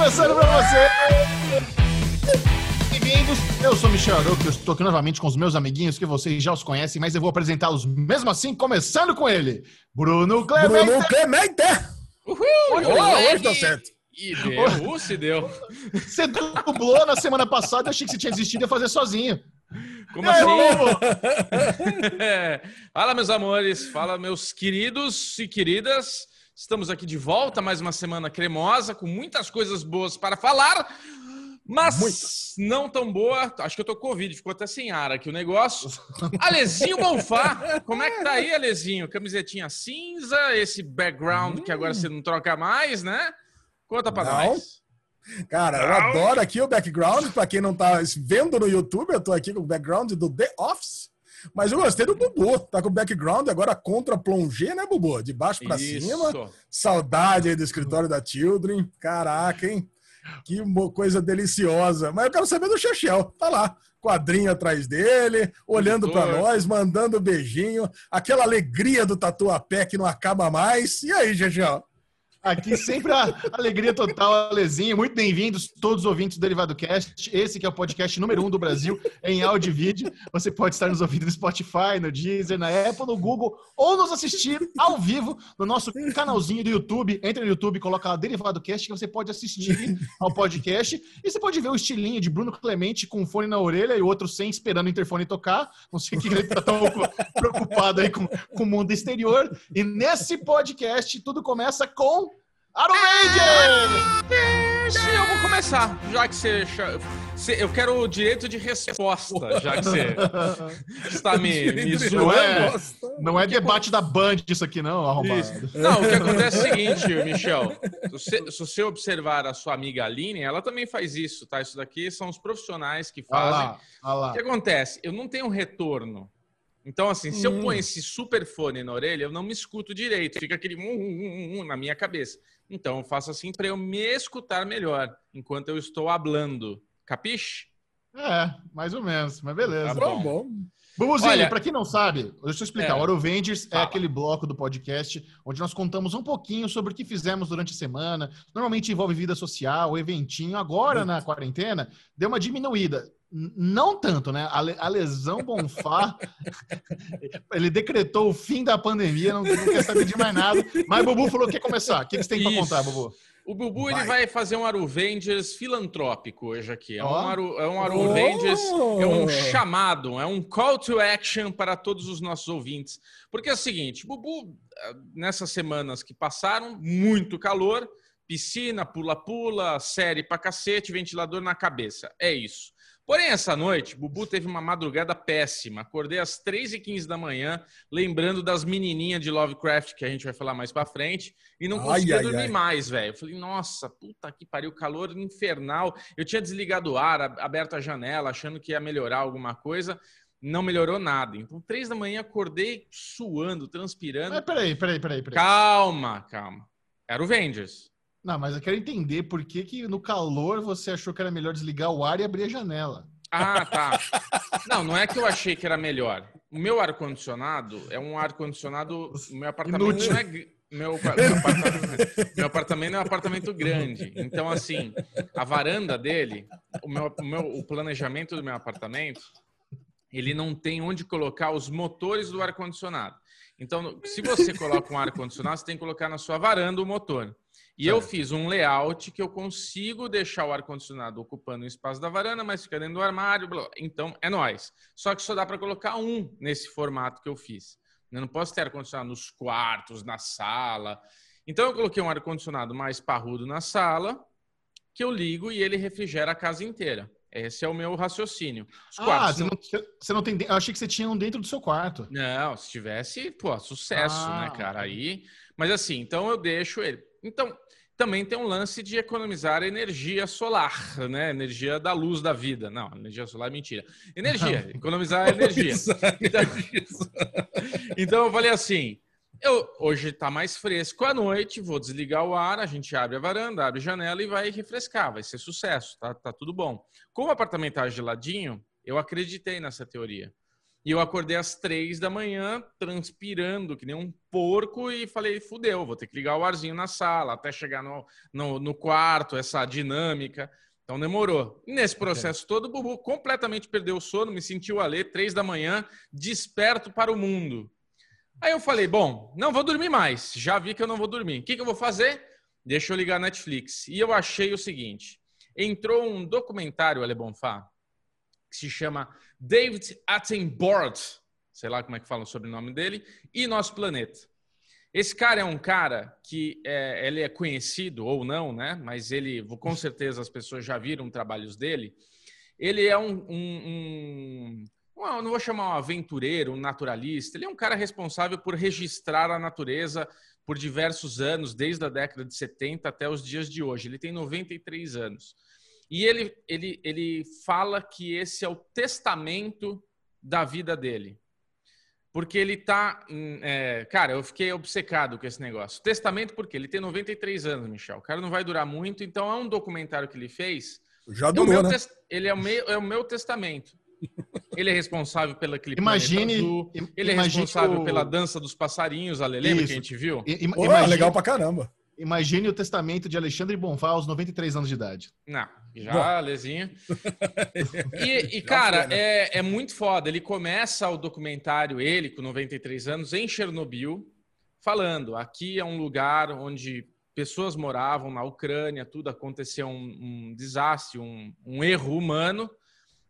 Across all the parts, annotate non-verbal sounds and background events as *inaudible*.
começando pra você! Bem-vindos, eu sou Michel Aroco, eu estou aqui novamente com os meus amiguinhos que vocês já os conhecem, mas eu vou apresentá-los mesmo assim, começando com ele, Bruno Clemente! Bruno Clemente! Uhul! Hoje, hoje deu certo. E deu, uh, se deu. Você dublou na semana passada, eu achei que você tinha desistido de fazer sozinho. Como assim? *laughs* É. Fala, meus amores, fala, meus queridos e queridas. Estamos aqui de volta, mais uma semana cremosa, com muitas coisas boas para falar, mas não tão boa. Acho que eu tô com Covid, ficou até sem ar aqui o negócio. Alezinho Bonfá, como é que tá aí, Alezinho? Camisetinha cinza, esse background que agora você não troca mais, né? Conta Não. nós. Cara, eu adoro aqui o background. Pra quem não tá vendo no YouTube, eu tô aqui com o background do The Office. Mas eu gostei do Bubu. Tá com o background agora contra plongé, né, Bubu? De baixo pra cima. Saudade aí do escritório da Children. Caraca, hein? Que coisa deliciosa. Mas eu quero saber do Chechel. Tá lá, quadrinho atrás dele, olhando pra Doutor. nós, mandando beijinho. Aquela alegria do tatuapé que não acaba mais. E aí, Chechel? Aqui sempre a alegria total, Alezinho. Muito bem-vindos todos os ouvintes do Derivado Cast. Esse que é o podcast número um do Brasil em áudio e vídeo. Você pode estar nos ouvindo no Spotify, no Deezer, na Apple, no Google ou nos assistir ao vivo no nosso canalzinho do YouTube. Entra no YouTube, coloca lá Derivado Cast que você pode assistir ao podcast e você pode ver o estilinho de Bruno Clemente com o fone na orelha e o outro sem, esperando o interfone tocar. Não sei que ele tá tão preocupado aí com, com o mundo exterior. E nesse podcast tudo começa com Aro Ranger! Sim, eu vou começar, já que você, Eu quero o direito de resposta, já que você *laughs* está me, me Não zoando. é, não é debate da Band isso aqui, não, arrombado. Isso. *laughs* Não, o que acontece é o seguinte, Michel. Se você, se você observar a sua amiga Aline, ela também faz isso, tá? Isso daqui são os profissionais que fazem. lá, olha O lá. que acontece? Eu não tenho retorno. Então, assim, se eu Hum. ponho esse super fone na orelha, eu não me escuto direito. Fica aquele um, um, um, um na minha cabeça. Então, eu faço assim para eu me escutar melhor, enquanto eu estou hablando. Capiche? É, mais ou menos, mas beleza. Tá Tá bom. bom. Bubuzinho, pra quem não sabe, deixa eu explicar. É. O Aurovengers é aquele bloco do podcast onde nós contamos um pouquinho sobre o que fizemos durante a semana. Normalmente envolve vida social, eventinho. Agora, na quarentena, deu uma diminuída. Não tanto, né? A, le- a lesão Bonfá, *laughs* ele decretou o fim da pandemia, não, não quer saber de mais nada. Mas o Bubu falou que quer começar. O que que você tem Isso. contar, Bubu? O Bubu ele Vai. vai fazer um Aruvengers filantrópico hoje aqui. É Ó. um, Aru, é um Aruvengers, Oh. é um chamado, é um call to action para todos os nossos ouvintes. Porque é o seguinte, Bubu, eh, nessas semanas que passaram, muito calor, piscina, pula-pula, série pra cacete, ventilador na cabeça. É isso. Porém, essa noite, Bubu teve uma madrugada péssima. Acordei às 3h15 da manhã, lembrando das menininhas de Lovecraft, que a gente vai falar mais pra frente, e não conseguia ai, dormir ai. mais, velho. Eu falei, nossa, puta que pariu, calor infernal. Eu tinha desligado o ar, ab- aberto a janela, achando que ia melhorar alguma coisa. Não melhorou nada. Então, três da manhã, acordei suando, transpirando. Mas peraí, peraí, peraí. peraí. Calma, calma. Era o Vengers. Não, mas eu quero entender por que, que no calor você achou que era melhor desligar o ar e abrir a janela. Ah, *laughs* tá. Não, não é que eu achei que era melhor. O meu ar-condicionado é um ar-condicionado. o Meu apartamento Inútil. não é. Meu, meu, apartamento, meu apartamento é um apartamento grande. Então, assim, a varanda dele, o, meu, o, meu, o planejamento do meu apartamento, ele não tem onde colocar os motores do ar-condicionado. Então, se você coloca um ar-condicionado, você tem que colocar na sua varanda o motor. E eu fiz um layout que eu consigo deixar o ar-condicionado ocupando o espaço da varanda, mas fica dentro do armário. blá, blá. Então, é nóis. Só que só dá para colocar um nesse formato que eu fiz. Eu não posso ter ar-condicionado nos quartos, na sala. Então, eu coloquei um ar-condicionado mais parrudo na sala, que eu ligo e ele refrigera a casa inteira. Esse é o meu raciocínio. Os Ah, você não, você não tem. Eu achei que você tinha um dentro do seu quarto. não, se tivesse, pô, sucesso, Ah, né, cara? Aí, mas assim, então eu deixo ele. Então, também tem um lance de economizar energia solar, né? Energia da luz da vida. Não, energia solar é mentira. Energia, economizar energia. *laughs* Então, *laughs* então eu falei assim, eu, hoje tá mais fresco à noite, vou desligar o ar, a gente abre a varanda, abre a janela e vai refrescar, vai ser sucesso, tá, tá tudo bom. Como o apartamento tá geladinho, eu acreditei nessa teoria. E eu acordei às três da manhã, transpirando, que nem um porco, e falei: fudeu, vou ter que ligar o arzinho na sala, até chegar no, no, no quarto, essa dinâmica. Então demorou. E nesse processo todo, o Bubu completamente perdeu o sono, me sentiu a ler, três da manhã, desperto para o mundo. Aí eu falei: bom, não vou dormir mais. Já vi que eu não vou dormir. O que, que eu vou fazer? Deixa eu ligar a Netflix. E eu achei o seguinte: entrou um documentário, Ale Bonfá, que se chama David Attenborough, sei lá como é que fala o sobrenome dele, e Nosso Planeta. Esse cara é um cara que é, ele é conhecido ou não, né? Mas ele, com certeza, as pessoas já viram trabalhos dele. Ele é um, um, um não vou chamar um aventureiro, um naturalista. Ele é um cara responsável por registrar a natureza por diversos anos, desde a década de 70 até os dias de hoje. Ele tem 93 anos. E ele, ele, ele fala que esse é o testamento da vida dele. Porque ele tá. É, cara, eu fiquei obcecado com esse negócio. Testamento, porque ele tem 93 anos, Michel. O cara não vai durar muito, então é um documentário que ele fez. Já durou, é né? Ele é o, meu, é o meu testamento. *laughs* Ele é responsável pela clipe Imagine, Azul. Ele é responsável o... pela dança dos passarinhos, a lembra que a gente viu? I, imagine, legal pra caramba. Imagine o testamento de Alexandre Bonfá aos 93 anos de idade. Não, já, Lezinha. *laughs* E, e cara, né? é, é muito foda. Ele começa o documentário, ele com 93 anos, em Chernobyl, falando: aqui é um lugar onde pessoas moravam na Ucrânia, tudo aconteceu um, um desastre, um, um erro humano,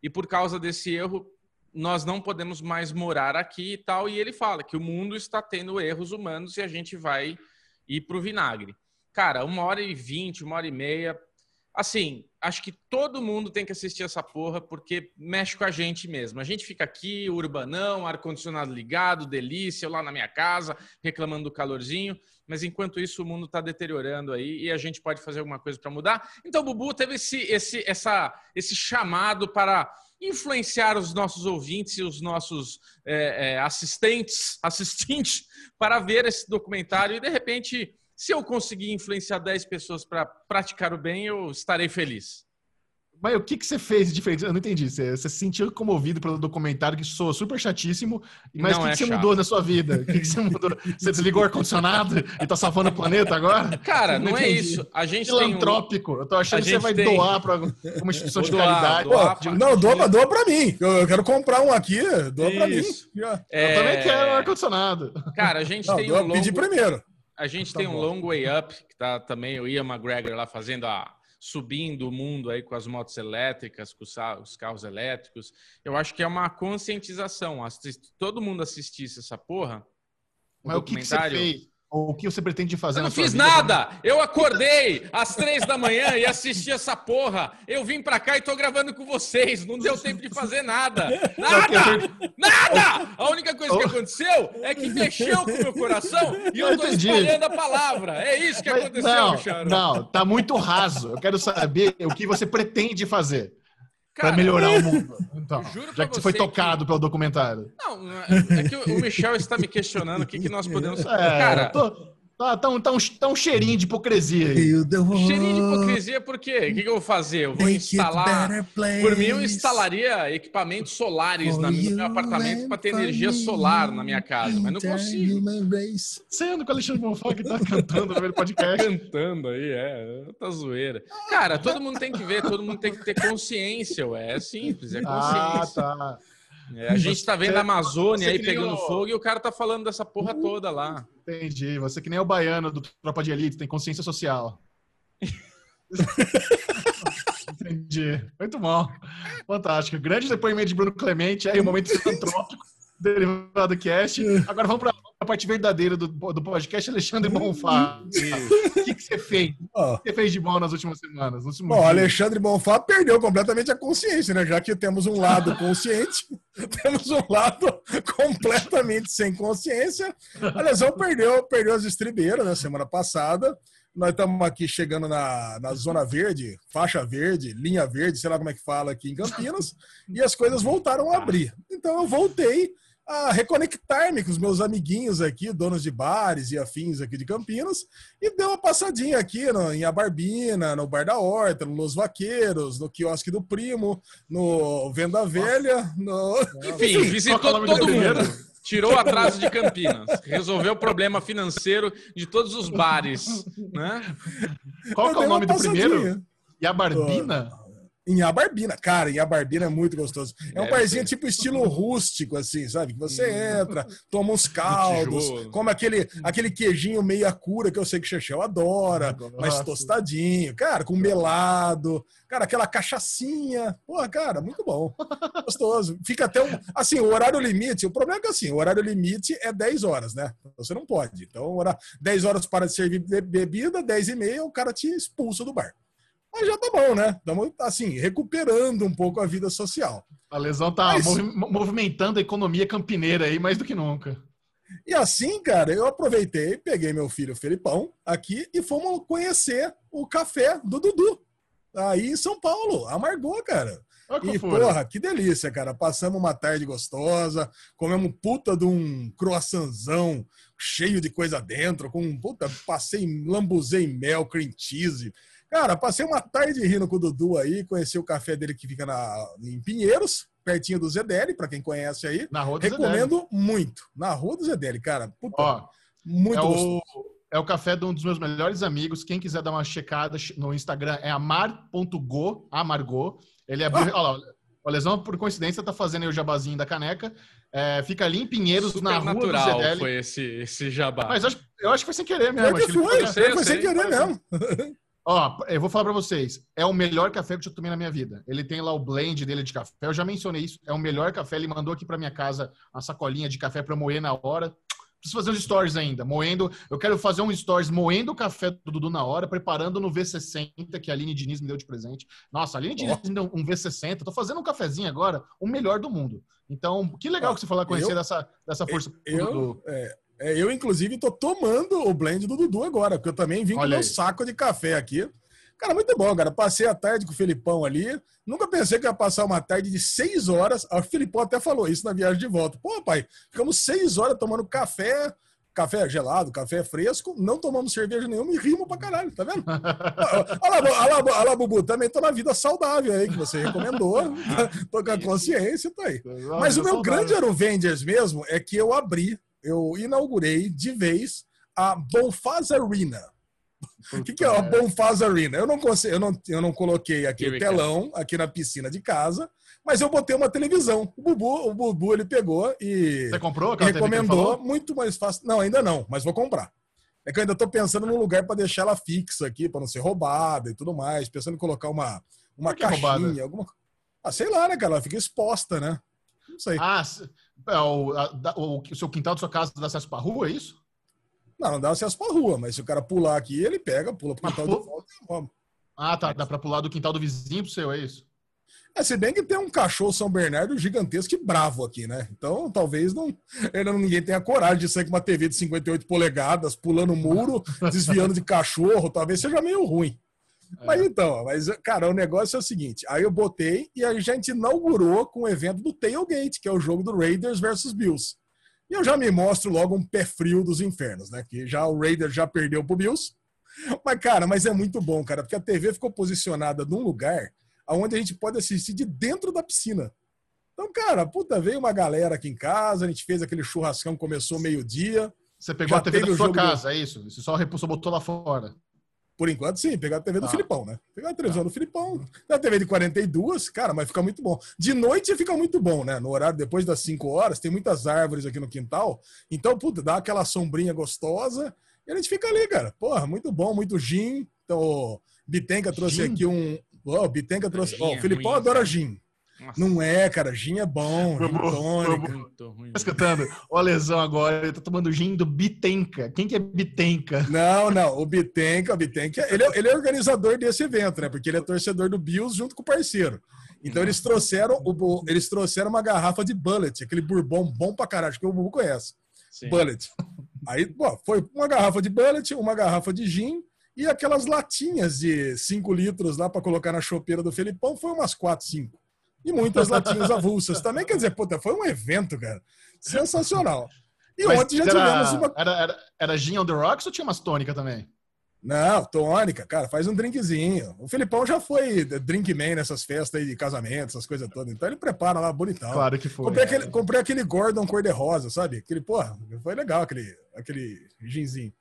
e por causa desse erro nós não podemos mais morar aqui e tal. E ele fala que o mundo está tendo erros humanos e a gente vai ir para o vinagre. Cara, uma hora e vinte, uma hora e meia. Assim, acho que todo mundo tem que assistir essa porra porque mexe com a gente mesmo. A gente fica aqui, urbanão, ar-condicionado ligado, delícia, eu lá na minha casa, reclamando do calorzinho. Mas enquanto isso, o mundo está deteriorando aí e a gente pode fazer alguma coisa para mudar. Então, Bubu teve esse, esse, essa, esse chamado para influenciar os nossos ouvintes e os nossos é, é, assistentes, *laughs* assistentes para ver esse documentário e, de repente, se eu conseguir influenciar 10 pessoas para praticar o bem, eu estarei feliz. Mas o que, que você fez de diferente? Eu não entendi. Você, você se sentiu comovido pelo documentário que soa super chatíssimo, mas o que, é que você mudou na sua vida? O que, que você *laughs* mudou? Você desligou o ar-condicionado e tá salvando o planeta agora? Cara, não, não é isso. A gente Filantrópico. tem um... Eu tô achando que você vai tem... doar para uma instituição de caridade. Doar Pô, não, doa, doa para mim. Eu quero comprar um aqui, doa para mim. É... Eu também quero ar-condicionado. Cara, a gente não, tem um longo... Pedir primeiro. A gente tá tem um bom. long way up, que tá também o Ian McGregor lá fazendo a subindo o mundo aí com as motos elétricas, com os carros elétricos. Eu acho que é uma conscientização. Se todo mundo assistisse essa porra, Mas o que, que você fez? O que você pretende fazer? Eu não fiz nada! Eu acordei às três da manhã e assisti essa porra. Eu vim pra cá e tô gravando com vocês. Não deu tempo de fazer nada. *laughs* Nada! Nada! A única coisa que aconteceu é que mexeu com o meu coração e eu tô espalhando a palavra. É isso que aconteceu, Charo. Não, tá muito raso. Eu quero saber o que você pretende fazer. Para melhorar o mundo. Então, já que você foi tocado que... pelo documentário. Não, é que o Michel está me questionando o que, que nós podemos. É, cara, tô... Tá, tá, um, tá, um, tá um cheirinho de hipocrisia aí. Cheirinho de hipocrisia por quê? O que, que eu vou fazer? Eu vou instalar. Por mim, eu instalaria equipamentos solares no meu apartamento para ter energia solar na minha casa, mas não consigo. Sendo que o Alexandre Bonfá que tá cantando no podcast. *laughs* cantando aí, é. Tá zoeira. Cara, todo mundo tem que ver, todo mundo tem que ter consciência, ué. É simples, é ah, consciência. Ah, tá. É, a gente tá vendo a Amazônia aí pegando fogo e o cara tá falando dessa porra toda lá. Entendi. Você que nem o baiano do Tropa de Elite, tem consciência social. *laughs* Entendi. Muito bom. Fantástico. Grande depoimento de Bruno Clemente, aí o momento *laughs* filantrópico derivado cast. Agora vamos para a parte verdadeira do, do podcast, Alexandre Bonfá. O que, que você fez? O que você fez de bom nas últimas semanas? Nos bom, Alexandre Bonfá perdeu completamente a consciência, né? Já que temos um lado *laughs* consciente, *laughs* temos um lado completamente sem consciência. A lesão perdeu, perdeu as estribeiras na semana passada. Nós estamos aqui chegando na, na zona verde, faixa verde, linha verde, sei lá como é que fala aqui em Campinas, e as coisas voltaram a abrir. Então eu voltei a reconectar-me com os meus amiguinhos aqui, donos de bares e afins aqui de Campinas, e dei uma passadinha aqui no, em Abarbina, no Bar da Horta, no Los Vaqueiros, no quiosque do Primo, no Venda Velha, no... Enfim, Enfim visitou todo mundo. Tirou o atraso de Campinas, resolveu o problema financeiro de todos os bares, né? Qual é o nome do primeiro? E a Barbina? Em Abarbina, cara, em Abarbina é muito gostoso. É um barzinho tipo estilo *laughs* rústico, assim, sabe? Que você hum. entra, toma uns *laughs* caldos, come aquele, aquele queijinho meia cura que eu sei que o Chechel adora, mas tostadinho, cara, com melado, cara, aquela cachaçinha. Pô, cara, muito bom. *laughs* Gostoso. Fica até um. Assim, o horário limite, o problema é que assim, o horário limite é 10 horas, né? Você não pode. Então, 10 horas para de servir bebida, 10 e meia, o cara te expulsa do bar. Mas já tá bom, né? Estamos, assim, recuperando um pouco a vida social. A lesão tá Mas... movimentando a economia campineira aí mais do que nunca. E assim, cara, eu aproveitei, peguei meu filho Felipão aqui e fomos conhecer o café do Dudu. Aí em São Paulo, amargou, cara. E, porra, que delícia, cara. Passamos uma tarde gostosa, comemos puta de um croissantzão cheio de coisa dentro, com puta, passei, lambuzei mel, cream cheese, Cara, passei uma tarde rindo com o Dudu aí, conheci o café dele que fica na, em Pinheiros, pertinho do Zedeli, para quem conhece aí. Na rua do Recomendo Zedeli. muito. Na rua do Zedeli, cara. Puta, Ó, muito é gostoso. O, é o café de um dos meus melhores amigos. Quem quiser dar uma checada no Instagram é amar.go, amargo. Ele abriu. Ah. Olha lá, o Lesão, por coincidência, tá fazendo aí o jabazinho da caneca. É, fica ali em Pinheiros, Super na rua natural do Zedeli. foi esse, esse jabá. Mas eu acho, eu acho que foi sem querer mesmo. É que foi, foi, foi sem querer mesmo. *laughs* Ó, eu vou falar para vocês. É o melhor café que eu já tomei na minha vida. Ele tem lá o blend dele de café. Eu já mencionei isso. É o melhor café. Ele mandou aqui para minha casa uma sacolinha de café para moer na hora. Preciso fazer uns stories ainda. Moendo. Eu quero fazer um stories moendo o café do Dudu na hora, preparando no V60 que a Aline Diniz me deu de presente. Nossa, a Aline Diniz me deu um V60. Tô fazendo um cafezinho agora, o melhor do mundo. Então, que legal que você falou conhecer eu, dessa, dessa força. Eu, é, é, eu, inclusive, tô tomando o blend do Dudu agora, porque eu também vim com meu saco de café aqui. Cara, muito bom, cara. Passei a tarde com o Felipão ali. Nunca pensei que ia passar uma tarde de seis horas. O Felipão até falou isso na viagem de volta. Pô, pai, ficamos seis horas tomando café, café gelado, café fresco, não tomamos cerveja nenhuma e rimos pra caralho, tá vendo? *laughs* olha lá, olha olha Bubu, também tô na vida saudável aí, que você recomendou. *laughs* tô com a consciência, tá aí. Mas o meu grande Aruvengers mesmo é que eu abri eu inaugurei de vez a Bonfaz Arena. O que, que, é a Bonfaz Arena? Eu não, consigo, eu não, eu não coloquei aqui o telão aqui na piscina de casa, mas eu botei uma televisão. O Bubu, o Bubu ele pegou e Você comprou? E recomendou muito mais fácil. Não, ainda não, mas vou comprar. É que eu ainda estou pensando num lugar para deixar ela fixa aqui, para não ser roubada e tudo mais. Pensando em colocar uma, uma caixinha, alguma Ah, sei lá, né, cara? Ela fica exposta, né? Não sei. Ah, é, o, a, o, o seu quintal da sua casa dá acesso pra rua, é isso? Não, não dá acesso pra rua, mas se o cara pular aqui, ele pega, pula pro quintal de volta Ah, tá. Dá pra pular do quintal do vizinho pro seu, é isso? É, se bem que tem um cachorro São Bernardo gigantesco e bravo aqui, né? Então, talvez não, ainda ninguém tenha coragem de sair com uma TV de 58 polegadas, pulando o muro, *laughs* desviando de cachorro, talvez seja meio ruim. É. Mas então, mas, cara, o negócio é o seguinte: aí eu botei e a gente inaugurou com o evento do Tailgate, que é o jogo do Raiders versus Bills. E eu já me mostro logo um pé frio dos infernos, né? Que já o Raiders já perdeu pro Bills. Mas, cara, mas é muito bom, cara, porque a TV ficou posicionada num lugar onde a gente pode assistir de dentro da piscina. Então, cara, puta, veio uma galera aqui em casa, a gente fez aquele churrascão, começou meio-dia. Você pegou a TV da sua casa, do... é isso? Você só repulsou, botou lá fora. Por enquanto, sim, pegar a TV do ah. Filipão, né? Pegar a televisão ah. do Filipão. A TV de 42, cara, mas fica muito bom. De noite fica muito bom, né? No horário depois das 5 horas, tem muitas árvores aqui no quintal. Então, puta, dá aquela sombrinha gostosa e a gente fica ali, cara. Porra, muito bom, muito gin. Então, o Bitenca trouxe gin? aqui um. Oh, Bitenca trouxe. Ó, oh, o Filipão adora gin. Nossa. Não é, cara. Gin é bom. Gin tônica. Tô escutando. Ó a lesão agora. Ele tá tomando gin do Bitenca. Quem que é Bitenca? Não, não. O Bitenca, o Bitenca, ele é, ele é organizador desse evento, né? Porque ele é torcedor do Bills junto com o parceiro. Então eles trouxeram, o, eles trouxeram uma garrafa de Bullet, aquele bourbon bom pra caralho, que o Bubu conhece. Sim. Bullet. Aí, pô, foi uma garrafa de Bullet, uma garrafa de gin e aquelas latinhas de 5 litros lá para colocar na chopeira do Felipão, foi umas 4, 5. E muitas latinhas avulsas também. Quer dizer, puta, foi um evento, cara. Sensacional. E Mas ontem já era, tivemos uma. Era, era, era gin on the rocks ou tinha umas tônicas também? Não, tônica, cara, faz um drinkzinho. O Filipão já foi drink man nessas festas aí de casamento, essas coisas todas. Então ele prepara lá bonitão. Claro que foi. Comprei, é. aquele, comprei aquele Gordon cor-de-rosa, sabe? Aquele, porra, foi legal aquele, aquele ginzinho.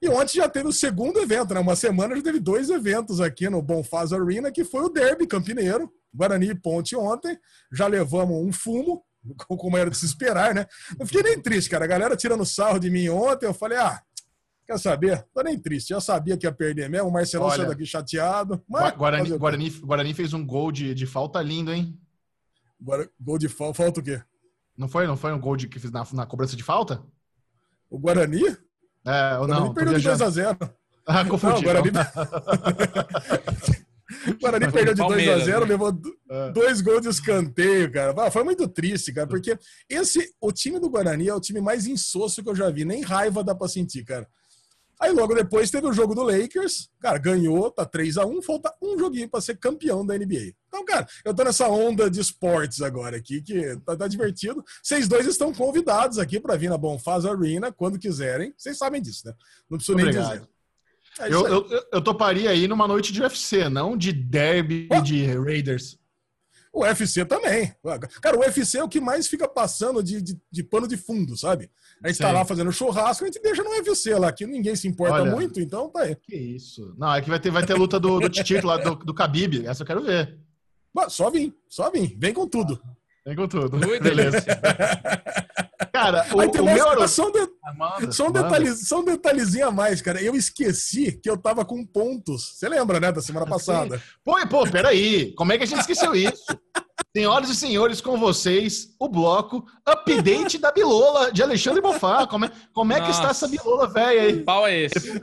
E ontem já teve o segundo evento, né? Uma semana já teve dois eventos aqui no Bonfaz Arena, que foi o Derby Campineiro, Guarani e Ponte ontem. Já levamos um fumo, *laughs* como era de se esperar, né? Não fiquei nem triste, cara. A galera tirando sarro de mim ontem, eu falei, ah, quer saber? Tô nem triste. Já sabia que ia perder mesmo. O Marcelão saiu daqui chateado. Mas Guarani? Guarani, Guarani fez um gol de, de falta lindo, hein? Gol de falta. Falta o quê? Não foi? Não foi um gol de, que fiz na, na cobrança de falta? O Guarani? É, ou O não? Guarani perdeu de viajando. 2x0. *laughs* Ah, Não, confundi. o Guarani, então. *laughs* o Guarani Mas perdeu de Palmeiras, 2x0, né? levou É. dois gols de escanteio, cara. Ah, Foi muito triste, cara, porque esse, o time do Guarani é o time mais insosso que eu já vi. Nem raiva dá pra sentir, cara. Aí logo depois teve o jogo do Lakers, cara, ganhou, tá 3x1, falta um joguinho pra ser campeão da NBA. Então, cara, eu tô nessa onda de esportes agora aqui, que tá, tá divertido. Vocês dois estão convidados aqui pra vir na Bonfaz Arena quando quiserem. Vocês sabem disso, né? Não preciso nem Obrigado. dizer. É Eu, eu, eu- toparia aí numa noite de UFC, não de derby de Raiders. O UFC também. Cara, o UFC é o que mais fica passando de, de, de pano de fundo, sabe? A gente tá Sim. lá fazendo churrasco, a gente deixa no UFC lá, que ninguém se importa Olha. muito, então tá aí. Que isso? Não, é que vai ter, vai ter luta do, do título lá, do, do Khabib. Essa eu quero ver. Mas só vim, só vim. Vem com tudo. Vem com tudo. Beleza. Cara, *laughs* o, aí tem o meu... só, um de- só, um detalhe, só um detalhezinho a mais, cara. Eu esqueci que eu tava com pontos. Você lembra, né, da semana passada? Pô, pô, peraí. Como é que a gente esqueceu isso? *laughs* Senhoras e senhores, com vocês, o bloco Update da Bilola de Alexandre Bonfá. Como é, como é que está essa Bilola velha aí? Que pau é esse?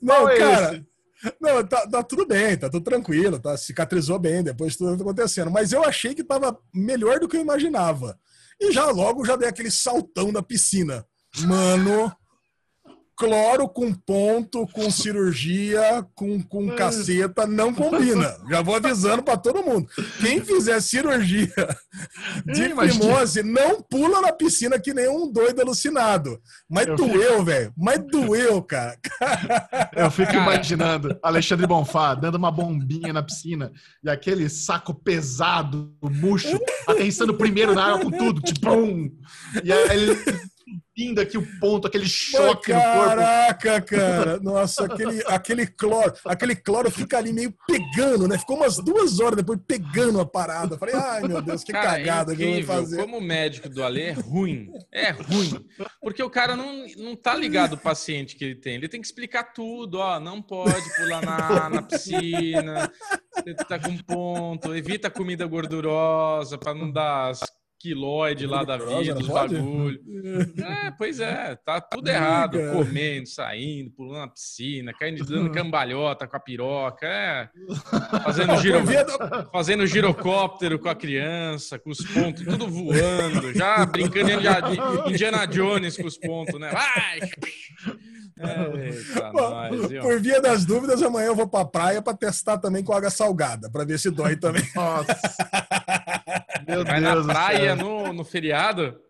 Não, Qual é cara. esse? Não, tá, tá tudo bem, tá tudo tranquilo, tá, cicatrizou bem depois de tudo tá acontecendo. Mas eu achei que tava melhor do que eu imaginava. E já logo já dei aquele saltão na piscina. Mano, cloro com ponto, com cirurgia, com, com caceta, não combina. Já vou avisando pra todo mundo. Quem fizer cirurgia de Ih, mas- fimose, não pula na piscina que nem um doido alucinado. Mas Eu doeu, velho. Mas doeu, cara. Eu fico Cara. imaginando Alexandre Bonfá dando uma bombinha na piscina e aquele saco pesado, murcho, *laughs* aterrissando primeiro na água com tudo, tipo! E aí ele subindo aqui o ponto, aquele choque no corpo. Caraca, cara. *laughs* Nossa, aquele, aquele cloro, aquele cloro fica ali meio pegando, né? Ficou umas duas horas depois pegando a parada. Falei, ai meu Deus, que Cara, cagada é que eu vou incrível. fazer. Como médico do Ale é ruim. É ruim. Porque o cara não, não tá ligado o paciente que ele tem. Ele tem que explicar tudo. Ó, não pode pular na, na piscina. Você tá com ponto. Evita comida gordurosa para não dar as quiloide lá da vida, dos pode? bagulhos. *laughs* É, pois é. Tá tudo errado. Comendo, saindo, pulando na piscina, caindo dando *laughs* cambalhota com a piroca. É. *laughs* Fazendo giro, fazendo girocóptero com a criança, com os pontos tudo voando, já brincando de Indiana- Jones com os pontos, né? Vai! Eita, nós, viu? Por via das dúvidas, amanhã eu vou pra praia pra testar também com água salgada, pra ver se dói também. Nossa. Meu Vai Deus na praia no, no feriado?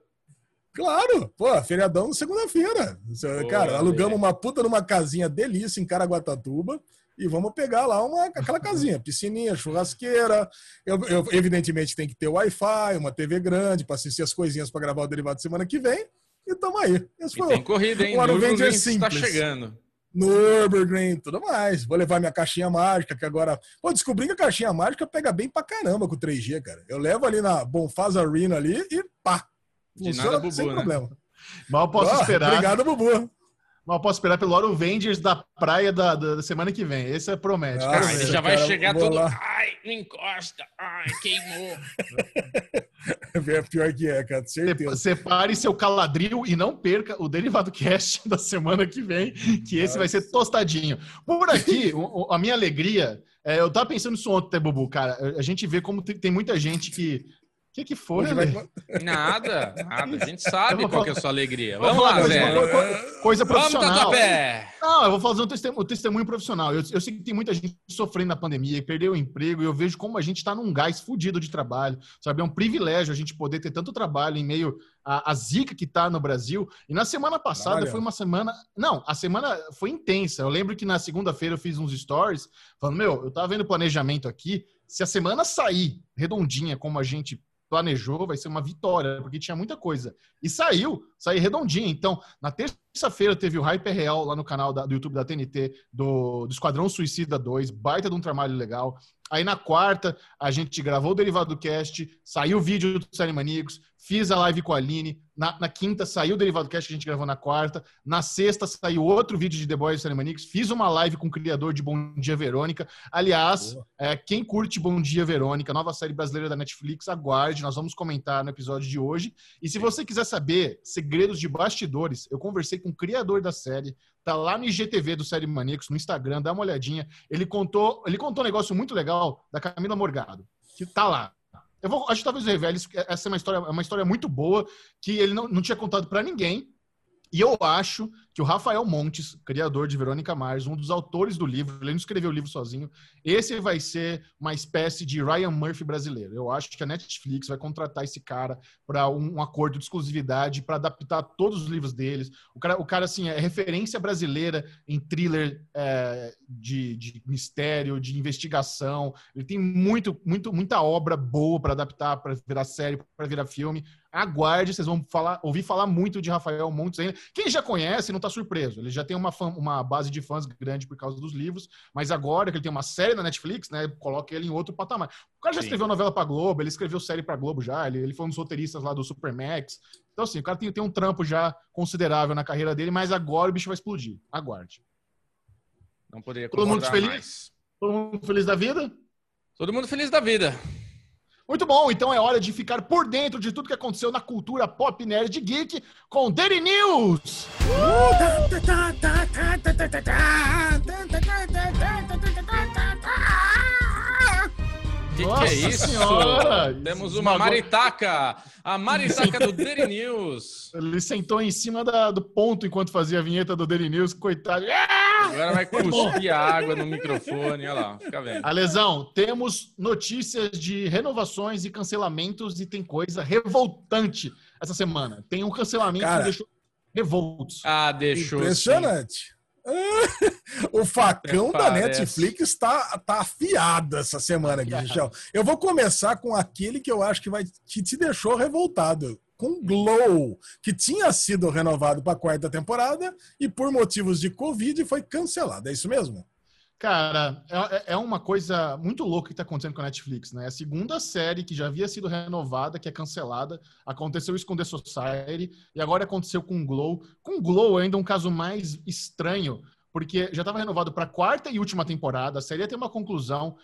Claro, pô, feriadão segunda-feira. Pô, Cara, alugamos uma puta numa casinha delícia em Caraguatatuba e vamos pegar lá uma, aquela casinha, piscininha, churrasqueira. Eu, eu, evidentemente tem que ter Wi-Fi, uma TV grande para assistir as coisinhas para gravar o derivado semana que vem. E tamo aí. Esse E foi tem o corrida, hein? o Nürburgring está simples. chegando. Nürburgring, tudo mais. Vou levar minha caixinha mágica, que agora. Pô, descobri que a caixinha mágica pega bem pra caramba com 3G, cara. Eu levo ali na Bonfaz Arena ali e pá. De Funciona nada, Bubu, sem né? problema. Mal posso Ó, esperar. Obrigado, Bubu. Mal posso esperar pelo Oro Avengers da praia da, da, da semana que vem. Esse é promete. Ah, ele Nossa, já vai cara, chegar todo. lá. Ai, não encosta. Ai, queimou. *laughs* É pior que é, cara, certeza. Separe seu caladril e não perca o Derivado Cast *laughs* da semana que vem, que esse vai ser tostadinho. Por aqui, *laughs* a minha alegria, é, eu tava pensando isso ontem, Bubu, cara. A gente vê como tem, tem muita gente que O que, que foi, Hoje vai... Nada, nada. A gente sabe qual que é a sua alegria. Vamos lá, Zé. Coisa, coisa profissional. Vamos. Não, eu vou fazer um testemunho, um testemunho profissional. Eu, eu, sei que tem muita gente sofrendo na pandemia e perdeu o emprego, e eu vejo como a gente está num gás fudido de trabalho. Sabe? É um privilégio a gente poder ter tanto trabalho em meio à, à zica que está no Brasil. E na semana passada foi uma semana. Não, a semana foi intensa. Eu lembro que na segunda-feira eu fiz uns stories falando: Meu, eu tava vendo planejamento aqui. Se a semana sair redondinha como a gente planejou, vai ser uma vitória, porque tinha muita coisa. E saiu, saiu redondinho. Então, na terça-feira teve o Hyper Real lá no canal da, do YouTube da TNT, do, do Esquadrão Suicida 2, baita de um trabalho legal. Aí na quarta, a gente gravou o Derivado Cast, saiu o vídeo do Série Maníacos, fiz a live com a Aline. Na, na, quinta saiu o Derivado Cast que a gente gravou na quarta. Na sexta saiu outro vídeo de The Boys Série Maníacos. Fiz uma live com o criador de Bom Dia Verônica. Aliás, é, quem curte Bom Dia Verônica, nova série brasileira da Netflix, aguarde. Nós vamos comentar no episódio de hoje. E se você quiser saber segredos de bastidores, eu conversei com o criador da série, Tá lá no IGTV do Série Maníacos, no Instagram, dá uma olhadinha. Ele contou, ele contou um negócio muito legal da Camila Morgado, que tá lá. Eu vou, acho que talvez eu revele, essa é uma história, é uma história muito boa, que ele não, não tinha contado para ninguém, e eu acho que o Rafael Montes, criador de Verônica Mars, um dos autores do livro, ele não escreveu o livro sozinho, esse vai ser uma espécie de Ryan Murphy brasileiro. Eu acho que a Netflix vai contratar esse cara para um, acordo de exclusividade para adaptar todos os livros deles. O cara, o cara assim, é referência brasileira em thriller é, de, de mistério, de investigação. Ele tem muito, muito, muita obra boa para adaptar, para virar série, para virar filme. Aguarde, vocês vão falar, ouvir falar muito de Rafael Montes ainda. Quem já conhece não está surpreso. Ele já tem uma, fã, uma base de fãs grande por causa dos livros, mas agora que ele tem uma série na Netflix, né, coloca ele em outro patamar. O cara já Sim. escreveu novela para Globo, ele escreveu série para Globo já, ele, ele foi um dos roteiristas lá do Supermax. Então, assim, o cara tem, tem um trampo já considerável na carreira dele, mas agora o bicho vai explodir. Aguarde. Não poderia Todo mundo feliz? Mais. Todo mundo feliz da vida? Todo mundo feliz da vida. Muito bom, então é hora de ficar por dentro de tudo que aconteceu na cultura pop nerd geek com Daily News. Que que é isso? Senhora. Temos uma maritaca, a maritaca do Daily News. Ele sentou em cima da, do ponto enquanto fazia a vinheta do Daily News, coitado. Agora vai *laughs* cuspir água no microfone, olha lá, fica vendo. Alesão, temos notícias de renovações e cancelamentos e tem coisa revoltante essa semana. Tem um cancelamento Cara, que deixou revoltos. Ah, deixou. Impressionante. *laughs* o facão da Netflix está tá afiado essa semana Michel. Eu vou começar com aquele que eu acho que vai que te deixou revoltado com Glow, que tinha sido renovado para a quarta temporada e por motivos de Covid foi cancelado. É isso mesmo? Cara, é, é uma coisa muito louca que está acontecendo com a Netflix, né? A segunda série que já havia sido renovada, que é cancelada, aconteceu isso com The Society e agora aconteceu com Glow. Com Glow ainda um caso mais estranho, porque já estava renovado para a quarta e última temporada, a série ia ter uma conclusão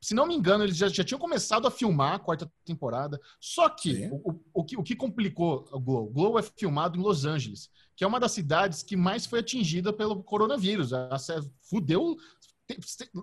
se não me engano, eles já, já tinham começado a filmar a quarta temporada. Só que o, o, que o que complicou o Glow? O Glow é filmado em Los Angeles, que é uma das cidades que mais foi atingida pelo coronavírus. A, a, fudeu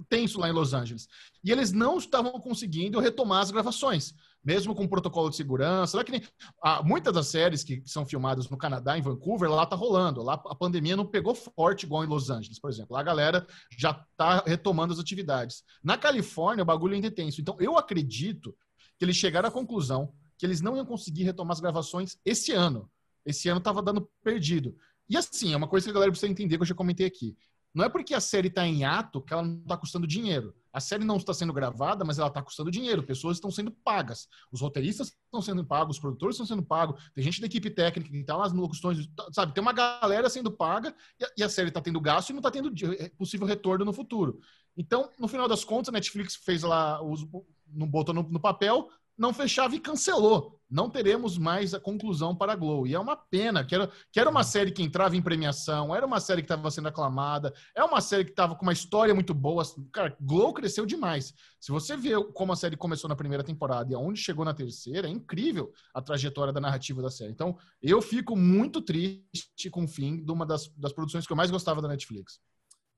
tenso lá em Los Angeles. E eles não estavam conseguindo retomar as gravações mesmo com protocolo de segurança. Lá que nem, ah, muitas das séries que, são filmadas no Canadá, em Vancouver, lá tá rolando. Lá a pandemia não pegou forte igual em Los Angeles, por exemplo. Lá a galera já tá retomando as atividades. Na Califórnia, o bagulho ainda é tenso. Então, eu acredito que eles chegaram à conclusão que eles não iam conseguir retomar as gravações esse ano. Esse ano tava dando perdido. E assim, é uma coisa que a galera precisa entender que eu já comentei aqui. Não é porque a série está em ato que ela não está custando dinheiro. A série não está sendo gravada, mas ela está custando dinheiro. Pessoas estão sendo pagas. Os roteiristas estão sendo pagos, os produtores estão sendo pagos. Tem gente da equipe técnica que está lá nas locuções, sabe? Tem uma galera sendo paga e a, série está tendo gasto e não está tendo possível retorno no futuro. Então, no final das contas, a Netflix fez lá, os, botou no papel, não fechava e cancelou. Não teremos mais a conclusão para a Glow. E é uma pena, que era, que era uma série que entrava em premiação, era uma série que estava sendo aclamada, é uma série que estava com uma história muito boa. Cara, Glow cresceu demais. Se você vê como a série começou na primeira temporada e aonde chegou na terceira, é incrível a trajetória da narrativa da série. Então, eu fico muito triste com o fim de uma das, das produções que eu mais gostava da Netflix.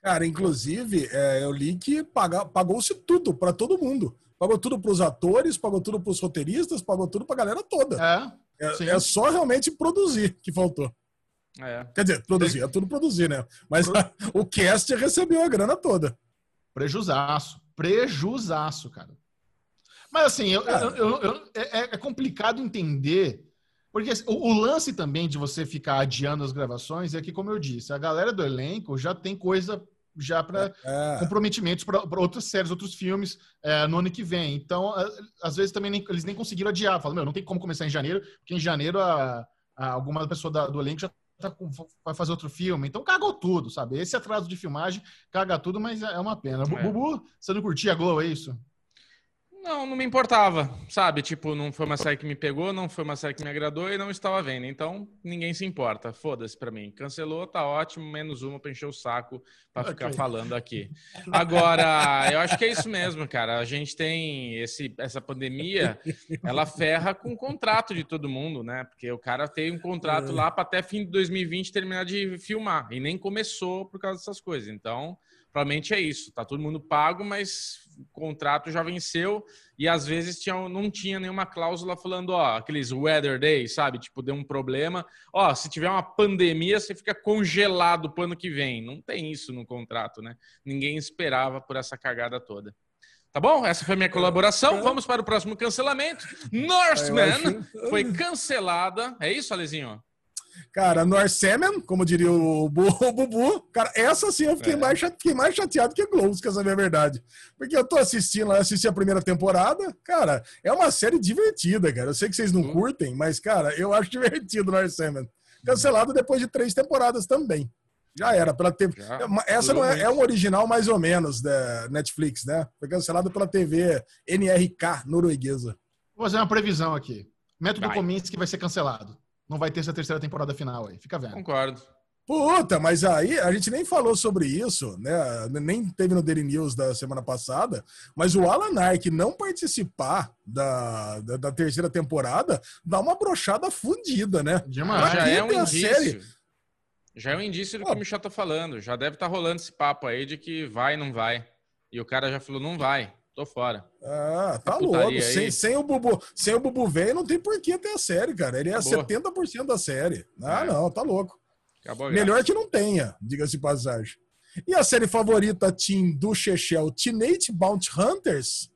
Cara, inclusive, é, eu li que pagou-se tudo para todo mundo pagou tudo para os atores, pagou tudo para os roteiristas, pagou tudo para a galera toda. É, é, é, só realmente produzir que faltou. É. Quer dizer, produzir, é tudo produzir, né? Mas a, *laughs* o cast recebeu a grana toda. Prejusaço. Prejusaço, cara. Mas assim, eu, eu, eu, é, é, complicado entender. Porque assim, o, o, lance também de você ficar adiando as gravações é que, como eu disse, a galera do elenco já tem coisa já para é. comprometimentos para outras séries, outros filmes é, no ano que vem. Então, às vezes também nem, eles nem conseguiram adiar. Falam, meu, não tem como começar em janeiro, porque em janeiro a, a alguma pessoa da, do elenco já tá com, vai fazer outro filme. Então cagou tudo, sabe? Esse atraso de filmagem caga tudo, mas é uma pena. É. Bubu, você não curtia a Glow, é isso? Não, não me importava, sabe? Tipo, não foi uma série que me pegou, não foi uma série que me agradou e não estava vendo. Então, ninguém se importa. Foda-se pra mim. Cancelou, tá ótimo, menos uma pra encher o saco pra okay. ficar falando aqui. *laughs* Agora, eu acho que é isso mesmo, cara. A gente tem esse, essa pandemia, ela ferra com o contrato de todo mundo, né? Porque o cara tem um contrato é. lá para até fim de 2020 terminar de filmar. E nem começou por causa dessas coisas. Então, provavelmente é isso. Tá todo mundo pago, mas contrato já venceu e às vezes tinha, não tinha nenhuma cláusula falando, ó, aqueles weather days, sabe? Tipo, deu um problema. Ó, se tiver uma pandemia, você fica congelado pro ano que vem. Não tem isso no contrato, né? Ninguém esperava por essa cagada toda. Tá bom? Essa foi a minha colaboração. Vamos para o próximo cancelamento. Norseman foi cancelada. É isso, Alezinho? Cara, Norseman, como diria *laughs* o, Bubu, cara, essa sim eu fiquei, é. mais, fiquei mais chateado que Glow, quer saber a verdade. Porque eu tô assistindo, assisti a primeira temporada, cara, é uma série divertida, cara. Eu sei que vocês não uhum. curtem, mas, cara, eu acho divertido Norseman. Cancelado depois de três temporadas também. Já era, pela TV. Já, Essa não é, é, um original mais ou menos da Netflix, né? Foi cancelado pela TV NRK norueguesa. Vou fazer uma previsão aqui. Método que vai ser cancelado não vai ter essa terceira temporada final aí. Fica vendo. Concordo. Puta, mas aí a gente nem falou sobre isso, né? Nem teve no Daily News da semana passada, mas o Alan Ark não participar da, da, da terceira temporada dá uma brochada fudida, né? Demais. Já é um indício. Série... Já é um indício do que o Michel tá falando. Já deve estar tá rolando esse papo aí de que vai, não vai. E o cara já falou, não vai. Tô fora. Ah, tá louco. Sem, sem, o Bubu, sem o Bubu velho, não tem por que ter a série, cara. Ele é Acabou. 70% da série. Ah, é. não, tá louco. Acabou Melhor que não tenha, diga-se passagem. E a série favorita Team do Chechel, Teenage Bounty Hunters,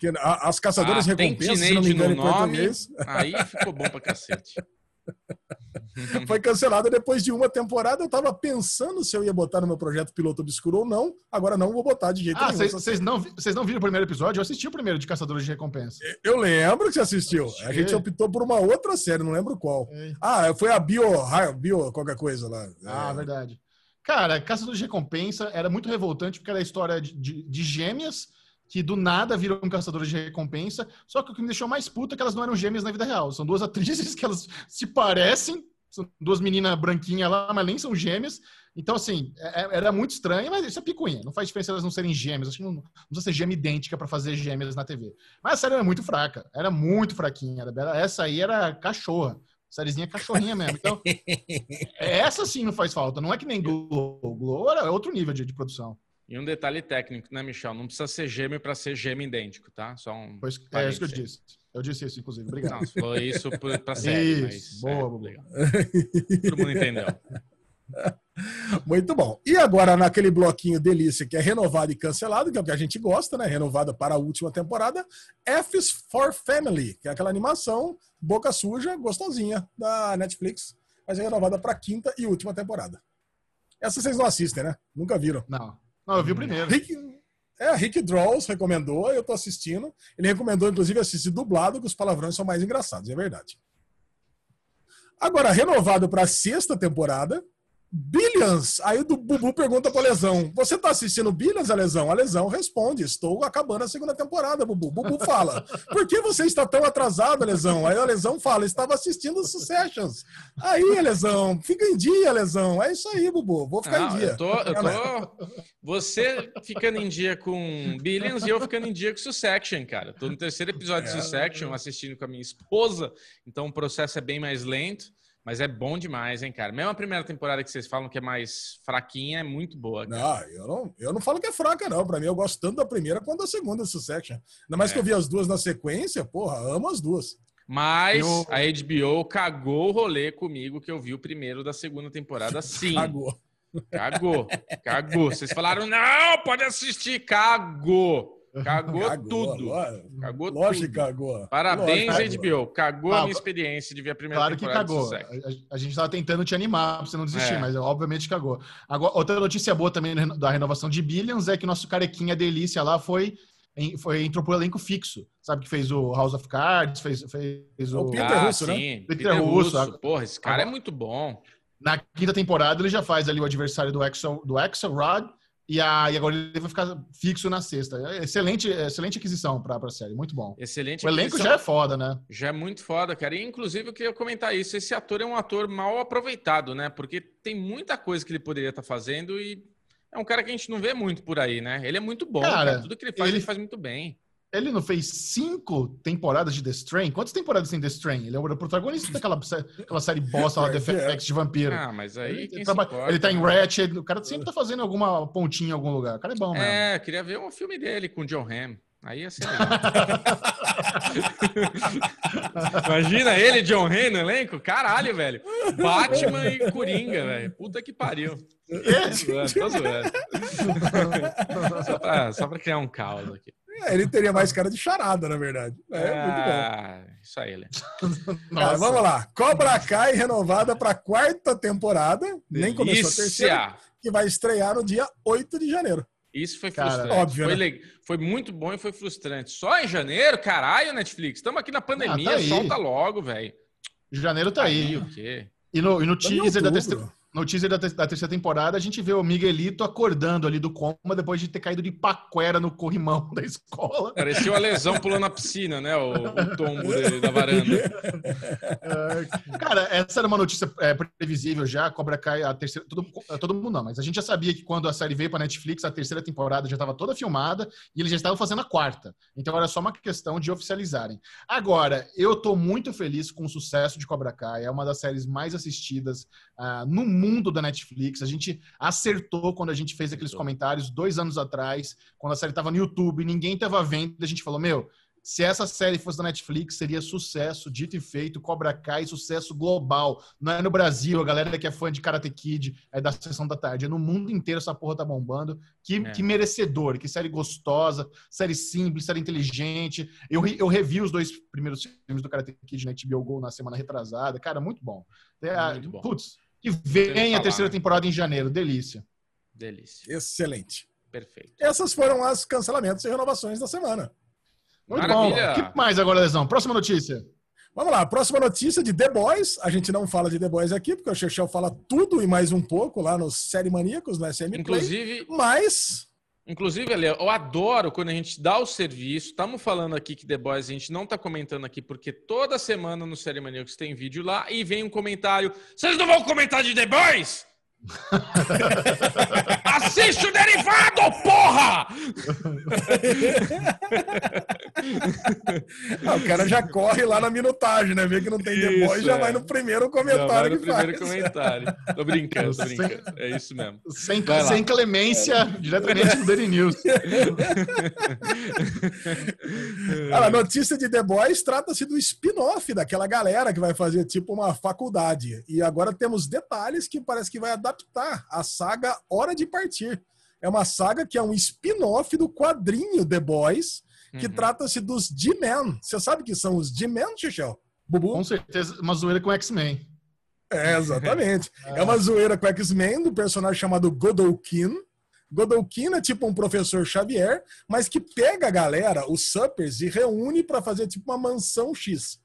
que a, as caçadoras ah, recompensas, se não me engano, no nome, Aí ficou bom pra cacete. *laughs* *laughs* Foi cancelada depois de uma temporada. Eu tava pensando se eu ia botar no meu projeto piloto obscuro ou não. Agora não vou botar de jeito ah, nenhum. Vocês não, não viram o primeiro episódio? Eu assisti o primeiro de Caçadores de Recompensa. Eu lembro que você assistiu. A gente optou por uma outra série, não lembro qual. É. Ah, foi a Bio, Bio qualquer coisa lá. Ah, é. verdade. Cara, Caçadores de Recompensa era muito revoltante porque era a história de, de, de gêmeas que do nada viram caçadores de recompensa. Só que o que me deixou mais puta é que elas não eram gêmeas na vida real. São duas *laughs* atrizes que elas se parecem, são duas meninas branquinhas lá, mas nem são gêmeas. Então, assim, é, é, era muito estranho, mas isso é picuinha. Não faz diferença elas não serem gêmeas. Acho que não, não precisa ser gêmea idêntica para fazer gêmeas na TV. Mas a série era muito fraca. Era muito fraquinha. Essa aí era cachorra. Sériezinha cachorrinha mesmo. Então, *laughs* essa sim não faz falta. Não é que nem Glow. Glow era outro nível de, de produção. E um detalhe técnico, né, Michel? Não precisa ser gêmeo para ser gêmeo idêntico, tá? Só um. Pois, é isso que eu disse. Eu disse isso, inclusive. Obrigado. Não, falou isso *laughs* para série. Isso. Mas, boa, é, boa. Todo mundo entendeu. *laughs* Muito bom. E agora, naquele bloquinho delícia que é renovado e cancelado, que é o que a gente gosta, né? Renovada para a última temporada, F's for Family, que é aquela animação boca suja, gostosinha da Netflix, mas é renovada para a quinta e última temporada. Essa vocês não assistem, né? Nunca viram. Não. Não, eu vi o primeiro. Rick, é, Rick Draws recomendou, eu tô assistindo. Ele recomendou, inclusive, assistir dublado, que os palavrões são mais engraçados, é verdade. Agora, renovado para a sexta temporada, Billions. Aí o Bubu pergunta pra Lesão: Você tá assistindo Billions, a Lesão? A Lesão responde: Estou acabando a segunda temporada, Bubu. Bubu fala: Por que você está tão atrasado, Lesão? Aí a Lesão fala: Estava assistindo Successions. Aí, Lesão, fica em dia, Lesão. É isso aí, Bubu. Vou ficar Não, em dia. Eu tô, eu tô... Você ficando em dia com Billions e eu ficando em dia com Succession, cara. Tô no terceiro episódio de é. Succession assistindo com a minha esposa, então o processo é bem mais lento. Mas é bom demais, hein, cara? Mesmo a primeira temporada que vocês falam que é mais fraquinha, é muito boa. Cara. Não, eu não, eu não falo que é fraca, não. Pra mim, eu gosto tanto da primeira quanto da segunda Succession. Ainda mais é. que eu vi as duas na sequência, porra, amo as duas. Mas eu... a HBO cagou o rolê comigo que eu vi o primeiro da segunda temporada, *laughs* sim. Cagou. Cagou. Cagou. Vocês falaram, não, pode assistir. Cagou. Cagou, cagou tudo. Cagou Lógico tudo. que cagou. Parabéns, Lógico, HBO. Cagou a minha experiência de ver a primeira claro temporada. Claro que cagou. A, a, gente estava tentando te animar pra você não desistir, é. mas obviamente cagou. Agora, outra notícia boa também da renovação de Billions é que nosso carequinha delícia lá foi foi, entrou pro elenco fixo. Sabe que fez o House of Cards, fez, fez o. o Peter ah, Russo, né? Peter, Peter Russo. Russo. Porra, esse cara é muito bom. Na quinta temporada, ele já faz ali o adversário do Axel, do Axel Rod. E, a, e agora ele vai ficar fixo na sexta. É excelente, excelente aquisição para a série, muito bom. Excelente. O elenco já é foda, né? Já é muito foda, cara. E inclusive eu queria comentar isso. Esse ator é um ator mal aproveitado, né? Porque tem muita coisa que ele poderia estar tá fazendo e é um cara que a gente não vê muito por aí, né? Ele é muito bom, cara. cara. Tudo que ele faz, ele... ele faz muito bem. Ele não fez cinco temporadas de The Strain? Quantas temporadas tem The Strain? Ele é o protagonista daquela aquela série bosta lá, The FX de vampiro. Ah, mas aí. Ele, trabalha, ele tá em Ratchet. O cara sempre tá fazendo alguma pontinha em algum lugar. O cara é bom, mesmo. É, queria ver um filme dele com o John Hamm. Aí ia ser legal. *laughs* Imagina ele, John Hamm no elenco? Caralho, velho. Batman e Coringa, velho. Puta que pariu. Tô zoando, tô zoando. só, pra, só pra criar um caos aqui. É, ele teria mais cara de charada, na verdade. É, ah, muito bom. Ah, isso aí, ele. Cara, *laughs* vamos lá. Cobra Kai renovada para quarta temporada. Delícia. Nem começou a terceira. Que vai estrear no dia 8 de janeiro. Isso foi frustrante. Cara, óbvio, foi, né? foi, muito bom e foi frustrante. Só em janeiro, caralho, Netflix. Estamos aqui na pandemia, ah, tá solta logo, velho. Janeiro tá aí. aí. O quê? E no, e no teaser da terceira no teaser da, da, terceira temporada, a gente vê o Miguelito acordando ali do coma depois de ter caído de paquera no corrimão *laughs* da escola. Parecia a lesão pulando na piscina, né? O, o tombo dele, da varanda. É, cara, essa era uma notícia é, previsível já. Cobra Kai, a terceira. Todo, todo mundo não, mas a gente já sabia que quando a série veio para Netflix, a terceira temporada já estava toda filmada e eles já estavam fazendo a quarta. Então era só uma questão de oficializarem. Agora, eu tô muito feliz com o sucesso de Cobra Kai. É uma das séries mais assistidas uh, no mundo da Netflix. A gente acertou quando a gente fez aqueles comentários dois anos atrás, quando a série estava no YouTube, ninguém estava vendo. A gente falou: Meu, se essa série fosse da Netflix, seria sucesso, dito e feito, Cobra Kai, sucesso global. Não é no Brasil, a galera que é fã de Karate Kid é da sessão da tarde. É no mundo inteiro essa porra tá bombando. Que, é. que merecedor, que série gostosa, série simples, série inteligente. Eu, eu revi os dois primeiros filmes do Karate Kid na HBO Go na semana retrasada. Cara, muito bom. É, muito bom. Putz, que vem a terceira temporada em janeiro. Delícia. Delícia. Excelente. Perfeito. Essas foram as cancelamentos e renovações da semana. Muito Maravilha. bom. O que mais agora, Lesão? Próxima notícia. Vamos lá, próxima notícia de The Boys. A gente não fala de The Boys aqui, porque o Chechel fala tudo e mais um pouco lá nos Série Maníacos, no SM Inclusive, Play. Mas Inclusive, Ale, eu adoro quando a gente dá o serviço. Estamos falando aqui que The Boys a gente não está comentando aqui, porque toda semana no Série Maníacos tem vídeo lá e vem um comentário. Vocês não vão comentar de The Boys? *laughs* Assiste o derivado, porra! *laughs* ah, o cara já corre lá na minutagem, né? Vê que não tem The Boys, já é. vai no primeiro comentário. no primeiro faz. comentário. Tô brincando, tô brincando. É isso mesmo. Sem, sem clemência, é. diretamente do Daily News. *laughs* a notícia de The Boys trata-se do spin-off daquela galera que vai fazer tipo uma faculdade. E agora temos detalhes que parece que vai adaptar adaptar a saga Hora de Partir. É uma saga que é um spin-off do quadrinho The Boys, que uhum. trata-se dos G-Men. Você sabe que são os G-Men, Xixel? Bubu? Com certeza, uma zoeira com X-Men. É, exatamente. *laughs* é uma zoeira com X-Men, do personagem chamado Godolkin. Godolkin é tipo um professor Xavier, mas que pega a galera, os Suppers, e reúne para fazer tipo uma mansão X.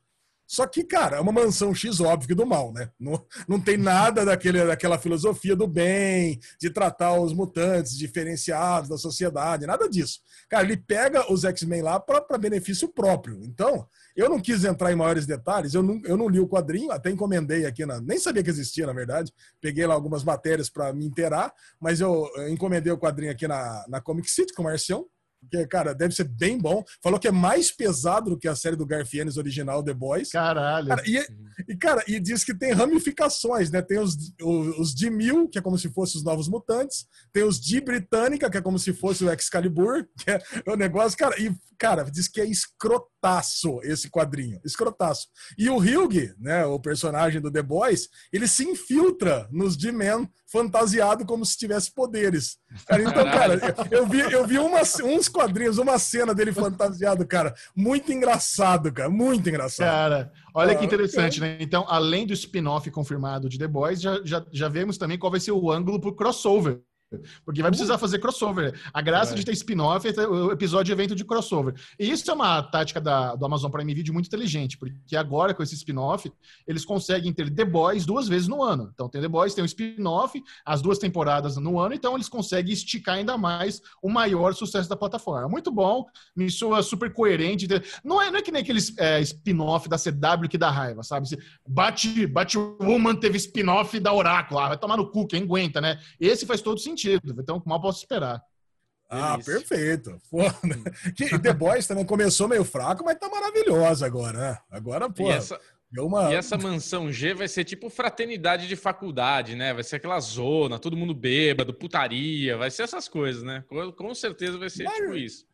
Só que, cara, é uma mansão X óbvio do mal, né? Não, não tem nada daquele, daquela filosofia do bem, de tratar os mutantes diferenciados da sociedade, nada disso. Cara, ele pega os X-Men lá para benefício próprio. Então, eu não quis entrar em maiores detalhes, eu não, eu não li o quadrinho, até encomendei aqui, na, nem sabia que existia, na verdade. Peguei lá algumas matérias para me inteirar, mas eu encomendei o quadrinho aqui na, na Comic City com o Marcião porque, cara, deve ser bem bom. Falou que é mais pesado do que a série do Garfienes original, The Boys. Caralho. Cara, e, E, cara, e diz que tem ramificações, né? Tem os, os, os de Mil, que é como se fossem os Novos Mutantes. Tem os de Britânica, que é como se fosse o Excalibur, que é o negócio, cara. E, cara, diz que é escrotaço esse quadrinho. Escrotaço. E o Hugh, né? O personagem do The Boys, ele se infiltra nos D-Men fantasiado como se tivesse poderes. Cara, então, cara, *laughs* eu vi, eu vi umas, uns quadrinhos, uma cena dele fantasiado, cara. Muito engraçado, cara. Muito engraçado. Cara, olha que ah, interessante, né? Então, além do spin-off confirmado de The Boys, já, já, já vemos também qual vai ser o ângulo pro crossover. Porque vai precisar fazer crossover. A graça é. de ter spin-off é o episódio de evento de crossover. E isso é uma tática da, do Amazon Prime Video muito inteligente, porque agora com esse spin-off, eles conseguem ter The Boys duas vezes no ano. Então tem The Boys, tem o spin-off, as duas temporadas no ano, então eles conseguem esticar ainda mais o maior sucesso da plataforma. Muito bom, me soa super coerente. Não é, não é que nem aqueles é, spin-off da CW que dá raiva, sabe? Bate, Batwoman teve spin-off da Oráculo, ah, vai tomar no cu, quem aguenta, né? Esse faz todo sentido sentido. Então, mal posso esperar. Ah, Delícia. perfeito. Pô, que The Boys também começou meio fraco, mas tá maravilhosa agora, né? Agora, pô. E essa, uma... e essa mansão G vai ser tipo fraternidade de faculdade, né? Vai ser aquela zona, todo mundo bêbado, putaria, vai ser essas coisas, né? Com, com certeza vai ser mas... tipo isso.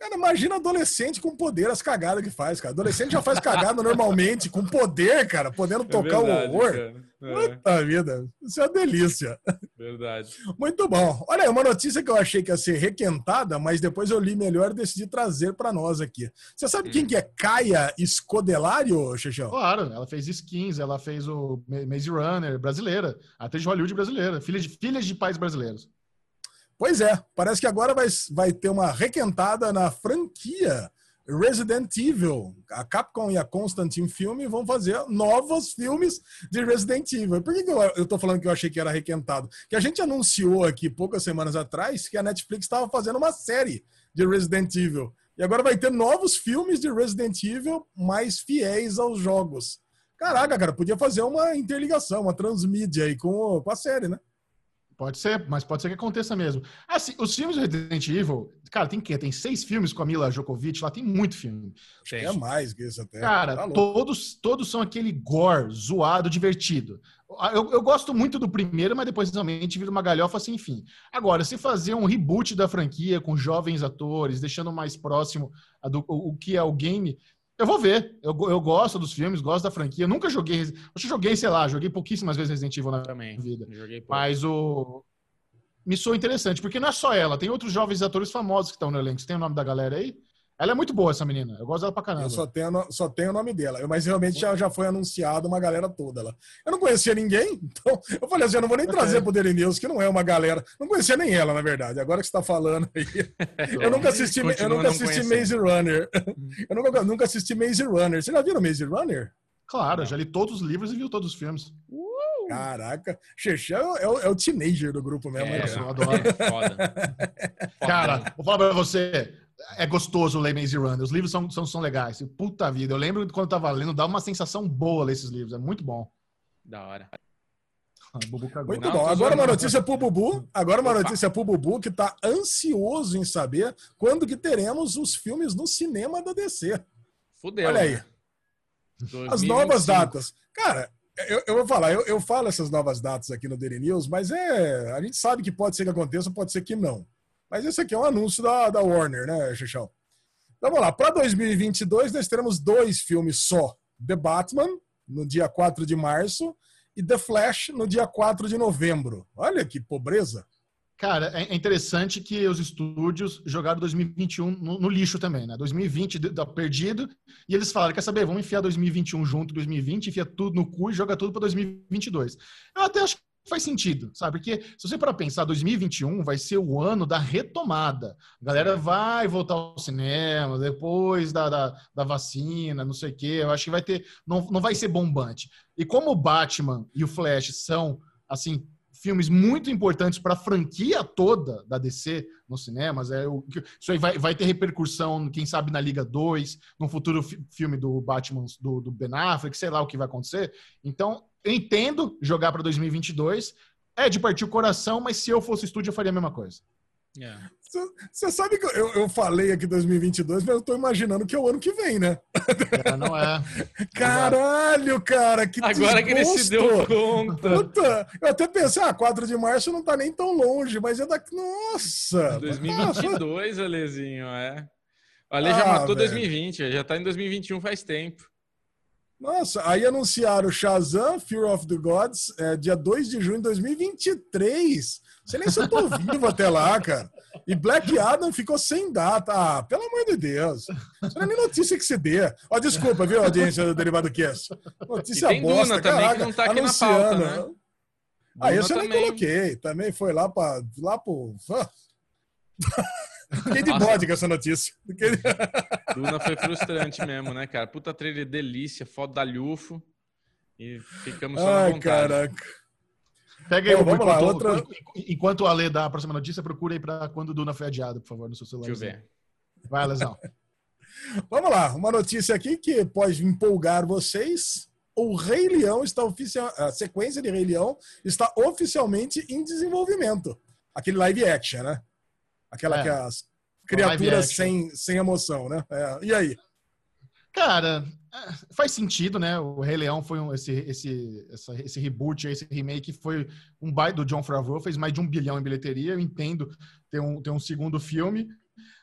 Cara, imagina adolescente com poder, as cagadas que faz, cara. Adolescente já faz cagada normalmente, com poder, cara, podendo é tocar verdade, o horror. É. Puta vida, isso é uma delícia. Verdade. Muito bom. Olha aí, uma notícia que eu achei que ia ser requentada, mas depois eu li melhor e decidi trazer para nós aqui. Você sabe hum. quem que é Caia Escodelário, Xexão? Claro, ela fez skins, ela fez o Maze Runner brasileira, atriz de Hollywood brasileira, filha de, filhas de pais brasileiros. Pois é, parece que agora vai, vai ter uma requentada na franquia Resident Evil. A Capcom e a Constantine Film vão fazer novos filmes de Resident Evil. Por que, que eu, eu tô falando que eu achei que era requentado? Que a gente anunciou aqui poucas semanas atrás que a Netflix estava fazendo uma série de Resident Evil. E agora vai ter novos filmes de Resident Evil mais fiéis aos jogos. Caraca, cara, podia fazer uma interligação, uma transmídia aí com, com a série, né? Pode ser, mas pode ser que aconteça mesmo. Assim, os filmes do Resident Evil, cara, tem que Tem seis filmes com a Mila Djokovic, lá tem muito filme. Tem. É mais que isso até. Cara, tá todos, todos são aquele gore, zoado, divertido. Eu, eu, gosto muito do primeiro, mas depois realmente vira uma galhofa sem fim. Agora, se fazer um reboot da franquia com jovens atores, deixando mais próximo do, o, o que é o game, eu vou ver. Eu, eu gosto dos filmes, gosto da franquia. nunca joguei. Eu joguei, sei lá, joguei pouquíssimas vezes Resident Evil na Também. vida. Mas o. Me soa interessante, porque não é só ela, tem outros jovens atores famosos que estão no elenco. Você tem o nome da galera aí? Ela é muito boa, essa menina. Eu gosto dela pra caramba. Eu só tenho, só tenho o nome dela. Mas realmente já, já foi anunciado uma galera toda lá. Eu não conhecia ninguém, *laughs* então eu falei assim: eu não vou nem trazer pro Daily News, que não é uma galera. Não conhecia nem ela, na verdade. Agora que você tá falando aí. *laughs* eu nunca assisti, eu nunca assisti Maze Runner. *laughs* eu nunca, nunca assisti Maze Runner. Você já viu Maze Runner? Claro, já li todos os livros e vi todos os filmes. Uh! Caraca, Xexão é, o, é o teenager do grupo mesmo. É, né? eu adoro. Foda. Cara, vou falar pra você é gostoso ler Maze Runner. Os livros são, são, são legais. Puta vida. Eu lembro quando eu tava lendo, dá uma sensação boa ler esses livros. É muito bom. Da hora. Muito Não, bom. Agora uma notícia pro Bubu. Agora uma notícia pro Bubu que tá ansioso em saber quando que teremos os filmes no cinema da DC. Fudeu. Olha aí. Né? As novas datas. Cara, eu, eu, vou falar, eu, eu falo essas novas datas aqui no Daily News, mas é. A gente sabe que pode ser que aconteça, pode ser que não. Mas esse aqui é um anúncio da, da Warner, né, Xuxão? Então vamos lá. Para 2022, nós teremos dois filmes só: The Batman, no dia 4 de março, e The Flash, no dia 4 de novembro. Olha que pobreza. Cara, é interessante que os estúdios jogaram 2021 no, no lixo também, né? 2020 tá perdido, e eles falaram: quer saber, vamos enfiar 2021 junto, 2020, enfia tudo no cu e joga tudo para 2022. Eu até acho faz sentido, sabe? Porque se você para pensar, 2021 vai ser o ano da retomada. A galera vai voltar ao cinema depois da, da, da vacina, não sei o quê. Eu acho que vai ter. Não, não vai ser bombante. E como o Batman e o Flash são, assim, filmes muito importantes para a franquia toda da DC nos cinemas. É, o, isso aí vai, vai ter repercussão, quem sabe, na Liga 2, no futuro filme do Batman do, do Ben Affleck, sei lá o que vai acontecer. Então, entendo jogar para 2022. É de partir o coração, mas se eu fosse estúdio, eu faria a mesma coisa. Yeah. Você sabe que eu, eu falei aqui 2022, mas eu tô imaginando que é o ano que vem, né? É, não é. *laughs* Caralho, cara, que Agora que ele se deu conta. Puta, eu até pensei, ah, 4 de março não tá nem tão longe, mas é daqui. Nossa! 2022, *laughs* Alezinho, é. O Ale já ah, matou velho. 2020, já tá em 2021 faz tempo. Nossa, aí anunciaram Shazam, Fear of the Gods, é, dia 2 de junho de 2023. Você nem se eu tô vivo até lá, cara. E Black Adam ficou sem data. Ah, pelo amor de Deus. Isso não é nem notícia que se dê. Ó, desculpa, viu, audiência do Derivado Cast. Notícia e tem bosta, Duna caraca, também, que não tá aqui anunciando. na pauta, né? Ah, esse eu nem coloquei. Também foi lá, pra, lá pro... *laughs* Fiquei de bode com essa notícia. Duna foi frustrante mesmo, né, cara? Puta trailer delícia, foto da Lufo. E ficamos só Ai, caraca. Pega aí, Bom, vamos enquanto, lá, outra... enquanto o Ale dá a próxima notícia, procura aí para quando o Duna foi adiado, por favor, no seu celular. Deixa eu ver. Vai, Lesão. *laughs* vamos lá, uma notícia aqui que pode empolgar vocês. O Rei Leão está oficial, a sequência de Rei Leão está oficialmente em desenvolvimento. Aquele live action, né? Aquela é. que as criaturas sem, sem emoção, né? É. E aí? Cara, é, faz sentido, né? O Rei Leão foi um, esse, esse, essa, esse reboot, esse remake foi um baita do John Favreau, fez mais de um bilhão em bilheteria. Eu entendo ter um, ter um segundo filme.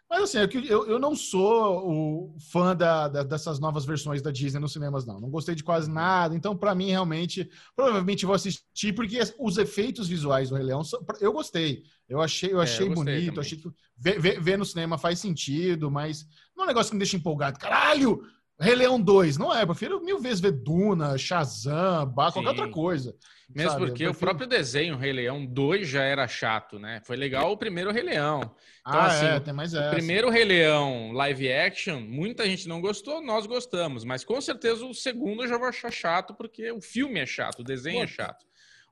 Mas assim, é eu, eu não sou o fã da, da, dessas novas versões da Disney nos cinemas, não. Não gostei de quase nada. Então, para mim, realmente, provavelmente vou assistir, porque os efeitos visuais do Rei Leão, eu gostei. Eu achei, eu achei é, eu bonito, achei que ver, ver, ver, no cinema faz sentido, mas não é um negócio que me deixa empolgado. Caralho! Rei Leão 2, não é, eu prefiro mil vezes ver Duna, Shazam, Bá, qualquer outra coisa. Mesmo sabe? porque prefiro... o próprio desenho Rei Leão 2 já era chato, né? Foi legal o primeiro Rei Leão. Então, ah, assim, é, tem mais essa. O primeiro Rei Leão live action, muita gente não gostou, nós gostamos, mas com certeza o segundo eu já vou achar chato, porque o filme é chato, o desenho Pô, é chato.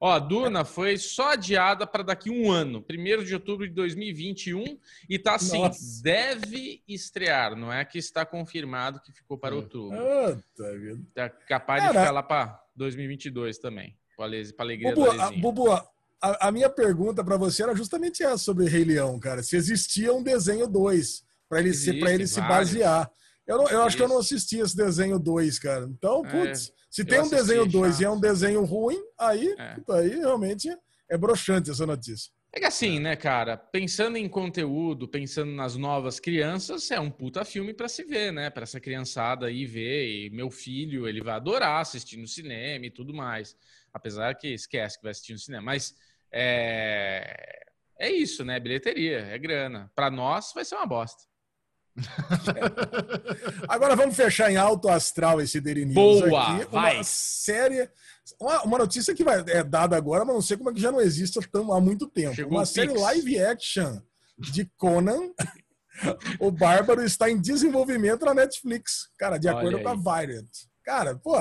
Ó, a Duna foi só adiada para daqui um ano, 1 de outubro de 2021, e tá assim, Nossa. deve estrear, não é que está confirmado que ficou para é. outubro. Puta Tá capaz Cara, de ficar lá para 2022 também, para alegria Bubu, a, Bubu, a, a, minha pergunta para você era justamente essa sobre Rei Leão, cara. Se existia um desenho 2 para ele, Existe, ele se basear. Eu, não, eu acho que eu não assisti esse desenho 2, cara. Então, é, putz, é, se tem um desenho 2 e é um desenho ruim, aí, é. aí realmente é broxante essa notícia. É que assim, né, cara, pensando em conteúdo, pensando nas novas crianças, é um puta filme para se ver, né? Para essa criançada aí ver. E meu filho, ele vai adorar assistir no cinema e tudo mais. Apesar que esquece que vai assistir no cinema. Mas é, é isso, né? Bilheteria, é grana. Para nós vai ser uma bosta. *laughs* Agora vamos fechar em alto astral esse Daily News Boa, aqui. Vai. Uma série, uma, notícia que vai, é dada agora, mas não sei como é que já não existe tão, há muito tempo. Chegou uma série live action de Conan. *laughs* o Bárbaro está em desenvolvimento na Netflix, cara, de acordo com a Variant. Cara, pô,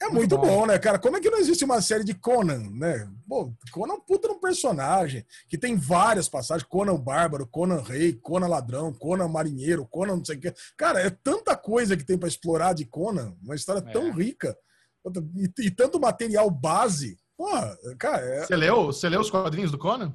é muito, bom. bom. né, cara? Como é que não existe uma série de Conan, né? Pô, Conan é um puta um personagem que tem várias passagens: Conan Bárbaro, Conan Rei, Conan Ladrão, Conan Marinheiro, Conan não sei o quê. Cara, é tanta coisa que tem para explorar de Conan, uma história é. tão rica e, e, tanto material base. Porra, cara. É... Você leu, você leu os quadrinhos do Conan?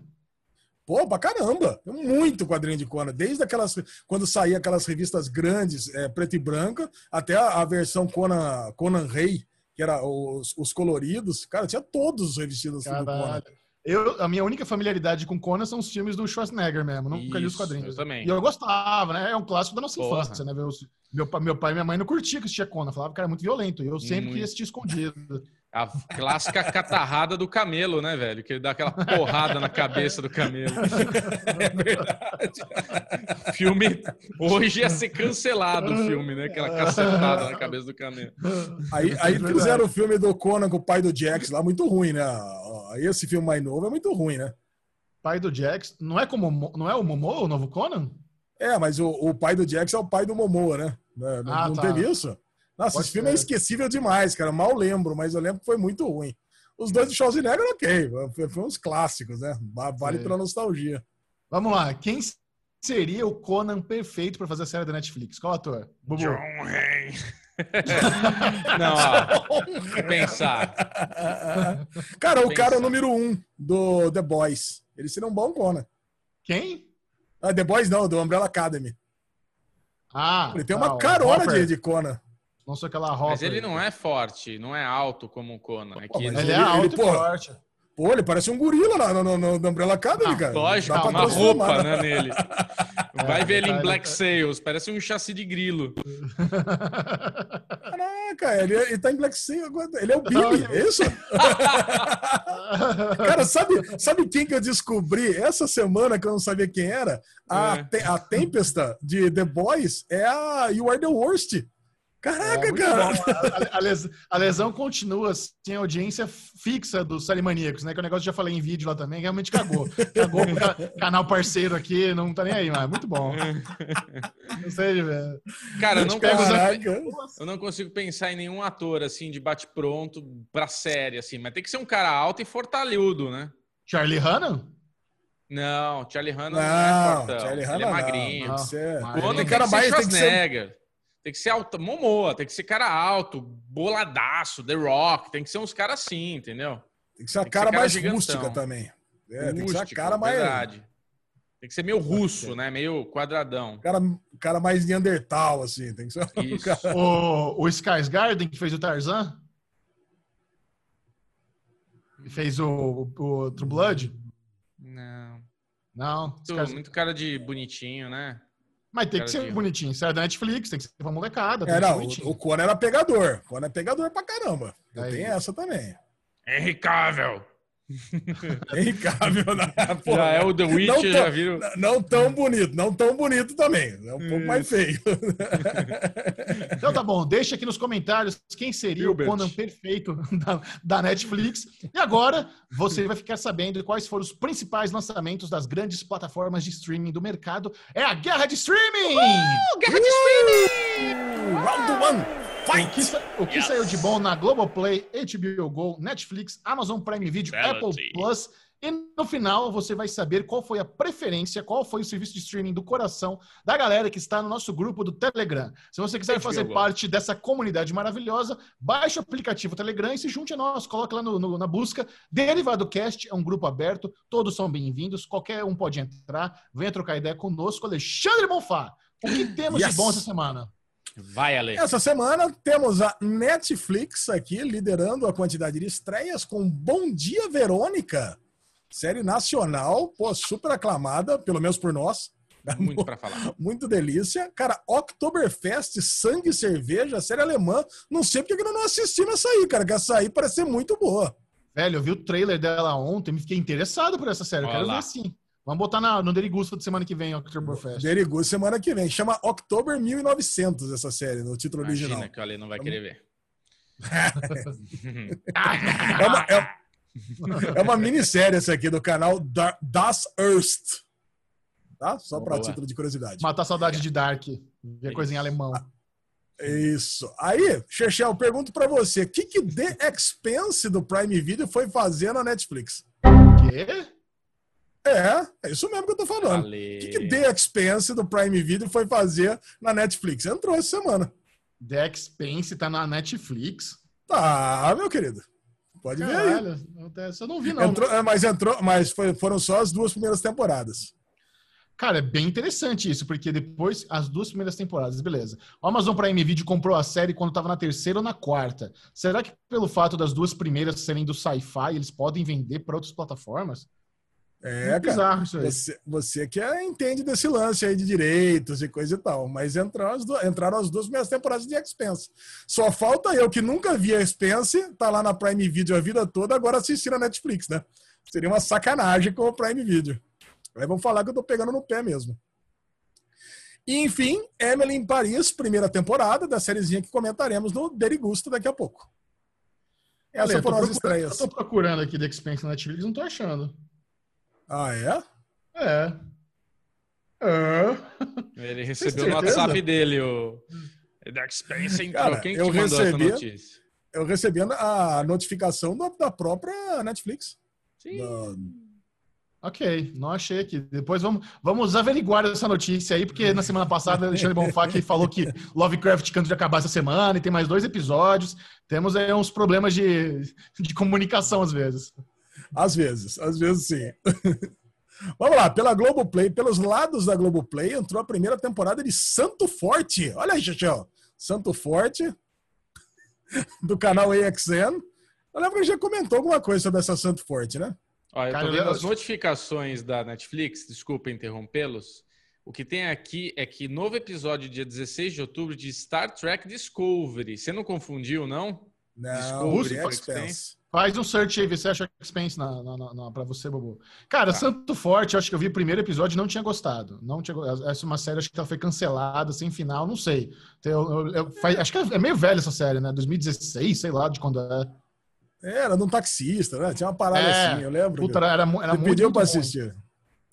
Pô, pra caramba! Muito quadrinho de Conan. Desde aquelas. Quando saía aquelas revistas grandes, é, preto e branca, até a, a versão Conan, Conan Rei que era os, os coloridos. Cara, tinha todos os revestidos assim do Conan. Eu, a minha única familiaridade com Conan são os filmes do Schwarzenegger mesmo. Nunca Isso, li os quadrinhos. Eu também. E eu gostava, né? É um clássico da nossa Porra. infância, né? Meu, meu pai e minha mãe não curtiam que assistia Conan. Falava que era muito violento. E eu sempre muito. queria assistir escondido. A clássica catarrada do camelo, né, velho? Que ele dá aquela porrada na cabeça do camelo. *laughs* É verdade. filme. Hoje ia ser cancelado o filme, né? Aquela cacetada na cabeça do camelo. Aí, aí é fizeram o filme do Conan com o pai do Jax lá, muito ruim, né? Esse filme mais novo é muito ruim, né? Pai do Jax. Não é, como, não é o Momoa, o novo Conan? É, mas o, o pai do Jax é o pai do Momoa, né? Não, ah, não tá. teve isso? Nossa, Pode esse filme é esquecível demais, cara. Mal lembro, mas eu lembro que foi muito ruim. Os dois do Schwarzenegger, ok. Foi uns clássicos, né? Vale é. pela nostalgia. Vamos lá. Quem seria o Conan perfeito para fazer a série da Netflix? Qual ator? Bubu. John Hay. *laughs* Não, ó, pensar. Cara, o cara é o número um do The Boys. Ele seria um bom Conan. Quem? Ah, The Boys não, do Umbrella Academy. Ah, Ele tem tá, uma o carona de, de Conan. Não sou aquela Hopper. Mas ele não é forte, não é alto como o Conan. É Pô, Ele, Ele- é alto ele, e pô, forte. Pô, ele parece um gorila lá no, no, no, no Umbrella Academy, Ah, cara. Lógico, pra uma roupa né? né, nele. *laughs* Vai ver ele em Black tá. Sails, parece um chassi de grilo. *laughs* Caraca, ele, ele tá em Black Sea agora. Ele é o Billy, é isso? *laughs* Cara, sabe, sabe quem que eu descobri essa semana que eu não sabia quem era? A, É. Te- a Tempesta de The Boys é a You Are the Worst. Caraca, É, cara. bom. A, a les- a lesão continua sem audiência fixa dos Salimaníacos, né? Que é um negócio que já falei em vídeo lá também, realmente cagou. Cagou ca- canal parceiro aqui, não tá nem aí, mas muito bom. Não sei, velho. Cara, eu não, consigo, eu não consigo pensar em nenhum ator assim de bate-pronto pra série, assim, mas tem que ser um cara alto e fortalhudo, né? Charlie Hanna? Não, Charlie Hanna não, é Não, fortão. Charlie ele Hanna é não. magrinho. Ser, Mas- O Conan Tem tem, cara mais- tem que ser-. Tem que ser alto, Momoa, tem que ser cara alto, boladaço, The Rock, tem que ser uns caras assim, entendeu? tem que ser a ser cara cara mais gigantão. rústica também. É, tem que ser a cara mais. verdade. Tem que ser meio russo, né? Meio quadradão. Cara, cara mais Neandertal, assim. Tem que ser um cara. O, o Skarsgård, que fez o Tarzan? Que Fez o, o, o True Blood? Não. Não. Muito, Skars- muito cara de bonitinho, né? Mas tem que ser bonitinho. Isso é da Netflix, tem que ser pra molecada. tem É, não, bonitinho. o, o Conan era pegador. O Conan é pegador pra caramba. Tenho essa também. Henry Cavill. *laughs* Cavill, né? Pô, Já é o The Witcher, não já viram? Não tão bonito, não tão bonito também. É um pouco mais feio. *laughs* Então tá bom, deixa aqui nos comentários quem seria Gilbert. o Conan perfeito *laughs* da, da Netflix. E agora você vai ficar sabendo quais foram os principais lançamentos das grandes plataformas de streaming do mercado. É a guerra de streaming! Guerra de streaming! Round one, O que, o que saiu de bom na Globoplay, HBO Go, Netflix, Amazon Prime Video, Reality. Apple Plus. E no final você vai saber qual foi a preferência, qual foi o serviço de streaming do coração da galera que está no nosso grupo do Telegram. Se você quiser fazer parte dessa comunidade maravilhosa, baixe o aplicativo Telegram e se junte a nós. Coloque lá no- no- na busca. Derivado Cast é um grupo aberto, todos são bem-vindos, qualquer um pode entrar. Venha trocar ideia conosco. Alexandre Bonfá, o que temos Yes. de bom essa semana? Vai, Ale. Essa semana temos a Netflix aqui liderando a quantidade de estreias com Bom Dia Verônica, série nacional, pô, super aclamada, pelo menos por nós. Muito pra falar. *laughs* Muito delícia. Cara, Oktoberfest, Sangue e Cerveja, série alemã. Não sei porque que eu não assisti nessa aí, cara, que essa aí parece ser muito boa. Velho, eu vi o trailer dela ontem, me fiquei interessado por essa série. Eu quero lá. ver sim. Vamos botar na, no Derigusto de semana que vem, Oktoberfest. Derigu semana que vem. Chama October 1900 essa série, no título Imagina original. que o Ale não vai querer ver. *laughs* É uma, é- é uma minissérie essa aqui do canal Da- Das Erst. Tá? Só para título de curiosidade. Matar a saudade de Dark. Ver Isso. coisa em alemão. Isso. Aí, Chechel, pergunto para você: o que, que The Expense do Prime Video foi fazer na Netflix? Quê? É, é isso mesmo que eu tô falando. O que, que The Expense do Prime Video foi fazer na Netflix? Entrou essa semana. The Expense tá na Netflix. Tá, meu querido. Pode ver aí. Caralho, eu não vi, não. Entrou, é, mas entrou, mas foi- foram só as duas primeiras temporadas. Cara, é bem interessante isso, porque depois, as duas primeiras temporadas, beleza. O Amazon Prime Video comprou a série quando tava na terceira ou na quarta. Será que pelo fato das duas primeiras serem do sci-fi, eles podem vender para outras plataformas? É, Muito cara. bizarro isso aí. Você, você que é- entende desse lance aí de direitos e coisa e tal, mas entraram as, du- entraram as duas primeiras temporadas de Expense. Só falta eu, que nunca vi a Expense, tá lá na Prime Video a vida toda, agora assistir na Netflix, né? Seria uma sacanagem com o Prime Video. Aí vão falar que eu tô pegando no pé mesmo. E, enfim, Emily em Paris, primeira temporada da sériezinha que comentaremos no Derigusta daqui a pouco. Essas Olha, foram as procurando- estreias. Eu tô procurando aqui The Expense na Netflix, não tô achando. Ah, é? É. É. Ele recebeu no? WhatsApp dele o. Entrou. Cara, Quem eu te mandou recebi- essa notícia? Eu recebi a a notificação da, da própria Netflix. Sim. Da- Ok, não achei aqui. Depois vamos, vamos averiguar essa notícia aí, porque na semana passada o Alexandre Bonfá que falou que Lovecraft Canto de acabar essa semana e tem mais dois episódios. Temos aí uns problemas de, de comunicação às vezes. Às vezes, às vezes sim. *laughs* Vamos lá, pela Globoplay, pelos lados da Globoplay, entrou a primeira temporada de Santo Forte. Olha aí, Xixão. Santo Forte, *laughs* do canal AXN. Eu lembro que a gente já comentou alguma coisa sobre essa Santo Forte, né? Olha, eu tô vendo as notificações da Netflix, desculpa interrompê-los. O que tem aqui é que novo episódio dia 16 de outubro de Star Trek Discovery. Você não confundiu, não? Não, Discovery Expense. Faz um search aí, vê se acha Expense na, na, na, pra você, Bobo. Cara, tá. Santo Forte, acho que eu vi o primeiro episódio e não tinha gostado. Não tinha, essa é uma série, acho que ela foi cancelada, sem final, não sei. Eu, eu, eu, faz, acho que é meio velha essa série, né? 2016, sei lá de quando é. Era de um taxista, né? Tinha uma parada é, assim, eu lembro. Puta, era, era Você muito, pediu para assistir.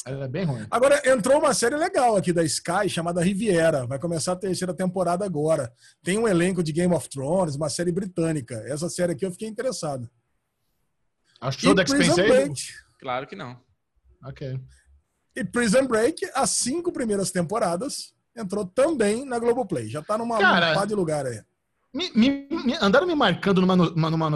Era bem ruim. Agora, entrou uma série legal aqui da Sky, chamada Riviera. Vai começar a terceira temporada agora. Tem um elenco de Game of Thrones, uma série britânica. Essa série aqui eu fiquei interessado. Achou da Expense Claro que não. Ok. E Prison Break, as cinco primeiras temporadas, entrou também na Globoplay. Já tá numa Cara, de lugar aí. Me, me, me, andaram me marcando numa, numa, numa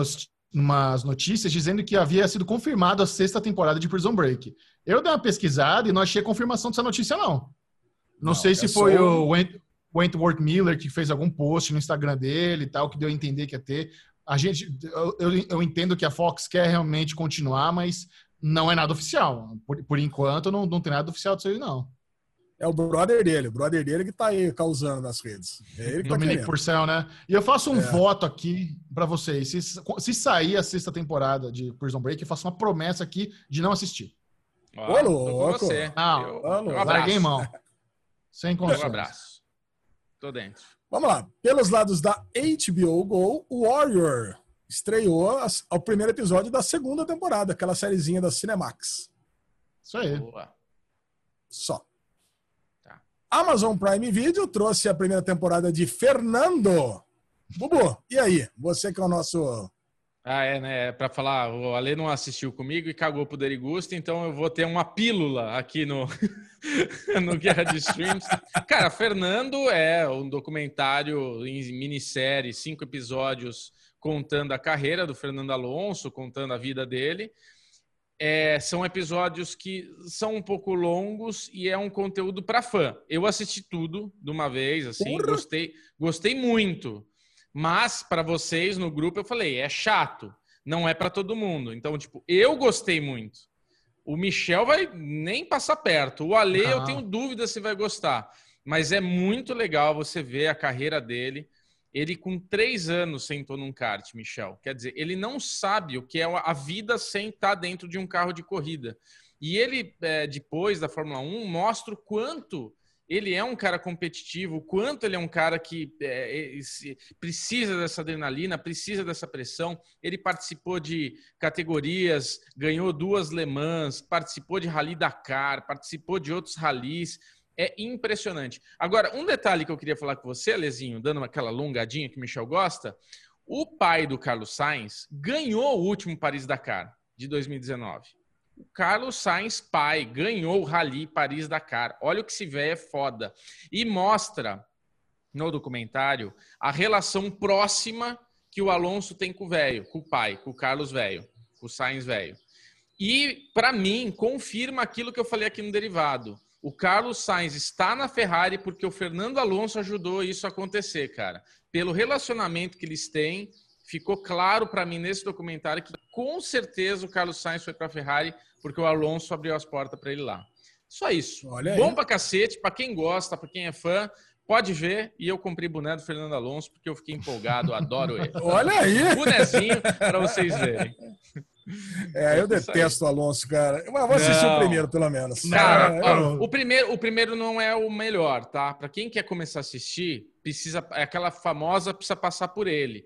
umas notícias dizendo que havia sido confirmado a sexta temporada de Prison Break. Eu dei uma pesquisada e não achei confirmação dessa notícia, não. Não, não sei é se foi o Wentworth Miller que fez algum post no Instagram dele e tal, que deu a entender que ia ter. A gente, eu, eu, eu entendo que a Fox quer realmente continuar, mas não é nada oficial. Por, por enquanto, não, não tem nada oficial disso aí, não. É o brother dele, o brother dele que tá aí causando nas redes. É ele que tá Dominique Purcell, né? E eu faço um é. voto aqui para vocês. Se, se sair a sexta temporada de Prison Break, eu faço uma promessa aqui de não assistir. Ô, louco! Você. Não, eu, eu larguei mão. Sem *laughs* condições. Um abraço. Tô dentro. Vamos lá. Pelos lados da HBO Go, Warrior estreou o primeiro episódio da segunda temporada, aquela sériezinha da Cinemax. Isso aí. Boa. Só. Amazon Prime Video trouxe a primeira temporada de Fernando. Bubu, e aí? Você que é o nosso. Ah, é, né? É pra falar, o Ale não assistiu comigo e cagou pro Derigusto, então eu vou ter uma pílula aqui no, *laughs* no Guerra de Streams. Cara, Fernando é um documentário em minissérie, cinco episódios contando a carreira do Fernando Alonso, contando a vida dele. É, são episódios que são um pouco longos e é um conteúdo para fã. Eu assisti tudo de uma vez, assim, Porra. gostei, gostei muito. Mas para vocês no grupo eu falei, é chato, não é para todo mundo. Então, tipo, eu gostei muito. O Michel vai nem passar perto. O Ale, eu tenho dúvida se vai gostar. Mas é muito legal você ver a carreira dele. Ele, com três anos, sentou num kart, Michel. Quer dizer, ele não sabe o que é a vida sem estar dentro de um carro de corrida. E ele, é, depois da Fórmula 1, mostra o quanto ele é um cara competitivo, o quanto ele é um cara que é, precisa dessa adrenalina, precisa dessa pressão. Ele participou de categorias, ganhou duas Le Mans, participou de Rally Dakar, participou de outros rallies. É impressionante. Agora, um detalhe que eu queria falar com você, Alezinho, dando aquela alongadinha que o Michel gosta. O pai do Carlos Sainz ganhou o último Paris-Dakar de 2019. O Carlos Sainz, pai, ganhou o Rally Paris-Dakar. Olha o que se vê, é foda. E mostra no documentário a relação próxima que o Alonso tem com o velho, com o pai, com o Carlos velho, com o Sainz velho. E, para mim, confirma aquilo que eu falei aqui no derivado o Carlos Sainz está na Ferrari porque o Fernando Alonso ajudou isso a acontecer, cara. Pelo relacionamento que eles têm, ficou claro para mim nesse documentário que com certeza o Carlos Sainz foi para a Ferrari porque o Alonso abriu as portas para ele lá. Só isso. Olha Bom para cacete, para quem gosta, para quem é fã. Pode ver, e eu comprei boné do Fernando Alonso porque eu fiquei empolgado, adoro ele. *laughs* Olha aí! Bonezinho para vocês verem. *laughs* É, eu detesto o Alonso, cara. Mas vou assistir não. o primeiro, pelo menos. Cara, ó, o, primeiro, o primeiro não é o melhor, tá? Para quem quer começar a assistir, precisa é aquela famosa precisa passar por ele.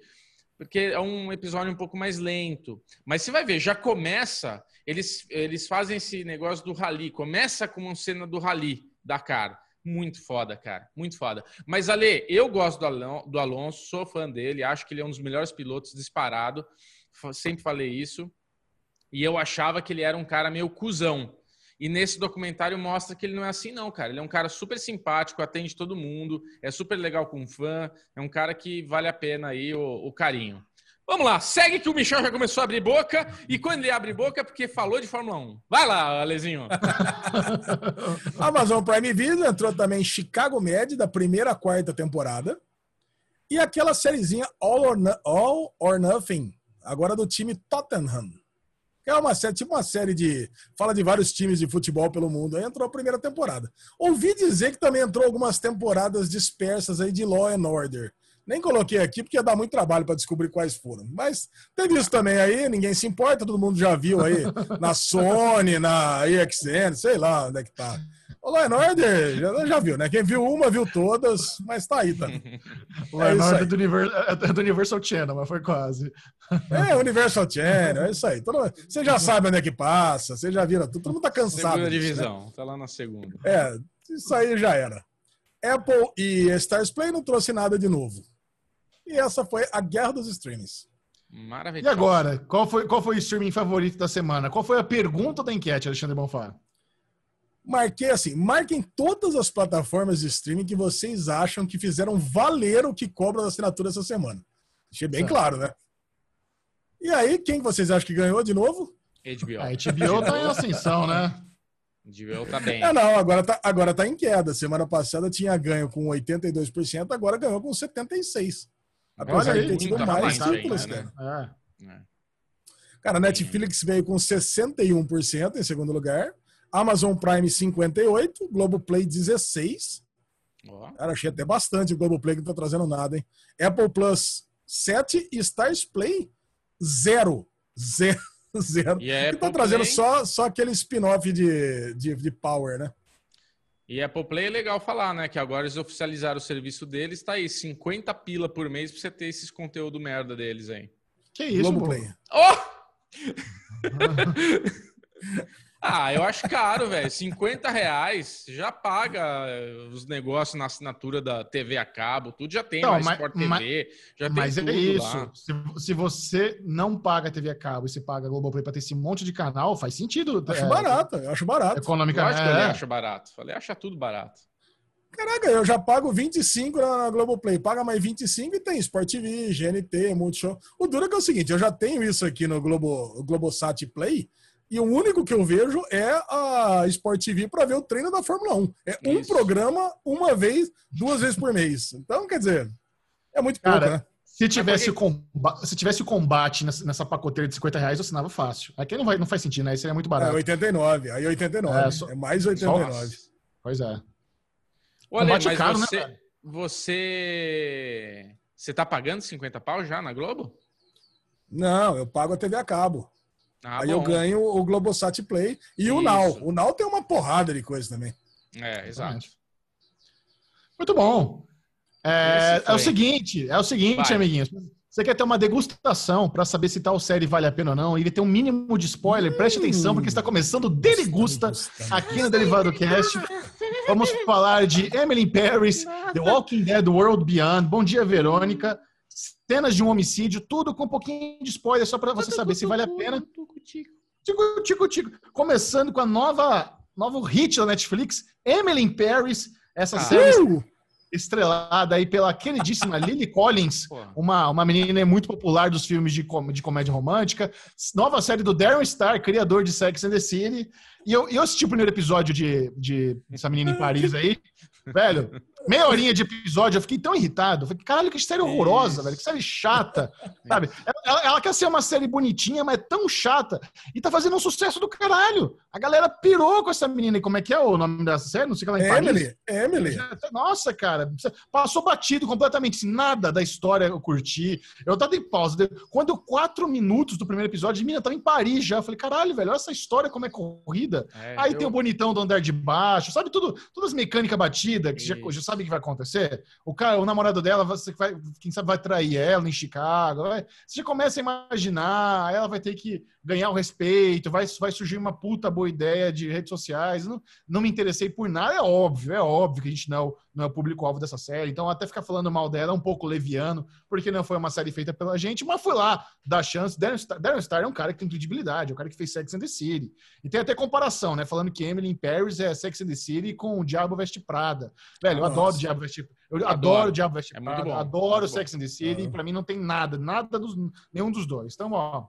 Porque é um episódio um pouco mais lento. Mas você vai ver, já começa, eles, eles fazem esse negócio do rally. Começa com uma cena do rally da cara. Muito foda, cara. Muito foda. Mas, Ale, eu gosto do Alonso, sou fã dele, acho que ele é um dos melhores pilotos disparado. Sempre falei isso e eu achava que ele era um cara meio cuzão. E nesse documentário mostra que ele não é assim, não, cara. Ele é um cara super simpático, atende todo mundo, é super legal com fã, é um cara que vale a pena aí o, o carinho. Vamos lá, segue que o Michel já começou a abrir boca. E quando ele abre boca é porque falou de Fórmula 1. Vai lá, Alezinho. *laughs* Amazon Prime Video entrou também Chicago Med, da primeira quarta temporada. E aquela sériezinha All or, All or Nothing, agora do time Tottenham. É uma série, tipo uma série de. Fala de vários times de futebol pelo mundo. Aí entrou a primeira temporada. Ouvi dizer que também entrou algumas temporadas dispersas aí de Law and Order. Nem coloquei aqui porque ia dar muito trabalho para descobrir quais foram. Mas teve isso também aí, ninguém se importa, todo mundo já viu aí na Sony, na EXN, sei lá onde é que tá. O Law Order já, já, viu, né? Quem viu uma, viu todas, mas tá aí também. *laughs* O é Law é do, Universal, é do Universal Channel, mas foi quase. É, Universal Channel, é isso aí. Todo, você já sabe onde é que passa, você já viu tudo, todo mundo tá cansado. Segunda disso, divisão, né? tá lá na segunda. É, isso aí já era. Apple e Stars Play não trouxe nada de novo. E essa foi a guerra dos streamings. Maravilhoso. E agora, qual foi, qual foi o streaming favorito da semana? Qual foi a pergunta da enquete, Alexandre Bonfá? Marquei assim, marquem todas as plataformas de streaming que vocês acham que fizeram valer o que cobra da assinatura essa semana. Achei bem certo. claro, né? E aí, quem vocês acham que ganhou de novo? HBO. A HBO tá em ascensão, né? HBO tá bem. É, não, agora tá, agora tá em queda. Semana passada tinha ganho com 82%, agora ganhou com 76%. Apesar de ter tido mais títulos, né? cara. É. Cara, Netflix veio com 61% em segundo lugar. Amazon Prime 58, Globoplay 16. Oh. Cara, achei até bastante o Globoplay que não tá trazendo nada, hein? Apple Plus 7 e Stars Play 0. 0. *laughs* Zero. E que tá trazendo Play... só, só aquele spin-off de, de, de Power, né? E Apple Play é legal falar, né? Que agora eles oficializaram o serviço deles, tá aí, 50 pila por mês pra você ter esses conteúdo merda deles aí. Que isso, Globo Play. Oh! *laughs* Ah, eu acho caro, velho. 50 reais já paga os negócios na assinatura da TV a cabo, tudo já tem, não, mas, Sport TV, mas, já tem Mas é isso. Se, se, você não paga TV a cabo e se paga Globoplay para ter esse monte de canal, faz sentido. Acho é, barato, eu acho barato. Economicamente. Que eu é. acho barato. Falei, acha tudo barato. Caraca, eu já pago 25 na Globoplay. Paga mais 25 e tem Sport TV, GNT, Multishow. O duro é que é o seguinte, eu já tenho isso aqui no Globo, Globosat Play e o único que eu vejo é a Sport TV para ver o treino da Fórmula 1. É um programa uma vez, duas vezes por mês. Então, quer dizer, é muito pouco, Cara, né? Se tivesse, porque... combate, se tivesse o combate nessa, pacoteira de 50 reais, eu assinava fácil. Aqui não, vai, não faz sentido, né? Isso é muito barato. É 89, aí 89. É, só... é mais 89. Só... Pois é. Olha, mas caro, você, né? você... Você tá pagando 50 pau já na Globo? Não, eu pago a TV a cabo. Ah, Aí bom. eu ganho o Globosat Play e Isso. o Now. O Now tem uma porrada de coisa também. É, exato. Muito bom. É, é o seguinte, é o seguinte, Vai. amiguinhos. Você quer ter uma degustação para saber se tal série vale a pena ou não e ter um mínimo de spoiler? Preste atenção, porque está começando o Derigusta aqui no Derivado Cast. Vamos falar de Emily Paris, The Walking Dead World Beyond. Bom dia, Verônica cenas de um homicídio, tudo com um pouquinho de spoiler, só para você saber se vale a pena. Tico, tico, tico. Começando com a nova, novo hit da Netflix, Emily in Paris, essa ah. série estrelada aí pela queridíssima *laughs* Lily Collins, uma, uma menina muito popular dos filmes de, com, de comédia romântica. Nova série do Darren Star, criador de Sex and the City. E eu, eu assisti o primeiro episódio de, de essa menina em Paris aí. *laughs* Velho, meia horinha de episódio, eu fiquei tão irritado. Eu falei, caralho, que série horrorosa, Isso. velho, que série chata. *laughs* Sabe? Ela, ela, quer ser uma série bonitinha, mas é tão chata. E tá fazendo um sucesso do caralho. A galera pirou com essa menina. E como é que é o nome dessa série? Não sei o que ela é Emily. Emily. Nossa, cara. Passou batido completamente. Nada da história eu curti. Eu tava em pausa. Quando deu quatro minutos do primeiro episódio, a menina tava em Paris já. Eu falei, caralho, velho, olha essa história como é corrida. É, Aí eu... tem o bonitão do andar de baixo. Sabe tudo, todas as mecânicas batidas que já, já sabe sabe o que vai acontecer? O cara, o namorado dela, você vai, quem sabe vai trair ela em Chicago. Vai, você já começa a imaginar, ela vai ter que ganhar o respeito, vai, vai surgir uma puta boa ideia de redes sociais. Não, não me interessei por nada, é óbvio, é óbvio que a gente não, não é o público-alvo dessa série. Então, até ficar falando mal dela é um pouco leviano, porque não foi uma série feita pela gente, mas foi lá, dá chance. Darren Star, Darren Star é um cara que tem credibilidade, é um cara que fez Sex and the City. E tem até comparação, né? Falando que Emily in Paris é Sex and the City com o Diabo Veste Prada. Velho, eu Nossa. adoro o Diabo Veste Eu adoro, adoro o Diabo Veste é Prada, adoro o Sex and the City, e pra mim não tem nada, nada dos, nenhum dos dois. Então, ó.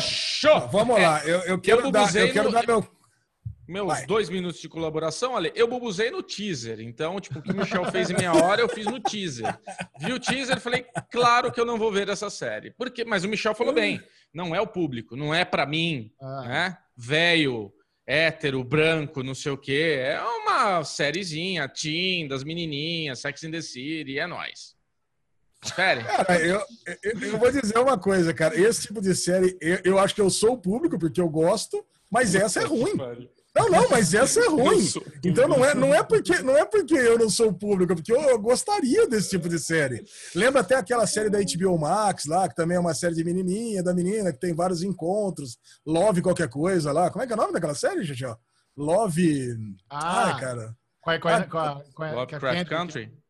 Show! Vamos lá, eu, eu quero, eu dar, eu quero no... dar meu meus Vai. dois minutos de colaboração, olha, eu bubuzei no teaser. Então, tipo, o que o Michel fez em meia hora, eu fiz no teaser. Vi o teaser e falei, claro que eu não vou ver essa série. Porque, mas o Michel falou bem, não é o público, não é para mim, ah. né? Velho, hétero, branco, não sei o quê. É uma sériezinha, teen, das menininhas, Sex in the City, é nóis. Confere. Cara, eu, eu, eu, vou dizer uma coisa, cara. Esse tipo de série, eu, eu acho que eu sou o público, porque eu gosto, mas essa é ruim. Não, não, mas essa é ruim. Então não é, não é porque não é porque eu não sou público, é porque eu gostaria desse tipo de série. Lembra até aquela série da HBO Max lá, que também é uma série de menininha, da menina que tem vários encontros, Love qualquer coisa lá. Como é que é o nome daquela série, gente? Love. Ah, Ai, cara. Qual é, qual é, ah, qual é, qual é, Lovecraft Country.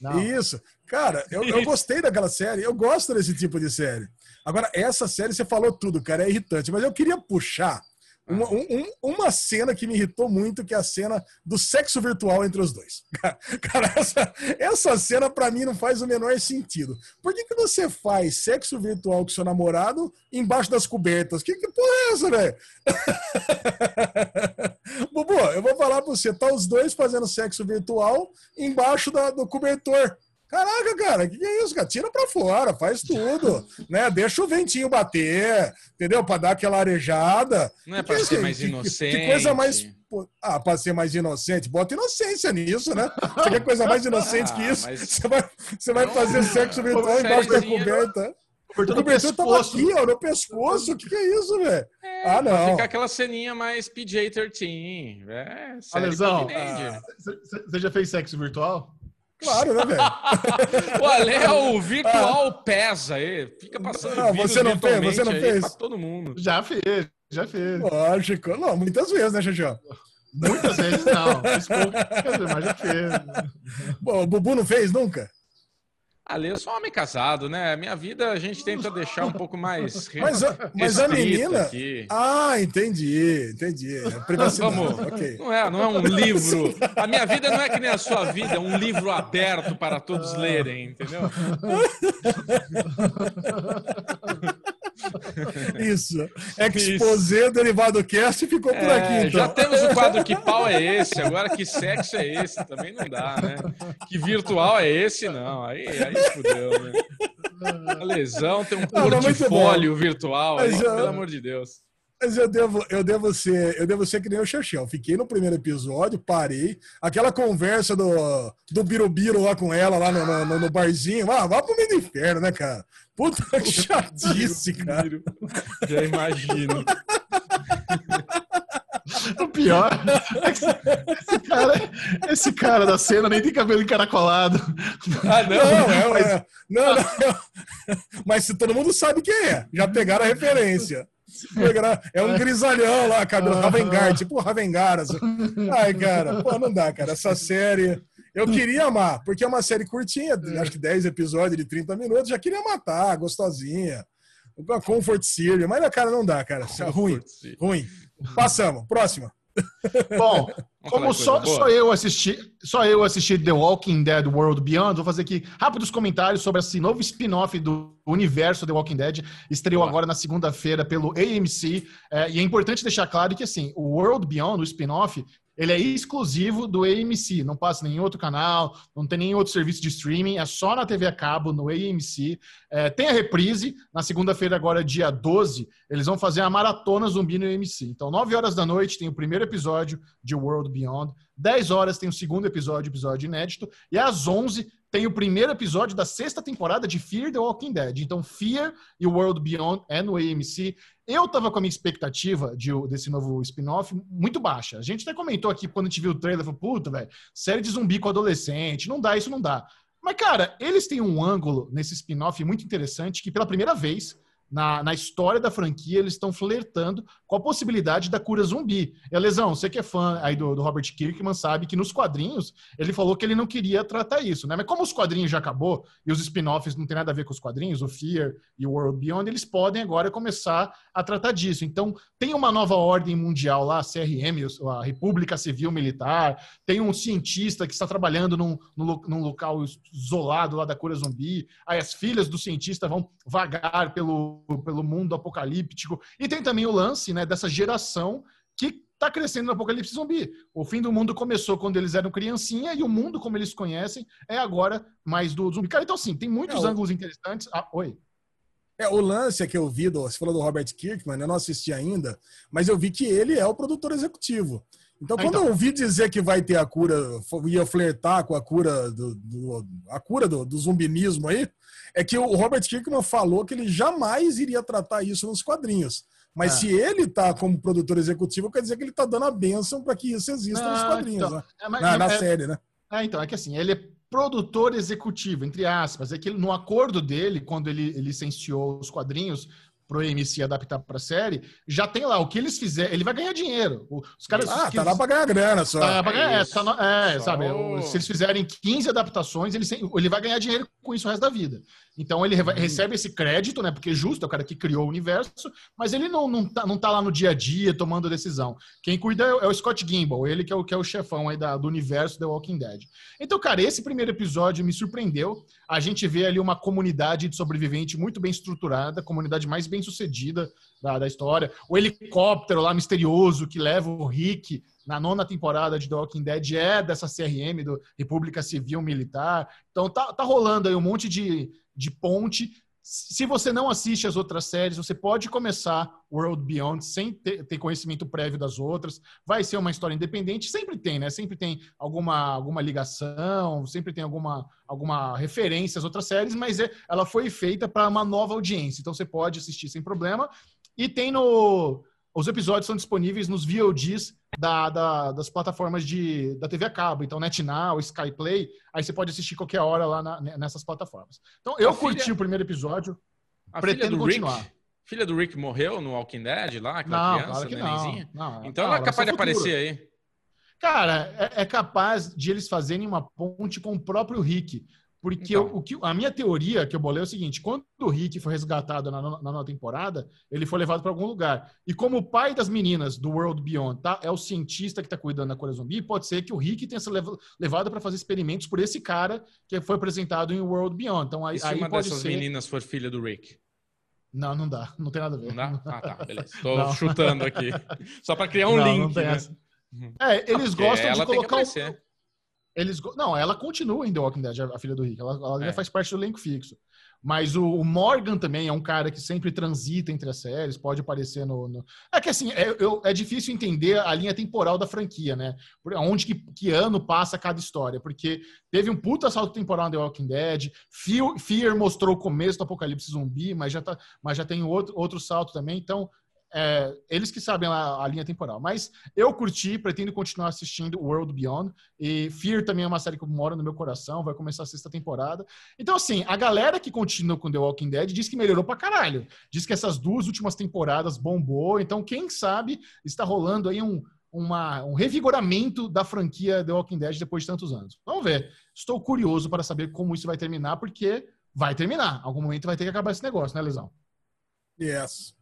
Não. Isso. Cara, eu, eu gostei daquela série. Eu gosto desse tipo de série. Agora, essa série, você falou tudo, cara, é irritante. Mas eu queria puxar uma, um, uma cena que me irritou muito, que é a cena do sexo virtual entre os dois. *laughs* Cara, essa, essa cena para mim não faz o menor sentido. Por que, que você faz sexo virtual com seu namorado embaixo das cobertas? Que, que porra é essa, velho? *laughs* Eu vou falar pra você, tá os dois fazendo sexo virtual embaixo da, do cobertor. Caraca, cara, que, que é isso, cara? Tira pra fora, faz tudo, *laughs* né? Deixa o ventinho bater, entendeu? Pra dar aquela arejada. Não é pra que é ser é mais que, inocente. Que coisa mais. Ah, pra ser mais inocente, bota inocência nisso, né? Você quer coisa mais inocente *laughs* ah, que isso? Mas... Você vai, você vai fazer sexo virtual embaixo da coberta. O cobertor tava aqui, ó, no pescoço. O que, que é isso, velho? É, ah, não. Ficar aquela ceninha mais PJ-13. É, Alesão, você já fez sexo virtual? Claro, né, velho? *laughs* o Ale é o virtual ah. pesa aí. Fica passando não, você não fez, você não fez. pra todo mundo. Já fez, já fez. Lógico. Não, muitas vezes, né, Xixão? Muitas vezes não. mas já fez. Bom, o Bubu não fez nunca? Ali eu sou um homem casado, né? Minha vida a gente tenta deixar um pouco mais. *laughs* Mas, mas a menina. Aqui. Ah, entendi, entendi. É privacidade. Vamos. Okay. Não, é, não é um *laughs* livro. A minha vida não é que nem a sua vida, é um livro aberto para todos lerem, entendeu? *laughs* *laughs* Isso. Exposé derivado cast ficou por é, aqui. Então. Já temos o quadro Que Pau é esse? Agora que sexo é esse? Também não dá, né? Que virtual é esse? Não. Aí, aí fudeu, né? A lesão tem um portfólio virtual aí, pelo amor de Deus. Mas eu devo, eu devo ser, eu devo ser que nem o Xaxão. Fiquei no primeiro episódio, parei. Aquela conversa do, do Birubiru lá com ela, lá no, no, no barzinho. Ah, vá pro meio do inferno, né, cara? Puta que chatice, cara. Já imagino. O pior é que esse cara, esse cara da cena nem tem cabelo encaracolado. Ah, não, não, é, mas, é, não, não, mas todo mundo sabe quem é. Já pegaram a referência. É um grisalhão lá, cabelo uhum. Ravengar, tipo Ravengar. Assim. Ai, cara, pô, não dá, cara. Essa série. Eu queria amar, porque é uma série curtinha, acho que 10 episódios de 30 minutos, já queria matar, gostosinha. Comfort Series, mas, cara, não dá, cara. É ruim, ruim. Passamos. Próxima. Bom, *laughs* como só, só, eu assisti, só eu assisti The Walking Dead World Beyond, vou fazer aqui rápidos comentários sobre esse novo spin-off do universo The Walking Dead. Estreou agora na segunda-feira pelo AMC. É, e é importante deixar claro que assim, o World Beyond, o spin-off, ele é exclusivo do AMC, não passa em nenhum outro canal, não tem nenhum outro serviço de streaming, é só na TV a cabo, no AMC. É, tem a reprise, na segunda-feira, agora, dia 12, eles vão fazer a maratona zumbi no AMC. Então, 9 horas da noite tem o primeiro episódio de World Beyond, 10 horas tem o segundo episódio, episódio inédito, e às 11 tem o primeiro episódio da sexta temporada de Fear the Walking Dead. Então, Fear e World Beyond é no AMC. Eu tava com a minha expectativa de, desse novo spin-off muito baixa. A gente até comentou aqui quando a gente viu o trailer, falou, puta, velho, série de zumbi com adolescente, não dá, isso não dá. Mas, cara, eles têm um ângulo nesse spin-off muito interessante que, pela primeira vez, na, na história da franquia, eles estão flertando com a possibilidade da cura zumbi. E, Lesão, você que é fã aí do, do, Robert Kirkman sabe que nos quadrinhos ele falou que ele não queria tratar isso, né? Mas como os quadrinhos já acabou e os spin-offs não tem nada a ver com os quadrinhos, o Fear e o World Beyond, eles podem agora começar a tratar disso. Então, tem uma nova ordem mundial lá, a CRM, a República Civil Militar, tem um cientista que está trabalhando num, num, num local isolado lá da cura zumbi, aí as filhas do cientista vão vagar pelo, pelo mundo apocalíptico, e tem também o lance, né? dessa geração que está crescendo no apocalipse zumbi. O fim do mundo começou quando eles eram criancinha e o mundo como eles conhecem é agora mais do zumbi. Cara, então sim, tem muitos é, ângulos interessantes. Ah, oi. É, o lance é que eu vi, do, você falou do Robert Kirkman, eu não assisti ainda, mas eu vi que ele é o produtor executivo. Então, ah, quando então. eu ouvi dizer que vai ter a cura, ia flertar com a cura do, do a cura do, do, zumbinismo aí, é que o Robert Kirkman falou que ele jamais iria tratar isso nos quadrinhos. Mas é. se ele está como produtor executivo, quer dizer que ele está dando a benção para que isso exista nos ah, quadrinhos, então, né? é, mas, na, na é, série, né? É, então, é que assim, ele é produtor executivo, entre aspas. É que no acordo dele, quando ele, ele licenciou os quadrinhos, pro AMC adaptar para série, já tem lá o que eles fizerem, ele vai ganhar dinheiro. Os caras Ah, tá lá para ganhar grana só. Tá pra ganhar, é, tá no, é sabe, se eles fizerem 15 adaptações, ele, ele vai ganhar dinheiro com isso o resto da vida. Então ele uhum. recebe esse crédito, né? Porque é justo, é o cara que criou o universo, mas ele não, não, tá, não tá lá no dia a dia tomando decisão. Quem cuida é, o é Scott Gimble, ele que é o, que é o chefão aí da, do universo The Walking Dead. Então, cara, esse primeiro episódio me surpreendeu. A gente vê ali uma comunidade de sobrevivente muito bem estruturada, comunidade mais bem sucedida da, da história. O helicóptero lá misterioso que leva o Rick na nona temporada de The Walking Dead é dessa CRM, do República Civil Militar. Então tá, tá rolando aí um monte de, de ponte. Se você não assiste as outras séries, você pode começar World Beyond sem ter, ter, conhecimento prévio das outras. Vai ser uma história independente, sempre tem, né? Sempre tem alguma, alguma ligação, sempre tem alguma, alguma referência às outras séries, mas é, ela foi feita para uma nova audiência. Então você pode assistir sem problema. E tem no. Os episódios são disponíveis nos VODs da, da, das plataformas de, da TV a cabo. Então, NetNow, Skyplay, aí você pode assistir qualquer hora lá na, nessas plataformas. Então, eu a curti filha... o primeiro episódio, a pretendo continuar. Rick, filha do Rick morreu no Walking Dead lá, aquela não, criança, claro não. não. Então, ela é capaz de aparecer aí. Cara, é, é, capaz de eles fazerem uma ponte com o próprio Rick. Porque então. o que, a minha teoria que eu bolei é o seguinte: quando o Rick foi resgatado na, na nova temporada, ele foi levado para algum lugar. E como o pai das meninas do World Beyond tá, é o cientista que está cuidando da cura zumbi, pode ser que o Rick tenha sido levado para fazer experimentos por esse cara que foi apresentado em World Beyond. Então, aí, e se aí uma dessas ser... meninas for filha do Rick? Não, não dá. Não tem nada a ver. Não dá? Ah, tá. Beleza. Estou chutando aqui. *laughs* Só para criar um não, link. Não né? É, eles ah, gostam de colocar. Eles, não, ela continua em The Walking Dead, a filha do Rick. Ela, ela é. faz parte do elenco fixo. Mas o, o, Morgan também é um cara que sempre transita entre as séries, pode aparecer no. no... É que assim, é, eu, é, difícil entender a linha temporal da franquia, né? Onde que, que, ano passa cada história. Porque teve um puta salto temporal no The Walking Dead, Fear, Fear mostrou o começo do apocalipse zumbi, mas já, tá, mas já tem outro, outro salto também. Então, é, eles que sabem a, a, linha temporal. Mas eu curti, pretendo continuar assistindo World Beyond. E Fear também é uma série que mora no meu coração, vai começar a sexta temporada. Então, assim, a galera que continua com The Walking Dead diz que melhorou pra caralho. Diz que essas duas últimas temporadas bombou. Então, quem sabe está rolando aí um, uma, um revigoramento da franquia The Walking Dead depois de tantos anos. Vamos ver. Estou curioso para saber como isso vai terminar, porque vai terminar. Algum momento vai ter que acabar esse negócio, né, Lesão? Yes.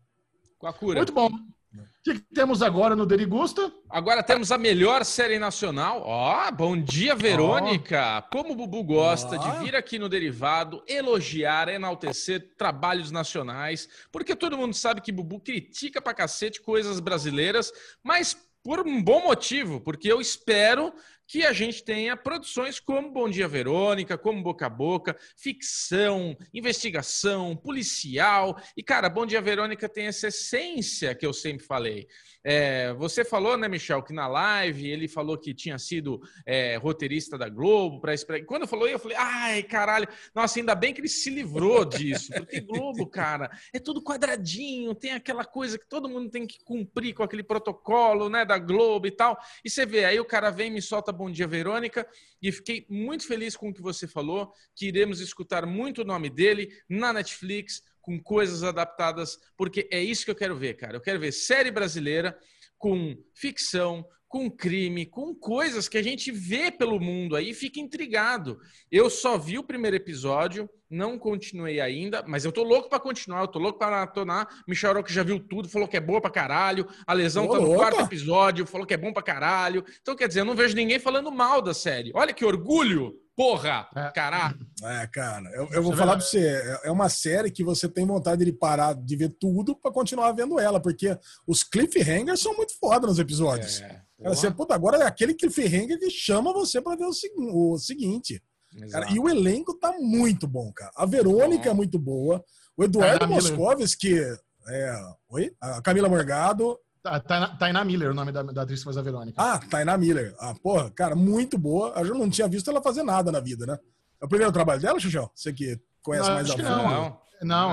Com a cura. Muito bom. O que, temos agora no Derigusta? Agora temos a melhor série nacional. Ó, oh, bom dia, Verônica! Oh. Como o Bubu gosta oh. de vir aqui no Derivado, elogiar, enaltecer trabalhos nacionais, porque todo mundo sabe que Bubu critica pra cacete coisas brasileiras, mas por um bom motivo, porque eu espero que a gente tenha produções como Bom Dia Verônica, como Boca a Boca, ficção, investigação, policial. E, cara, Bom Dia Verônica tem essa essência que eu sempre falei. É, você falou, né, Michel, que na live ele falou que tinha sido é, roteirista da Globo. Pra, quando falou eu falei, ai, caralho, nossa, ainda bem que ele se livrou disso. Porque Globo, *laughs* cara, é tudo quadradinho, tem aquela coisa que todo mundo tem que cumprir com aquele protocolo, né, da Globo e tal. E você vê, aí o cara vem e me solta Bom Dia Verônica, e fiquei muito feliz com o que você falou, que iremos escutar muito o nome dele na Netflix, com coisas adaptadas, porque é isso que eu quero ver, cara. Eu quero ver série brasileira com ficção, com crime, com coisas que a gente vê pelo mundo aí e fica intrigado. Eu só vi o primeiro episódio, não continuei ainda, mas eu tô louco para continuar, eu tô louco para maratonar. Michel que já viu tudo, falou que é boa pra caralho. A Lesão Ô, tá no louca. quarto episódio, falou que é bom pra caralho. Então, quer dizer, eu não vejo ninguém falando mal da série. Olha que orgulho! Porra! É. Caralho! É, cara, eu, eu vou falar pra você, é, é uma série que você tem vontade de parar de ver tudo para continuar vendo ela, porque os cliffhangers são muito foda nos episódios. É. Cara, você, puta, agora é aquele cliffhanger que chama você para ver o, o seguinte. Cara, e o elenco tá muito bom, cara. A Verônica bom. é muito boa. O Eduardo Moscovis, que é. Oi? A Camila Morgado. Tainá, Tainá Miller, o nome da, da atriz que faz a Verônica. Ah, Tainá Miller. Ah, porra, cara, muito boa. Eu não tinha visto ela fazer nada na vida, né? É o primeiro trabalho dela, Xuxão? Você que conhece não, mais a fundo. Não, não,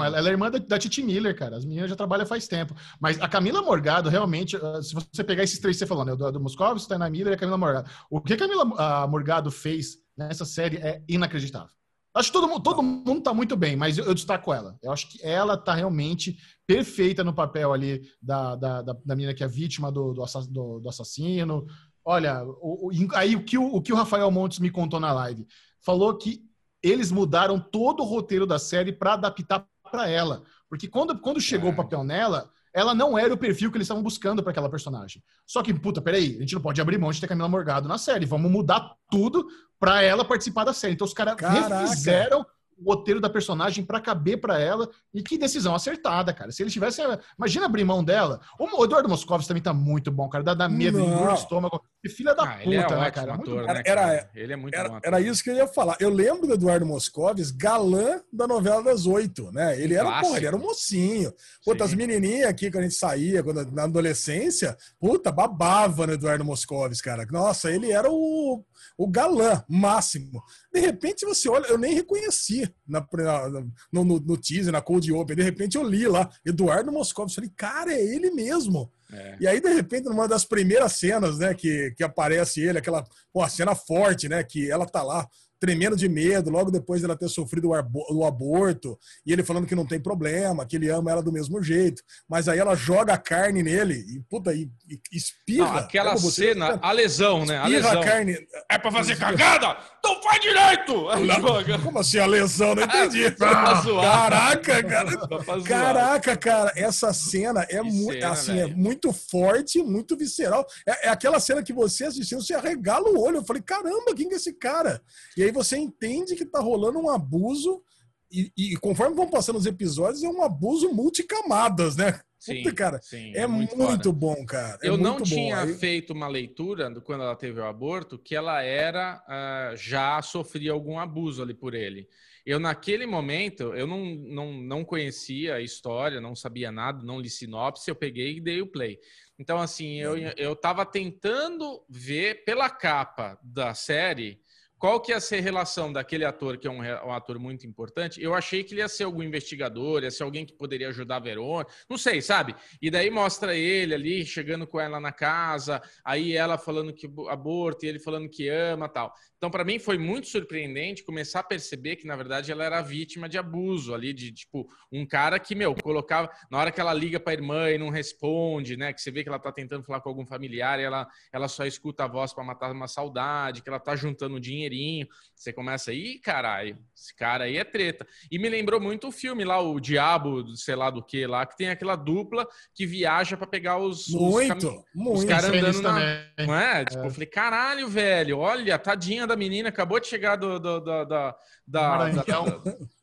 ela, ela é irmã da, da, Titi Miller, cara. As meninas já trabalham faz tempo. Mas a Camila Morgado, realmente, ah, se você pegar esses três que você falou, né? Do, do Moscovitz, Tainá Miller e a Camila Morgado. O que a Camila Morgado fez nessa série é inacreditável. Acho que todo mundo, todo mundo tá muito bem, mas eu, eu, destaco ela. Eu acho que ela tá realmente perfeita no papel ali da, da, da, da menina que é vítima do, do, do, do assassino. Olha, o, o, aí o que o, o que o Rafael Montes me contou na live? Falou que eles mudaram todo o roteiro da série para adaptar para ela. Porque quando, quando chegou é. o papel nela, ela não era o perfil que eles estavam buscando para aquela personagem. Só que, puta, peraí, a gente não pode abrir mão de ter Camila Morgado na série. Vamos mudar tudo para ela participar da série. Então os caras refizeram o roteiro da personagem para caber para ela. E que decisão acertada, cara. Se eles tivessem. Imagina abrir mão dela. O Eduardo Moscovitz também tá muito bom, cara. Dá, dá medo no estômago. Que filha da ah, puta, é né, cara? Ator, muito... né, Era, ele é muito era, bom. Era isso que eu ia falar. Eu lembro do Eduardo Moscovitz, galã da novela das oito, né? Ele era, porra, ele era um mocinho. Puta, Sim. as menininhas aqui, quando a gente saía, quando, na adolescência, puta, babava no Eduardo Moscovitz, cara. Nossa, ele era o, o galã máximo. De repente você olha, eu nem reconheci na, no, no, no teaser, na Cold Open. De repente eu li lá, Eduardo Moscovitz. Falei, cara, é ele mesmo. É. E aí, de repente, numa das primeiras cenas, né, que, que aparece ele, aquela pô, cena forte, né, que ela tá lá tremendo de medo, logo depois dela ter sofrido o aborto, e ele falando que não tem problema, que ele ama ela do mesmo jeito, mas aí ela joga a carne nele e, puta, e, e espirra. Não, aquela cena, a lesão, né? A lesão. A carne. É pra fazer *laughs* cagada? Então faz direito! Como assim a lesão? Não entendi. *laughs* Caraca, cara. Caraca, cara, essa cena é muito, assim, é muito forte, muito visceral. É, é aquela cena que você assistiu, você arregala o olho. Eu falei, caramba, quem que é esse cara? E aí você entende que tá rolando um abuso e, e, conforme vão passando os episódios, é um abuso multicamadas, né? Sim, Puta, cara, sim, é, é, muito, muito bom, cara. É eu não tinha bom. feito uma leitura quando ela teve o aborto que ela era uh, já sofria algum abuso ali por ele. Eu naquele momento eu não, não, não conhecia a história, não sabia nada, não li sinopse, eu peguei e dei o play. Então assim eu uhum. eu estava tentando ver pela capa da série qual que ia ser a relação daquele ator, que é um, um, ator muito importante? Eu achei que ele ia ser algum investigador, ia ser alguém que poderia ajudar a Verônica, não sei, sabe? E daí mostra ele ali, chegando com ela na casa, aí ela falando que aborto, e ele falando que ama tal. Então, para mim, foi muito surpreendente começar a perceber que, na verdade, ela era vítima de abuso ali, de tipo, um cara que, meu, colocava. Na hora que ela liga para a irmã e não responde, né? Que você vê que ela tá tentando falar com algum familiar e ela, ela só escuta a voz para matar uma saudade, que ela tá juntando um dinheirinho. Você começa aí, caralho, esse cara aí é treta. E me lembrou muito o filme lá, o Diabo, sei lá do que lá, que tem aquela dupla que viaja para pegar os. Muito, os, muito. Os caras andando na. Não é? Tipo, é. eu falei, caralho, velho, olha, tadinha da menina, acabou de chegar do, do, do, da, da. Da,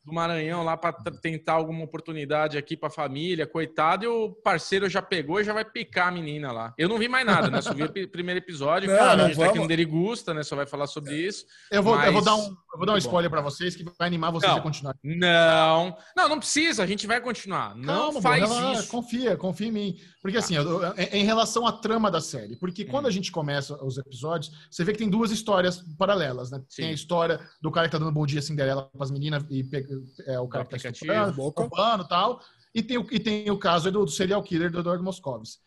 do Maranhão lá para tentar alguma oportunidade aqui para a família, coitado, e o parceiro já pegou e já vai picar a menina lá. Eu não vi mais nada, né? Só vi o primeiro episódio, não, cara, não, a gente tá aqui no Derigusta, né? Só vai falar sobre isso. Eu vou, mas... eu vou dar um, eu vou dar um spoiler para vocês que vai animar vocês não, a continuar. Não, não, não precisa, a gente vai continuar. Não Calma, faz isso. Confia, confia em mim. Porque assim, eu, em relação à trama da série, porque quando hum. a gente começa os episódios, você vê que tem duas histórias paralelas, né? Sim. Tem a história do cara que tá dando bom dia Cinderela para as meninas e é, o cara que tá estuprando, e tal. E tem, o, e tem o caso do, do serial killer do Eduardo Moscovis.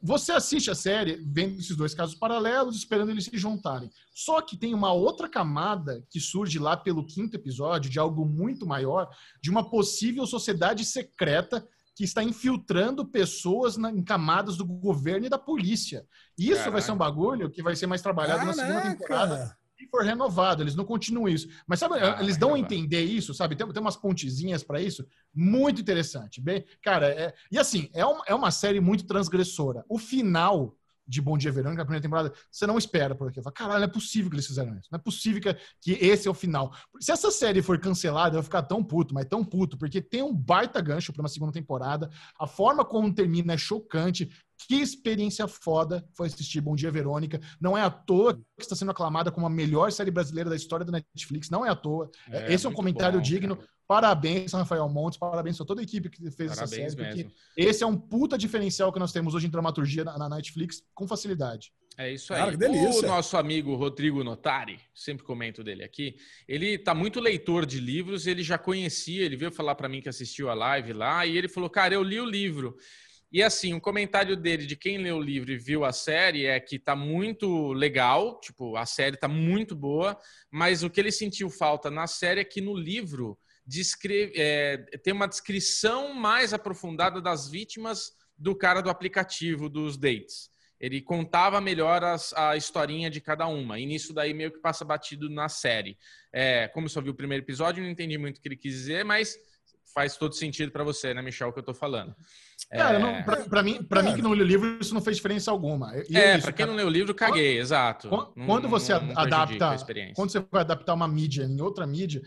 você assiste a série vendo esses dois casos paralelos, esperando eles se juntarem. Só que tem uma outra camada que surge lá pelo quinto episódio, de algo muito maior, de uma possível sociedade secreta que está infiltrando pessoas na, em camadas do governo e da polícia. Isso Caraca. vai ser um bagulho que vai ser mais trabalhado Caraca. na segunda temporada e for renovado, eles não continuam isso. Mas sabe, ah, eles dão a entender isso, sabe? Tem, tem umas pontezinhas para isso, muito interessante. Bem, cara, é, e assim, é é uma série muito transgressora. O final de Bom Dia Verão, na primeira temporada, você não espera por aqui. Fala, caralho, não é possível que eles fizeram isso. Não é possível que, que esse é o final. Se essa série for cancelada, eu vou ficar tão puto, mas tão puto, porque tem um baita gancho para uma segunda temporada. A forma como termina é chocante. Que experiência foda foi assistir Bom Dia Verônica. Não é à toa que está sendo aclamada como a melhor série brasileira da história da Netflix. Não é à toa. É, Esse é um comentário bom, digno. Cara. Parabéns, Rafael Montes, parabéns a toda a equipe que fez parabéns essa série. Mesmo. esse é um puta diferencial que nós temos hoje em dramaturgia na, na Netflix com facilidade. É isso aí. Cara, que delícia. O nosso amigo Rodrigo Notari, sempre comento dele aqui, ele tá muito leitor de livros, ele já conhecia, ele veio falar para mim que assistiu a live lá, e ele falou, cara, eu li o livro. E assim, o um comentário dele de quem leu o livro e viu a série é que tá muito legal, tipo, a série tá muito boa, mas o que ele sentiu falta na série é que no livro descreve, é, tem uma descrição mais aprofundada das vítimas do cara do aplicativo dos dates. Ele contava melhor as, a historinha de cada uma. E nisso daí meio que passa batido na série. É, como eu só vi o primeiro episódio, não entendi muito o que ele quis dizer, mas faz todo sentido para você, né, Michel, o que eu tô falando. Cara, é... para mim, para mim que não leu o livro, isso não fez diferença alguma. É, é para quem não leu o livro, caguei, quando, exato. Quando, não, você não, adapta, quando você vai adaptar uma mídia em outra mídia,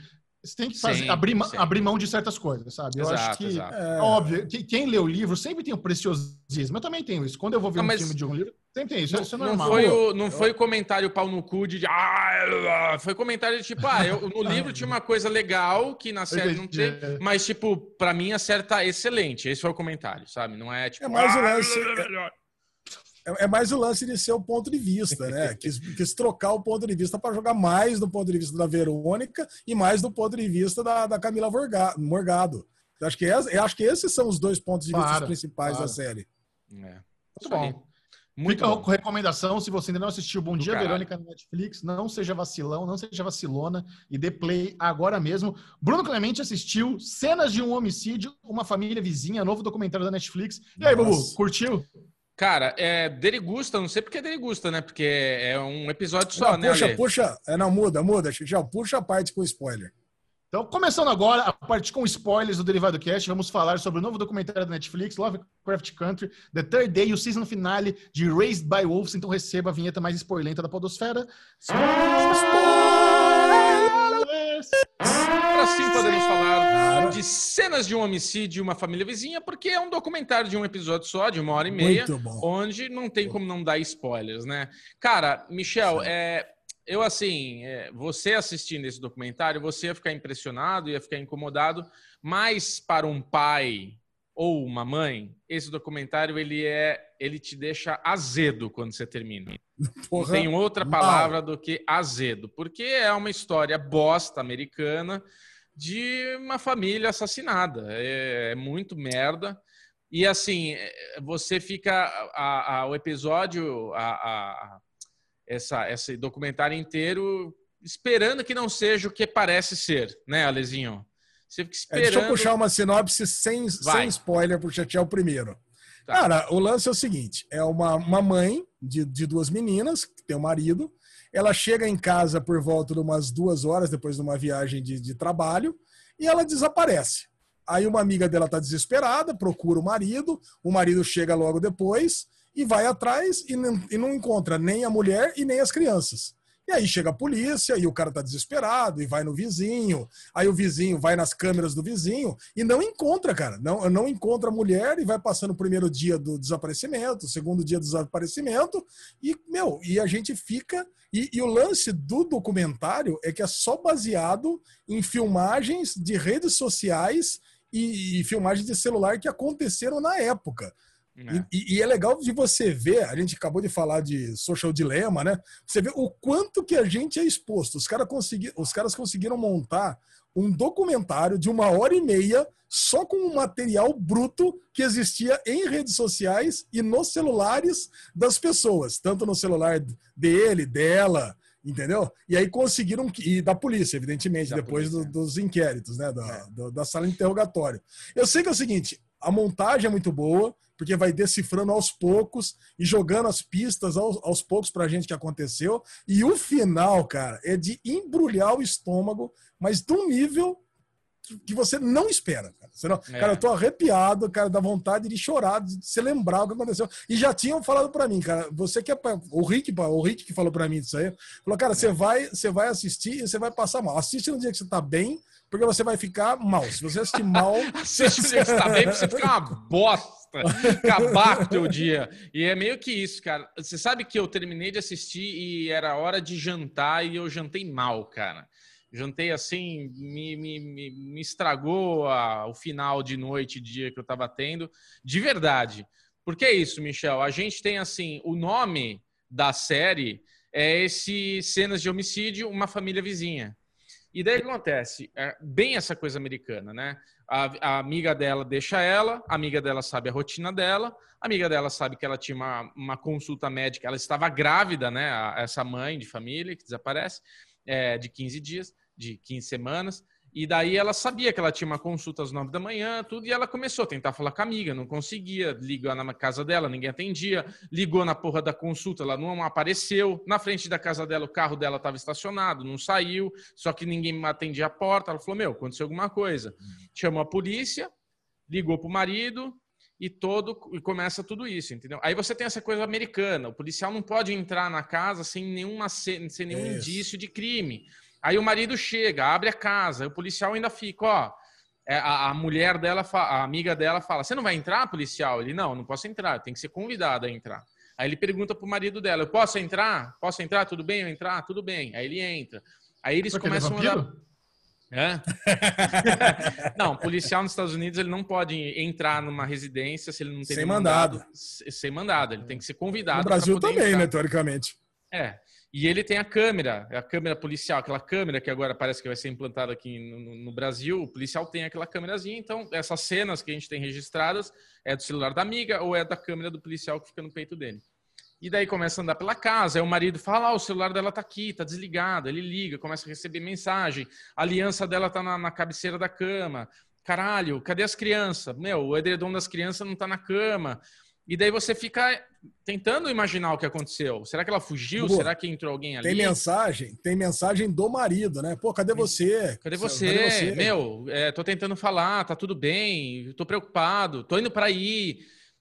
você tem que fazer, sim, abrir, sim. abrir mão de certas coisas, sabe? Eu exato, acho que, exato. é óbvio, que quem lê o livro sempre tem o preciosismo. Eu também tenho isso. Quando eu vou ver não, um filme de um livro, sempre tem isso. Não, isso é normal. Não foi o, não foi o comentário pau no cu de. Ah, foi comentário de tipo, ah, eu, no *laughs* livro tinha uma coisa legal que na série não tem. Mas, tipo, pra mim a série tá excelente. Esse foi o comentário, sabe? Não é tipo. É mais o lance. É, é mais o lance de ser o ponto de vista, né? *laughs* Quis, quis trocar o ponto de vista para jogar mais do ponto de vista da Verônica e mais do ponto de vista da, da Camila Morgado. Eu acho, que é, eu acho que esses são os dois pontos de vista claro, principais claro. da série. É. Muito bom. Muito Fica com recomendação, se você ainda não assistiu Bom Dia. Verônica no Netflix, não seja vacilão, não seja vacilona e dê play agora mesmo. Bruno Clemente assistiu Cenas de um Homicídio, Uma Família Vizinha, novo documentário da Netflix. E aí, Nossa. Bubu, curtiu? Cara, é Derigusta, não sei porque é Derigusta, né? Porque é um episódio só, não, né? Puxa, Ale? puxa. É, não, muda, muda. Já puxa a parte com spoiler. Então, começando agora a parte com spoilers do Derivado Cast, vamos falar sobre o novo documentário da Netflix, Lovecraft Country, The Third Day, o season finale de Raised by Wolves. Então, receba a vinheta mais spoilenta da podosfera. Para sim podemos falar de cenas de um homicídio e uma família vizinha, porque é um documentário de um episódio só, de uma hora e meia, onde não tem como não dar spoilers, né? Cara, Michel, é, eu assim, é, você assistindo esse documentário, você ia ficar impressionado, ia ficar incomodado, mas para um pai ou uma mãe, esse documentário ele é, ele te deixa azedo quando você termina. Porra, Não tem outra palavra do que azedo, porque é uma história bosta americana de uma família assassinada. É, é muito merda. E assim, é, você fica a, a, o episódio, a, a, essa, esse documentário inteiro esperando que não seja o que parece ser, né, Alezinho? Você fica esperando. É, deixa eu puxar uma sinopse sem, sem spoiler para o primeiro. Tá. Cara, o lance é o seguinte: é uma, uma mãe de, de duas meninas, que tem um marido. Ela chega em casa por volta de umas duas horas depois de uma viagem de, de trabalho e ela desaparece. Aí uma amiga dela está desesperada, procura o marido, o marido chega logo depois e vai atrás e não, e não encontra nem a mulher e nem as crianças. E aí chega a polícia e o cara tá desesperado e vai no vizinho. Aí o vizinho vai nas câmeras do vizinho e não encontra, cara. Não, não encontra a mulher e vai passando o primeiro dia do desaparecimento, o segundo dia do desaparecimento. E, meu, e a gente fica. E, e o lance do documentário é que é só baseado em filmagens de redes sociais e, e filmagens de celular que aconteceram na época. É. E, e, é legal de você ver, a gente acabou de falar de social dilema, né? Você vê o quanto que a gente é exposto. Os, cara consegui, os caras conseguiram montar um documentário de uma hora e meia só com o material bruto que existia em redes sociais e nos celulares das pessoas, tanto no celular dele, dela, entendeu? E aí conseguiram e da polícia, evidentemente, da depois polícia. Do, dos inquéritos, né, da, é. do, da sala de interrogatório. Eu sei que é o seguinte, a montagem é muito boa, porque vai decifrando aos poucos e jogando as pistas aos, aos poucos pra gente que aconteceu. E o final, cara, é de embrulhar o estômago, mas de um nível que você não espera, cara. Você não... É. Cara, eu tô arrepiado, cara, da vontade de chorar, de se lembrar o que aconteceu. E já tinham falado para mim, cara, você que é pra... o Rick, o Rick que falou para mim isso aí, falou, cara, é. você vai, você vai assistir e você vai passar mal. Assiste no dia que você tá bem, porque você vai ficar mal. Se você assistir mal, *laughs* assiste no dia que você tá bem, você fica uma bosta. Acabar com o teu dia. E é meio que isso, cara. Você sabe que eu terminei de assistir e era hora de jantar e eu jantei mal, cara jantei assim, me, me, me estragou a, o final de noite, dia que eu estava tendo, de verdade. Por que isso, Michel? A gente tem assim, o nome da série é esse Cenas de Homicídio, uma família vizinha. E daí acontece? É bem essa coisa americana, né? A, a, amiga dela deixa ela, a amiga dela sabe a rotina dela, a amiga dela sabe que ela tinha uma, uma consulta médica, ela estava grávida, né? A, essa mãe de família que desaparece, é, de 15 dias de 15 semanas. E daí ela sabia que ela tinha uma consulta às 9 da manhã, tudo, e ela começou a tentar falar com a amiga, não conseguia, ligou na casa dela, ninguém atendia, ligou na porra da consulta, ela não apareceu, na frente da casa dela o carro dela estava estacionado, não saiu, só que ninguém atendia a porta, ela falou, meu, aconteceu alguma coisa. Chamou a polícia, ligou pro marido, e todo e começa tudo isso, entendeu? Aí você tem essa coisa americana, o policial não pode entrar na casa sem nenhuma sem nenhum isso. indício de crime. Aí o marido chega, abre a casa, o policial ainda fica, ó. É, a, a mulher dela, a amiga dela fala: Você não vai entrar, policial? Ele: Não, não posso entrar, tem que ser convidado a entrar. Aí ele pergunta pro marido dela: Eu posso entrar? Posso entrar? Tudo bem eu entrar? Tudo bem. Aí ele entra. Aí eles Porque começam a andar. É? *laughs* não, policial nos Estados Unidos ele não pode entrar numa residência se ele não tem sem mandado. mandado. Sem mandado, ele tem que ser convidado. No Brasil também, entrar. né, teoricamente. É. E ele tem a câmera, a câmera policial, aquela câmera que agora parece que vai ser implantada aqui no, no, Brasil. O policial tem aquela câmerazinha, então essas cenas que a gente tem registradas é do celular da amiga ou é da câmera do policial que fica no peito dele. E daí começa a andar pela casa, aí o marido fala: ah, o celular dela tá aqui, tá desligado. Ele liga, começa a receber mensagem, a aliança dela tá na, na cabeceira da cama. Caralho, cadê as crianças? Meu, o edredom das crianças não tá na cama. E daí você fica tentando imaginar o que aconteceu. Será que ela fugiu? Será que entrou alguém ali? Tem mensagem, tem mensagem do marido, né? Pô, cadê você? Cadê você? Cadê você? Meu, é, tô tentando falar, tá tudo bem, tô preocupado, tô indo para aí.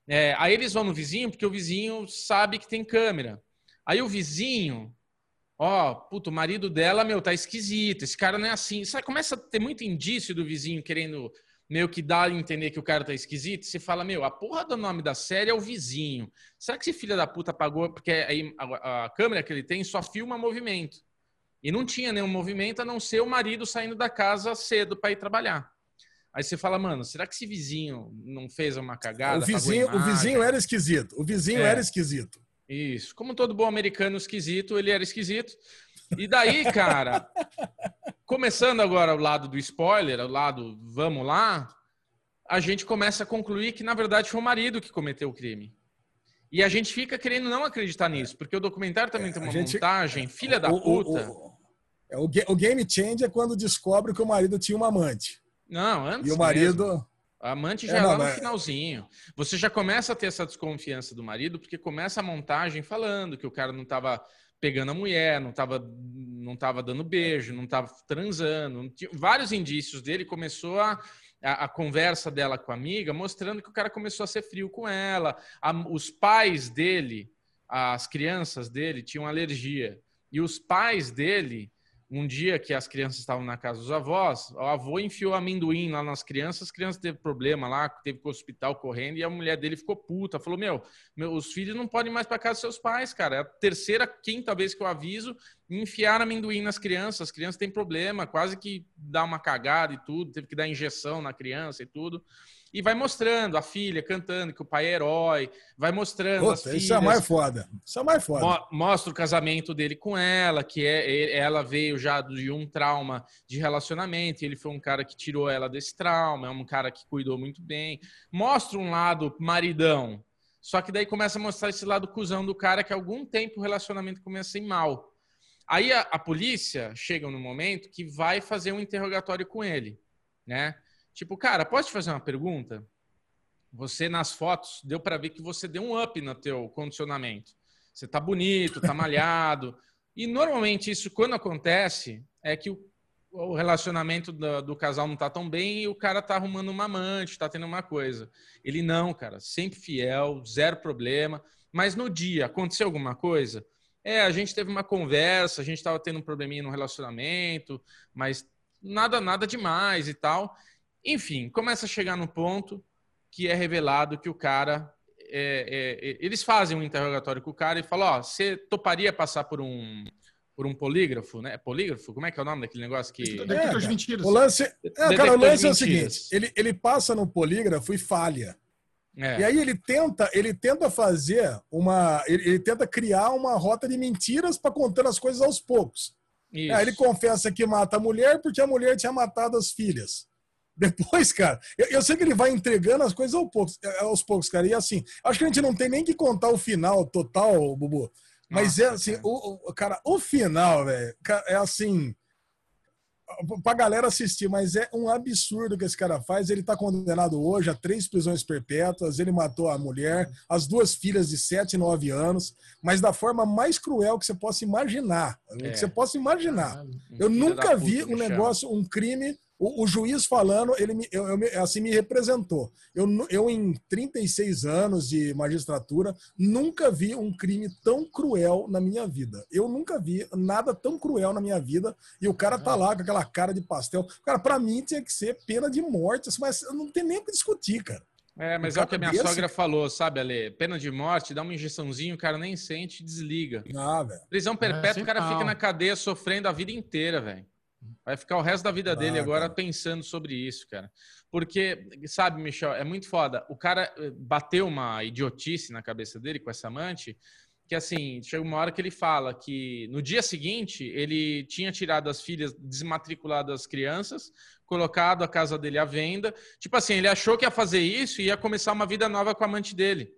É, aí eles vão no vizinho, porque o vizinho sabe que tem câmera. Aí o vizinho, ó, puto, o marido dela, meu, tá esquisito, esse cara não é assim. Sabe, começa a ter muito indício do vizinho querendo meio que dá a entender que o cara tá esquisito, você fala, meu, a porra do nome da série é o vizinho. Será que esse filho da puta pagou? Porque aí a, a, câmera que ele tem só filma movimento. E não tinha nenhum movimento a não ser o marido saindo da casa cedo para ir trabalhar. Aí você fala, mano, será que esse vizinho não fez uma cagada? O vizinho, o vizinho era esquisito. O vizinho é. era esquisito. Isso. Como todo bom americano esquisito, ele era esquisito. E daí, cara, começando agora o lado do spoiler, o lado vamos lá, a gente começa a concluir que na verdade foi o marido que cometeu o crime. E a gente fica querendo não acreditar nisso, porque o documentário também é, tem uma gente, montagem, filha da puta. O, o, o, o, game change é quando descobre que o marido tinha uma amante. Não, antes. E o marido. Mesmo. A amante é, já é, lá no é... finalzinho. Você já começa a ter essa desconfiança do marido, porque começa a montagem falando que o cara não estava pegando a mulher, não estava não tava dando beijo, não estava transando. Tinha, vários indícios dele. Começou a, a, a, conversa dela com a amiga mostrando que o cara começou a ser frio com ela. A, os pais dele, as crianças dele, tinham alergia. E os pais dele um dia que as crianças estavam na casa dos avós, o avô enfiou amendoim lá nas crianças, as crianças teve problema lá, teve que ao hospital correndo e a mulher dele ficou puta, falou: "Meu, meu os filhos não podem mais para casa dos seus pais, cara. É a terceira, quinta vez que eu aviso, enfiar amendoim nas crianças, as crianças têm problema, quase que dá uma cagada e tudo, teve que dar injeção na criança e tudo". E vai mostrando a filha cantando que o pai é herói, vai mostrando Puta, as filhas. Isso é mais foda. Isso é mais foda. Mo mostra o casamento dele com ela, que é ela veio já de um trauma de relacionamento, ele foi um cara que tirou ela desse trauma, é um cara que cuidou muito bem. Mostra um lado maridão, só que daí começa a mostrar esse lado cuzão do cara que há algum tempo o relacionamento começa a ir mal. Aí a, a polícia chega no momento que vai fazer um interrogatório com ele, né? Tipo, cara, posso te fazer uma pergunta? Você nas fotos deu para ver que você deu um up no teu condicionamento. Você tá bonito, tá malhado. e normalmente isso quando acontece é que o, o relacionamento do, do, casal não tá tão bem e o cara tá arrumando uma amante, tá tendo uma coisa. Ele não, cara, sempre fiel, zero problema. Mas no dia aconteceu alguma coisa, é, a gente teve uma conversa, a gente estava tendo um probleminha no relacionamento, mas nada, nada demais e tal. Enfim, começa a chegar no ponto que é revelado que o cara. É, é, é eles fazem um interrogatório com o cara e falam: Ó, você toparia passar por um, por um polígrafo, né? Polígrafo? Como é que é o nome daquele negócio que. É, de mentiras. O lance, é, cara, o lance é o seguinte: ele, ele passa no polígrafo e falha. É. E aí ele tenta, ele tenta fazer uma, ele, ele tenta criar uma rota de mentiras para contar as coisas aos poucos. Aí ele confessa que mata a mulher porque a mulher tinha matado as filhas. Depois, cara, eu, eu, sei que ele vai entregando as coisas aos poucos, é, aos poucos, cara. E assim, acho que a gente não tem nem que contar o final total, Bubu. Mas Nossa, é assim, o, o, cara, o final, velho, é assim pra galera assistir, mas é um absurdo que esse cara faz. Ele tá condenado hoje a três prisões perpétuas, ele matou a mulher, as duas filhas de 7 e 9 anos, mas da forma mais cruel que você possa imaginar. É. Que você possa imaginar. Eu nunca vi um negócio, um crime o, o, juiz falando, ele me, eu, eu, assim me representou. Eu, eu, em 36 anos de magistratura, nunca vi um crime tão cruel na minha vida. Eu nunca vi nada tão cruel na minha vida. E o cara tá lá com aquela cara de pastel. Cara, para mim tinha que ser pena de morte, mas não tem nem o que discutir, cara. É, mas é o que a minha desse... sogra falou, sabe, Ale? Pena de morte, dá uma injeçãozinho, o cara nem sente e desliga. Ah, velho. Prisão perpétua, é, o cara fica na cadeia sofrendo a vida inteira, velho. Vai ficar o resto da vida dele agora pensando sobre isso, cara. Porque, sabe, Michel, é muito foda. O cara eh, bateu uma idiotice na cabeça dele com essa amante, que assim, chega uma hora que ele fala que no dia seguinte ele tinha tirado as filhas, desmatriculado as crianças, colocado a casa dele à venda. Tipo assim, ele achou que ia fazer isso e ia começar uma vida nova com a amante dele.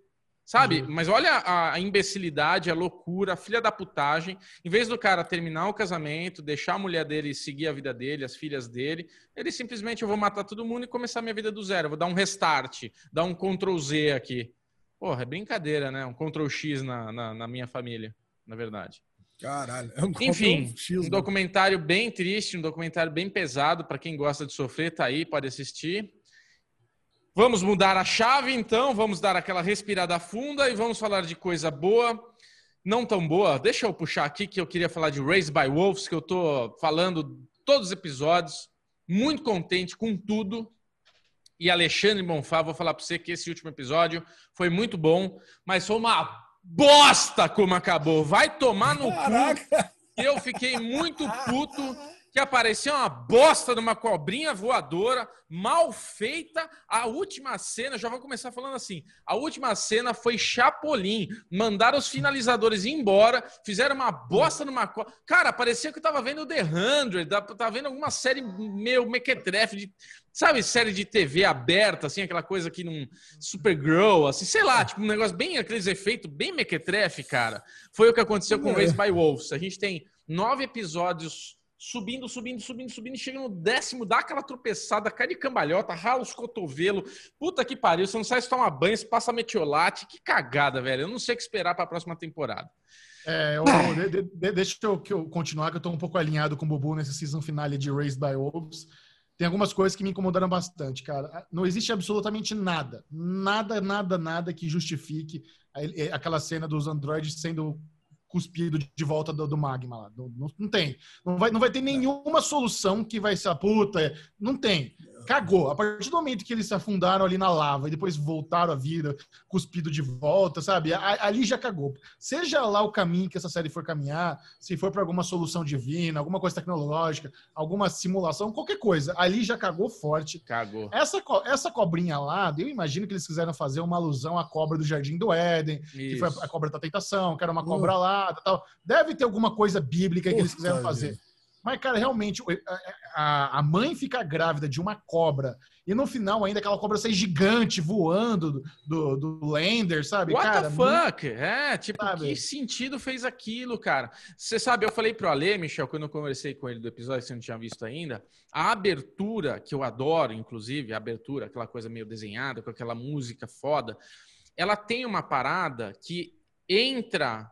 Sabe? Uhum. Mas olha a, a, imbecilidade, a loucura, a filha da putagem. Em vez do cara terminar o casamento, deixar a mulher dele seguir a vida dele, as filhas dele, ele simplesmente eu vou matar todo mundo e começar minha vida do zero. Vou dar um restart, dar um Ctrl Z aqui. Porra, é brincadeira, né? Um Ctrl X na, na, na minha família, na verdade. Caralho. É um Enfim, X, um documentário bem triste, um documentário bem pesado. para quem gosta de sofrer, tá aí, pode assistir. Vamos mudar a chave, então, vamos dar aquela respirada funda e vamos falar de coisa boa, não tão boa. Deixa eu puxar aqui que eu queria falar de Raised by Wolves, que eu tô falando todos os episódios, muito contente com tudo. E Alexandre Bonfá, vou falar para você que esse último episódio foi muito bom, mas foi uma bosta como acabou. Vai tomar no Caraca. cu. Eu fiquei muito puto que apareceu uma bosta de uma cobrinha voadora, mal feita. A última cena, já vou começar falando assim: a última cena foi Chapolin. Mandaram os finalizadores embora, fizeram uma bosta numa cobra. Cara, parecia que eu tava vendo The Hundred, tava vendo alguma série meio mequetrefe de. Sabe, série de TV aberta, assim, aquela coisa aqui num Supergirl, assim, sei lá, tipo um negócio bem, aqueles efeitos bem mequetrefe, cara. Foi o que aconteceu com Race by Wolves. A gente tem nove episódios subindo, subindo, subindo, subindo, chega no décimo, dá aquela tropeçada, cai de cambalhota, rala os cotovelos. Puta que pariu, você não sai se tomar banho, você passa metiolate. Que cagada, velho. Eu não sei o que esperar para a próxima temporada. É, eu, de, de, deixa eu, que eu continuar, que eu tô um pouco alinhado com o Bubu nesse season finale de Raised by Wolves. Tem algumas coisas que me incomodaram bastante, cara. Não existe absolutamente nada, nada, nada, nada que justifique aquela cena dos androides sendo cuspido de volta do, do magma lá. Não, não, tem. Não vai, não vai ter nenhuma solução que vai ser a puta. Não tem. Cagou. A partir do momento que eles se afundaram ali na lava e depois voltaram à vida, cuspido de volta, sabe? Ali já cagou. Seja lá o caminho que essa série for caminhar, se for para alguma solução divina, alguma coisa tecnológica, alguma simulação, qualquer coisa, ali já cagou forte. Cagou. Essa, essa cobrinha lá, eu imagino que eles quiseram fazer uma alusão à cobra do Jardim do Éden, Isso. que foi a cobra da tentação, que era uma cobra uh. lá, tal. Deve ter alguma coisa bíblica que eles quiseram fazer. Mas, cara, realmente, a, a mãe fica grávida de uma cobra e no final ainda aquela cobra sai gigante voando do, do, do Lander, sabe? What cara, the fuck? Muito... É, tipo, sabe? que sentido fez aquilo, cara? Você sabe, eu falei pro Ale, Michel, quando eu conversei com ele do episódio, você não tinha visto ainda, a abertura, que eu adoro, inclusive, a abertura, aquela coisa meio desenhada, com aquela música foda, ela tem uma parada que entra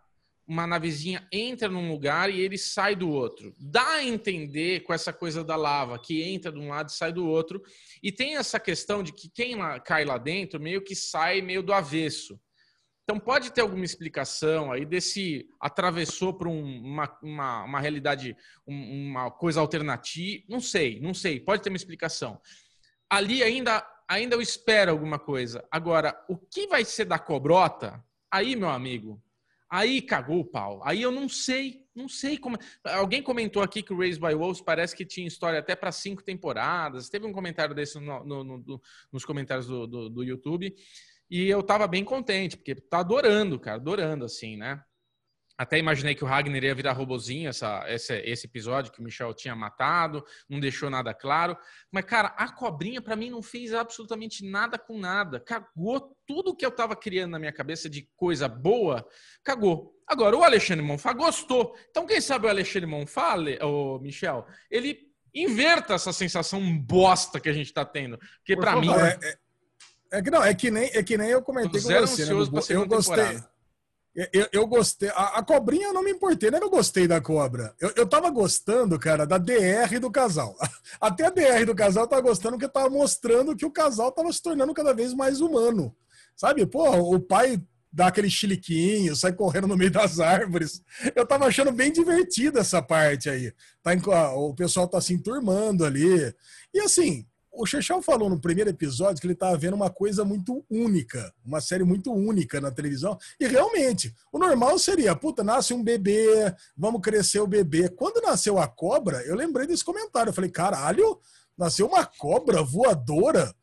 uma navezinha entra num lugar e ele sai do outro. Dá a entender com essa coisa da lava, que entra de um lado e sai do outro. E tem essa questão de que quem lá, cai lá dentro meio que sai meio do avesso. Então pode ter alguma explicação aí desse atravessou para um, uma, uma, uma, realidade, uma coisa alternativa. Não sei, não sei. Pode ter uma explicação. Ali ainda, ainda eu espero alguma coisa. Agora, o que vai ser da cobrota? Aí, meu amigo, Aí cagou o pau. Aí eu não sei, não sei como. Alguém comentou aqui que o Raised by Wolves parece que tinha história até para cinco temporadas. Teve um comentário desse no, no, no, nos comentários do, do, do, YouTube. E eu tava bem contente, porque tá adorando, cara, adorando, assim, né? Até imaginei que o Ragnar ia virar robozinho essa, esse, esse episódio que o Michel tinha matado, não deixou nada claro. Mas, cara, a cobrinha para mim não fez absolutamente nada com nada. Cagou tudo que eu tava criando na minha cabeça de coisa boa, cagou. Agora, o Alexandre Monfá gostou. Então, quem sabe o Alexandre Monfá, o Michel, ele inverta essa sensação bosta que a gente tá tendo. Porque para mim. É, é, é, que não, é que nem, é que nem eu comentei com você. Né, eu gostei. Temporada. Eu, eu gostei. A, a, cobrinha eu não me importei, nem eu gostei da cobra. Eu, eu tava gostando, cara, da DR do casal. *laughs* Até a DR do casal tava gostando porque tava mostrando que o casal tava se tornando cada vez mais humano. Sabe? Pô, o pai dá aquele chiliquinho, sai correndo no meio das árvores. Eu tava achando bem divertida essa parte aí. Tá, o pessoal tá se enturmando ali. E assim, o Chechão falou no primeiro episódio que ele estava vendo uma coisa muito única, uma série muito única na televisão. E realmente, o normal seria, puta, nasce um bebê, vamos crescer o bebê. Quando nasceu a cobra, eu lembrei desse comentário. Eu falei, caralho, nasceu uma cobra voadora.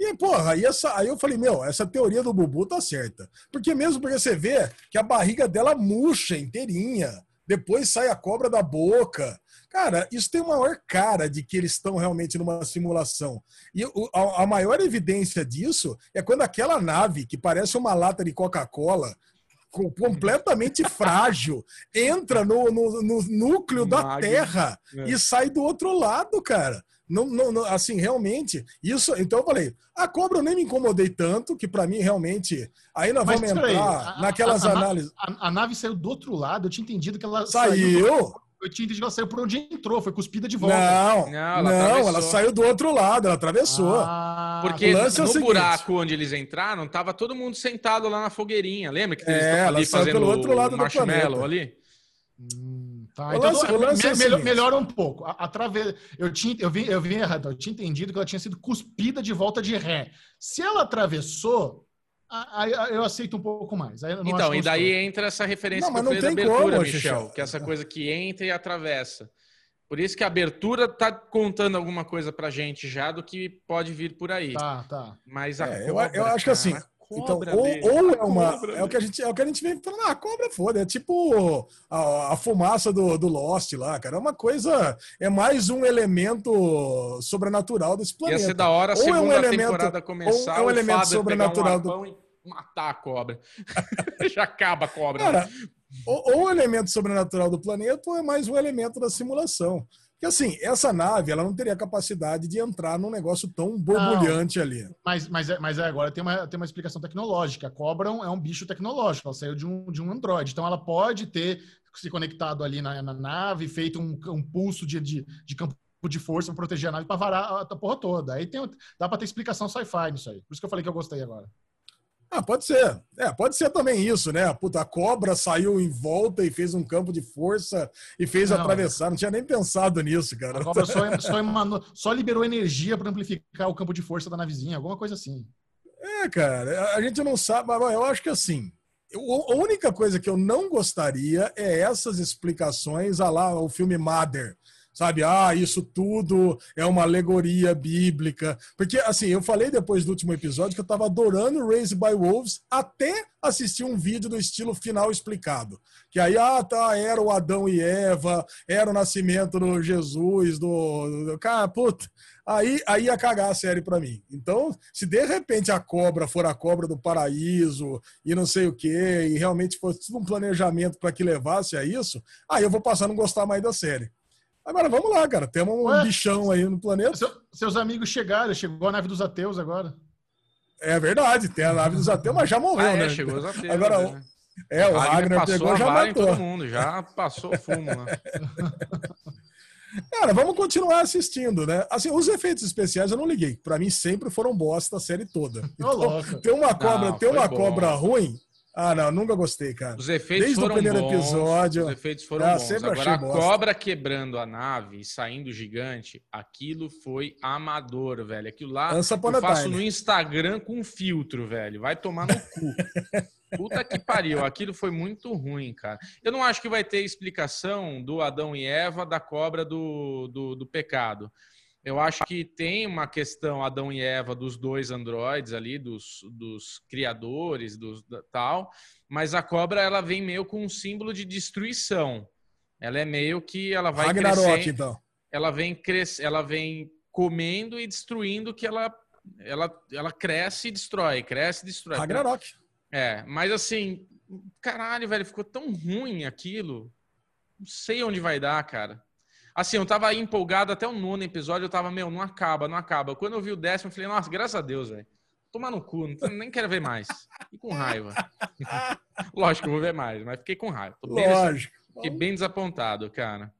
E, porra, aí, essa, aí eu falei, meu, essa teoria do Bubu tá certa. Porque mesmo porque você vê que a barriga dela murcha inteirinha, depois sai a cobra da boca. Cara, isso tem uma maior cara de que eles estão realmente numa simulação. E a, maior evidência disso é quando aquela nave, que parece uma lata de Coca-Cola, completamente *laughs* frágil, entra no, no, no núcleo da Terra é. e sai do outro lado, cara. Não, não, não, assim, realmente, isso. Então eu falei, a cobra eu nem me incomodei tanto, que para mim realmente. Aí nós Mas, vamos entrar aí, naquelas a, a, análises. A, a, nave saiu do outro lado, eu tinha entendido que ela saiu. saiu eu tinha entendido que ela saiu por onde entrou, foi cuspida de volta. Não, não, ela, não, ela saiu do outro lado, ela atravessou. Ah, Porque no, é buraco onde eles entraram, tava todo mundo sentado lá na fogueirinha. Lembra que eles é, estavam ali fazendo pelo outro lado marshmallow ali? Hum, tá, então, lance, lance me, é melhora um pouco. Através, eu tinha, eu vi, eu vi errado. Eu tinha entendido que ela tinha sido cuspida de volta de ré. Se ela atravessou, Aí eu aceito um pouco mais. então, e daí entra essa referência não, que eu falei da abertura, como, Michel, que é essa coisa que entra e atravessa. Por isso que a abertura tá contando alguma coisa pra gente já do que pode vir por aí. Tá, tá. Mas a é, cobra, eu, eu acho que assim, então, ou, ou, é uma. Cobra, é o, que a gente, é o que a gente vem falando, ah, a cobra foda. É tipo a, a, fumaça do, do Lost lá, cara. É uma coisa. É mais um elemento sobrenatural desse planeta. Ia ser da hora a segunda é um elemento, temporada começar. Ou é um elemento sobrenatural do matar a cobra. *laughs* Já acaba a cobra. Cara, né? ou, ou o elemento sobrenatural do planeta ou é mais um elemento da simulação. Porque assim, essa nave ela não teria capacidade de entrar num negócio tão borbulhante não, ali. Mas, mas, é, mas é, agora tem uma, tem uma explicação tecnológica. A cobra é um bicho tecnológico, ela saiu de um, de um Android. Então ela pode ter se conectado ali na, na nave, feito um, um pulso de, de, de campo de força para proteger a nave para varar a, a porra toda. Aí tem, dá para ter explicação sci-fi nisso aí. Por isso que eu falei que eu gostei agora. Ah, pode ser. É, pode ser também isso, né? Puta, a cobra saiu em volta e fez um campo de força e fez não, atravessar. Não tinha nem pensado nisso, cara. A cobra só, só, emanou, só liberou energia para amplificar o campo de força da navezinha, alguma coisa assim. É, cara, a gente não sabe, mas eu acho que assim, a única coisa que eu não gostaria é essas explicações a lá o filme Mother sabe? Ah, isso tudo é uma alegoria bíblica. Porque, assim, eu falei depois do último episódio que eu estava adorando Raised by Wolves até assistir um vídeo do estilo final explicado. Que aí, ah, tá, era o Adão e Eva, era o nascimento do Jesus, do. do cara, puta. Aí, aí ia cagar a série para mim. Então, se de repente a cobra for a cobra do paraíso e não sei o que, e realmente fosse tudo um planejamento para que levasse a isso, aí eu vou passar a não gostar mais da série. Agora vamos lá, cara. Temos um Ué, bichão aí no planeta. Seu, seus amigos chegaram, chegou a nave dos ateus agora. É verdade, tem a nave dos ateus, mas já morreu, ah, é, né? Chegou os ateus. Agora, né? é, o Ragnar pegou já matou. todo mundo, já passou fumo, né? *laughs* Cara, vamos continuar assistindo, né? Assim, os efeitos especiais eu não liguei. Para mim sempre foram bosta a série toda. Então, ter uma cobra, não, ter uma bom. cobra ruim, ah, não, nunca gostei, cara. Os efeitos Desde foram o primeiro bons, episódio. Os efeitos foram ah, bons. Agora, a cobra quebrando a nave e saindo gigante, aquilo foi amador, velho. Aquilo lá eu faço no Instagram com filtro, velho. Vai tomar no cu. *laughs* Puta que pariu, aquilo foi muito ruim, cara. Eu não acho que vai ter explicação do Adão e Eva da cobra do, do, do pecado. Eu acho que tem uma questão Adão e Eva dos dois androides ali, dos, dos criadores, dos tal, mas a cobra ela vem meio com um símbolo de destruição. Ela é meio que ela vai Ragnarok, crescendo, então. Ela vem cres, ela vem comendo e destruindo que ela ela ela cresce e destrói, cresce e destrói. Ragnarok. É, mas assim, caralho, velho, ficou tão ruim aquilo. Não sei onde vai dar, cara. Assim, eu tava empolgado até o nono episódio, eu tava, meu, não acaba, não acaba. Quando eu vi o décimo, eu falei, nossa, graças a Deus, velho. Tomar no cu, nem quero ver mais. Fiquei com raiva. *laughs* Lógico, eu vou ver mais, mas fiquei com raiva. Bem Lógico. Fiquei bem desapontado, cara.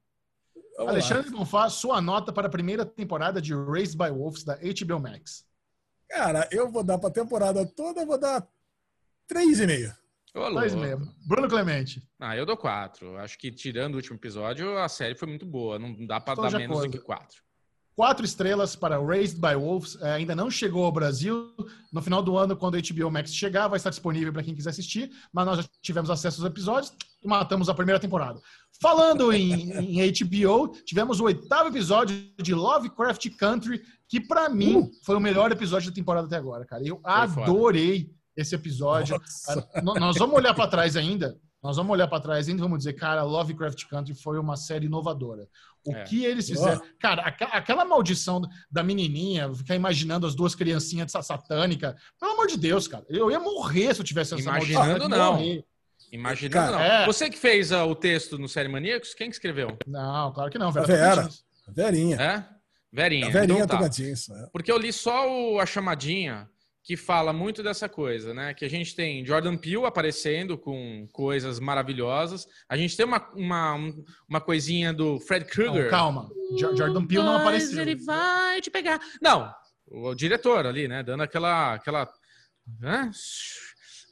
Vamos Alexandre Bonfá, sua nota para a primeira temporada de Raised by Wolves da HBO Max. Cara, eu vou dar para a temporada toda, eu vou dar 3,5. Dois mesmo. Bruno Clemente. Ah, eu dou quatro. Acho que tirando o último episódio, a série foi muito boa. Não dá para dar menos acordo. do que quatro. Quatro estrelas para Raised by Wolves. É, ainda não chegou ao Brasil. No final do ano, quando a HBO Max chegar, vai estar disponível para quem quiser assistir. Mas nós já tivemos acesso aos episódios e matamos a primeira temporada. Falando em, *laughs* em HBO, tivemos o oitavo episódio de Lovecraft Country, que para mim uh. foi o melhor episódio da temporada até agora, cara. Eu foi adorei. Foda esse episódio. Nossa. Nós vamos olhar para trás ainda. Nós vamos olhar para trás ainda e vamos dizer, cara, Lovecraft Country foi uma série inovadora. O é. que eles fizeram. Oh. Cara, aquela maldição da menininha, ficar imaginando as duas criancinhas satânica. Pelo amor de Deus, cara. Eu ia morrer se eu tivesse essa Imaginando não. Imaginando não. É. Você que fez uh, o texto no Série Maníacos, quem que escreveu? Não, claro que não. Vera. Vera. Verinha. É? Verinha. A Verinha então, tá. É. Porque eu li só o, a chamadinha que fala muito dessa coisa, né? Que a gente tem Jordan Peele aparecendo com coisas maravilhosas. A gente tem uma, uma, uma coisinha do Fred Krueger. calma, Jordan Peele não apareceu. Ele vai te pegar. Não, o diretor ali, né? Dando aquela. aquela né?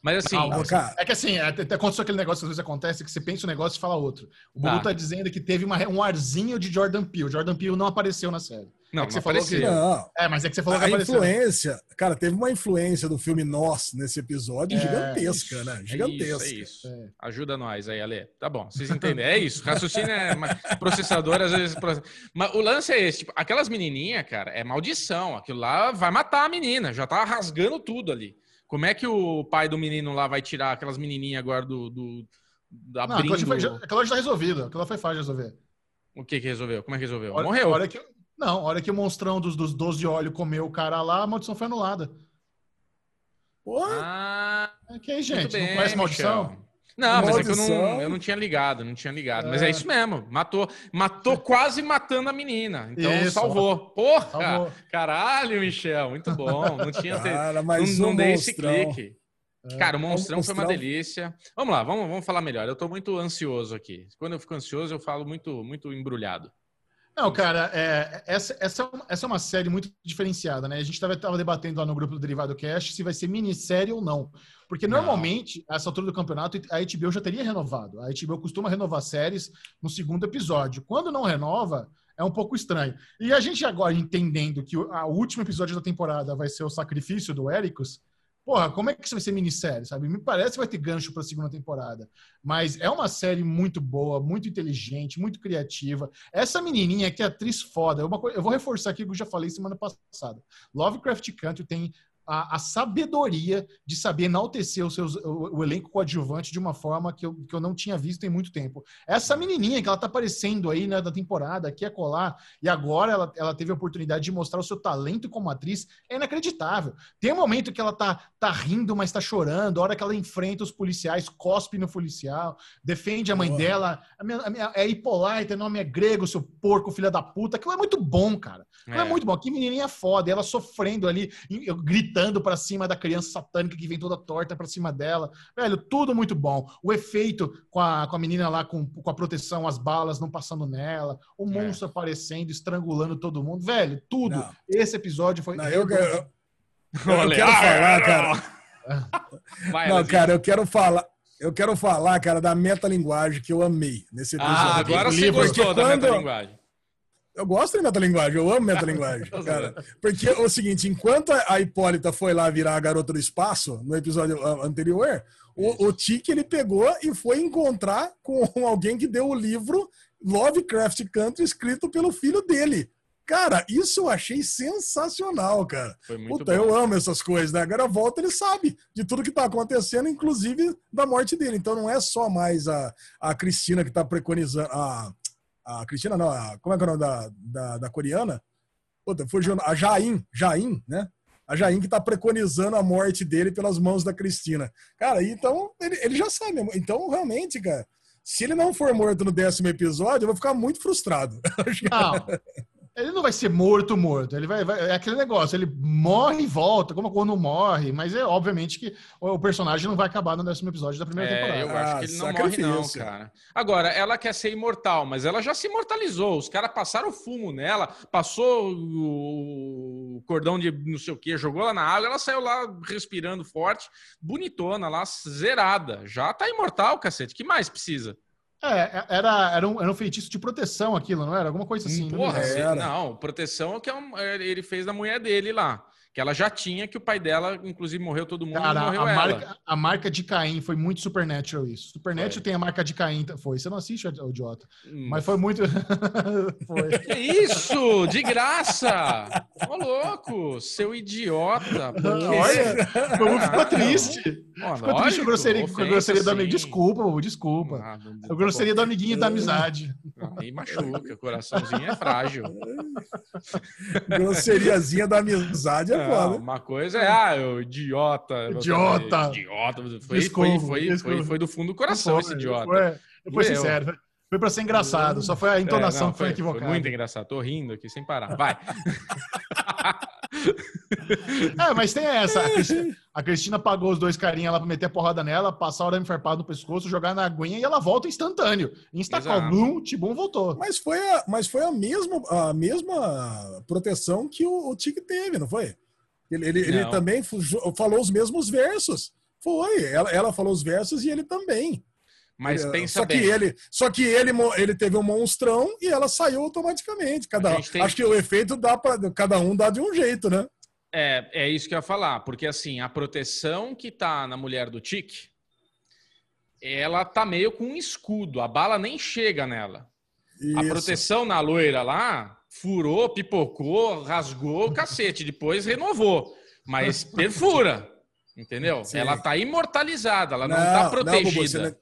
Mas assim. Não, é que assim, até aconteceu aquele negócio que às vezes acontece que você pensa um negócio e fala outro. O Bubu tá. tá dizendo que teve uma, um arzinho de Jordan Peele. Jordan Peele não apareceu na série. Não, é que você falou que. Não. É, mas é que você falou a que apareceu. influência, cara, teve uma influência do filme Nós nesse episódio é, gigantesca, isso, né? Gigantesca. É isso, é isso. É. Ajuda nós aí, Ale. Tá bom, vocês *laughs* entendem. É isso. Raciocínio é processador, às vezes. Mas o lance é esse: tipo, aquelas menininhas, cara, é maldição. Aquilo lá vai matar a menina. Já tá rasgando tudo ali. Como é que o pai do menino lá vai tirar aquelas menininhas agora do. do da não, aquela, foi, aquela já tá resolvida. Aquela foi fácil de resolver. O que que resolveu? Como é que resolveu? Olha, Morreu. Olha que, não, a hora que o monstrão dos, dos 12 olhos comeu o cara lá, a maldição foi anulada. Porra! Ah, ok, gente. Bem, não conhece maldição? Michel. Não, mas é que eu não, eu não tinha ligado, não tinha ligado. É. Mas é isso mesmo, matou, matou *laughs* quase matando a menina. Então isso. salvou. Porra! Salvou. Caralho, Michel, muito bom. Não tinha Cara, mas não, não dei esse clique. É. Cara, o monstrão, monstrão, foi uma delícia. Vamos lá, vamos, vamos falar melhor. Eu tô muito ansioso aqui. Quando eu fico ansioso, eu falo muito, muito embrulhado. Não, cara, é, essa, essa, é essa é uma série muito diferenciada, né? A gente estava debatendo lá no grupo do Derivado Cast se vai ser minissérie ou não. Porque normalmente, a essa altura do campeonato, a HBO já teria renovado. A HBO costuma renovar séries no segundo episódio. Quando não renova, é um pouco estranho. E a gente agora entendendo que o, o último episódio da temporada vai ser o sacrifício do Ericus, porra, como é que isso vai ser minissérie, sabe? Me parece que vai ter gancho para a segunda temporada. Mas é uma série muito boa, muito inteligente, muito criativa. Essa menininha que é atriz foda. Uma coisa, eu vou reforçar aqui o que eu já falei semana passada. Lovecraft Country tem a, a, sabedoria de saber enaltecer os seus, o, o, elenco coadjuvante de uma forma que eu, que eu não tinha visto em muito tempo. Essa menininha que ela tá aparecendo aí né, da temporada, aqui a colar, e agora ela, ela teve a oportunidade de mostrar o seu talento como atriz, é inacreditável. Tem um momento que ela tá, tá rindo, mas tá chorando, a hora que ela enfrenta os policiais, cospe no policial, defende a mãe dela, a minha, a minha, é Hippolyta, nome é grego, seu porco, filha da puta, aquilo é muito bom, cara. É. é muito bom. Que menininha foda, ela sofrendo ali, gritando gritando para cima da criança satânica que vem toda torta para cima dela. Velho, tudo muito bom. O efeito com a, com a menina lá com, com a proteção, as balas não passando nela, o é. monstro é. aparecendo, estrangulando todo mundo. Velho, tudo. Não. Esse episódio foi. Não, eu, eu, eu, eu quero falar, cara. *laughs* Vai, não, cara, eu quero falar. Eu quero falar, cara, da metalinguagem que eu amei nesse episódio. Ah, agora você gostou da metalinguagem. Eu gosto de metalinguagem, eu amo metalinguagem, *laughs* cara. Porque é o seguinte, enquanto a Hipólita foi lá virar a garota do espaço, no episódio anterior, o, o Tiki ele pegou e foi encontrar com *laughs* alguém que deu o livro Lovecraft Country escrito pelo filho dele. Cara, isso eu achei sensacional, cara. Foi muito Puta, bom. eu amo essas coisas, né? Agora volta, ele sabe de tudo que tá acontecendo, inclusive da morte dele. Então não é só mais a, a Cristina que tá preconizando. A, a Cristina, não, a, como é que é o nome da, da, da coreana? Puta, fugiu, a Jain, Jain, né? A Jain que tá preconizando a morte dele pelas mãos da Cristina. Cara, então ele, ele já sabe. Então, realmente, cara, se ele não for morto no décimo episódio, eu vou ficar muito frustrado. *laughs* Não. *laughs* Ele não vai ser morto, morto. Ele vai, vai, é aquele negócio, ele morre e volta, como quando morre, mas é obviamente que o personagem não vai acabar no décimo episódio da primeira é, temporada. Eu acho que ele não morre, não, cara. Agora, ela quer ser imortal, mas ela já se imortalizou. Os caras passaram fumo nela, passou o cordão de não sei o que, jogou lá na água, ela saiu lá respirando forte, bonitona lá, zerada. Já tá imortal, cacete. que mais precisa? É, é, era, era, um, era um feitiço de proteção aquilo, não era? Alguma coisa assim. Porra, não, não, proteção é o que é ele fez da mulher dele lá que ela já tinha, que o pai dela, inclusive, morreu todo mundo Cara, morreu a ela. Marca, a marca de Caim foi muito Supernatural isso. Supernatural foi. tem a marca de Caim, foi. Você não assiste, o idiota. Hum. Mas foi muito... *laughs* foi. *laughs* Que isso? De graça! Ô, louco! Seu idiota! Olha, como ficou triste. Ficou triste a grosseria, com a grosseria do amigo. Desculpa, desculpa. Ah, a grosseria do amiguinho e da amizade. Aí machuca, coraçãozinho é frágil. *laughs* Grosseriazinha da amizade é foda. Uma coisa é, ah, eu, idiota. Idiota. Idiota. Foi, desculpa, foi, foi, foi, foi, do fundo do coração esse idiota. Foi, foi sincero. Foi pra ser engraçado, só foi a entonação é, não, que foi, foi equivocada. Foi muito engraçado, tô rindo aqui sem parar. Vai. *laughs* é, mas tem essa. A Cristina, *laughs* a Cristina pagou os dois carinhas lá pra meter a porrada nela, passar o arame farpado no pescoço, jogar na aguinha e ela volta instantâneo. Instacall, blum, Tibum voltou. Mas foi a, mas foi a, mesma, a mesma proteção que o, o Tig teve, não foi? Ele, ele, ele também falou os mesmos versos. Foi, ela, ela falou os versos e ele também. Mas pensa só bem. Que ele, só que ele, ele teve um monstrão e ela saiu automaticamente. Cada, tem... Acho que o efeito dá para cada um dá de um jeito, né? É, é isso que eu ia falar, porque assim, a proteção que tá na mulher do Tique, ela tá meio com um escudo, a bala nem chega nela. Isso. A proteção na loira lá furou, pipocou, rasgou o cacete, depois renovou, mas *laughs* perfura. Entendeu? Sim. Ela tá imortalizada, ela não, não tá protegida. Não,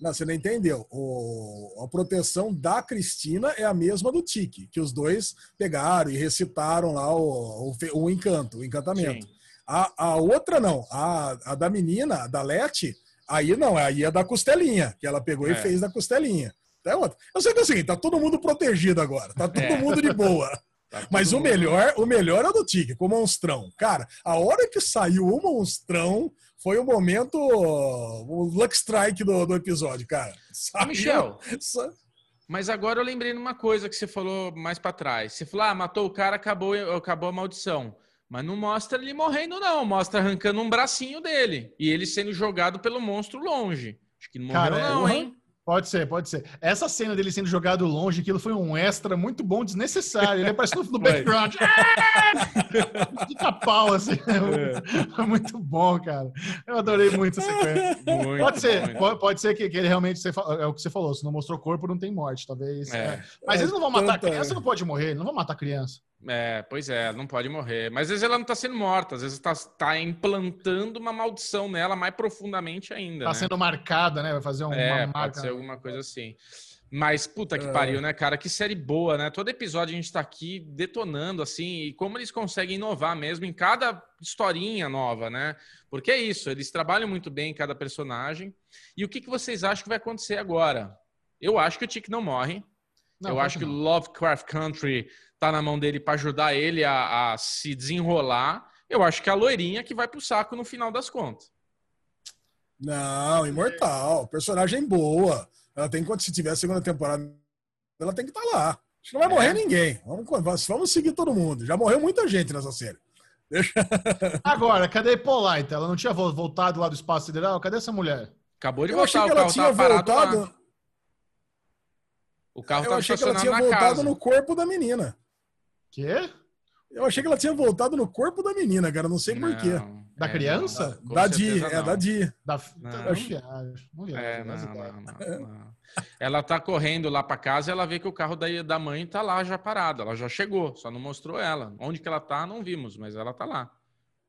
não, você não entendeu. O, a proteção da Cristina é a mesma do Tiki, que os dois pegaram e recitaram lá o, o, o encanto, o encantamento. A, a, outra não, a, a da menina, a da Leti, aí não, aí é da costelinha, que ela pegou é. e fez da costelinha. É outra. Eu sei que é o seguinte, tá todo mundo protegido agora, tá todo é. mundo de boa. *laughs* Tá Mas o melhor, o melhor é o do Tigre, com o monstrão. Cara, a hora que saiu o monstrão foi o momento, o luck strike do, do episódio, cara. Saiu, Michel, sa... Mas agora eu lembrei de uma coisa que você falou mais para trás. Você falou, ah, matou o cara, acabou, acabou a maldição. Mas não mostra ele morrendo, não. Mostra arrancando um bracinho dele. E ele sendo jogado pelo monstro longe. Acho que não morreu, Cara, não, é- hein? Pode ser, pode ser. Essa cena dele sendo jogado longe, aquilo foi um extra muito bom, desnecessário. Ele aparece no, *laughs* background. *laughs* Fica pau, assim. É muito bom, cara. Eu adorei muito essa sequência. Muito, Pode ser, muito. pode, pode ser que, que ele realmente é o que você falou. Se não mostrou corpo, não tem morte, talvez. É. é. Mas eles não vão matar criança, não pode morrer. Não vão matar a criança. É, pois é, não pode morrer. Mas às vezes ela não tá sendo morta, às vezes tá, tá implantando uma maldição nela mais profundamente ainda. Tá né? sendo marcada, né? Vai fazer uma É, marca. pode ser alguma coisa assim. Mas, puta que É. pariu, né, cara? Que série boa, né? Todo episódio a gente tá aqui detonando, assim, e como eles conseguem inovar mesmo em cada historinha nova, né? Porque é isso, eles trabalham muito bem em cada personagem. E o que, que vocês acham que vai acontecer agora? Eu acho que o Tic não morre. Não, eu acho que não. Lovecraft Country tá na mão dele para ajudar ele a, a se desenrolar. Eu acho que é a loirinha que vai pro saco no final das contas. Não, imortal. Personagem boa. Ela tem quando se tiver a segunda temporada, ela tem que estar lá. Acho que não vai É. morrer ninguém. Vamos, vamos- seguir todo mundo. Já morreu muita gente nessa série. *laughs* Agora, cadê Hippolyta? Ela não tinha vo- voltado lá do espaço sideral? Cadê essa mulher? Acabou de Eu achei voltar, que o ela tinha parado lá. O carro Eu tava achei que ela tinha voltado casa. no corpo da menina. Quê? Eu achei que ela tinha voltado no corpo da menina, cara. Não sei por quê. Não, Da é, criança? não, com Da Di, é não. da Di. Da... Não. Não, viaja. Não viaja. É, não, não, não, não. Ela tá correndo lá pra casa e ela vê que o carro da, da mãe tá lá já parado. Ela já chegou, só não mostrou ela. Onde que ela tá, não vimos, mas ela tá lá.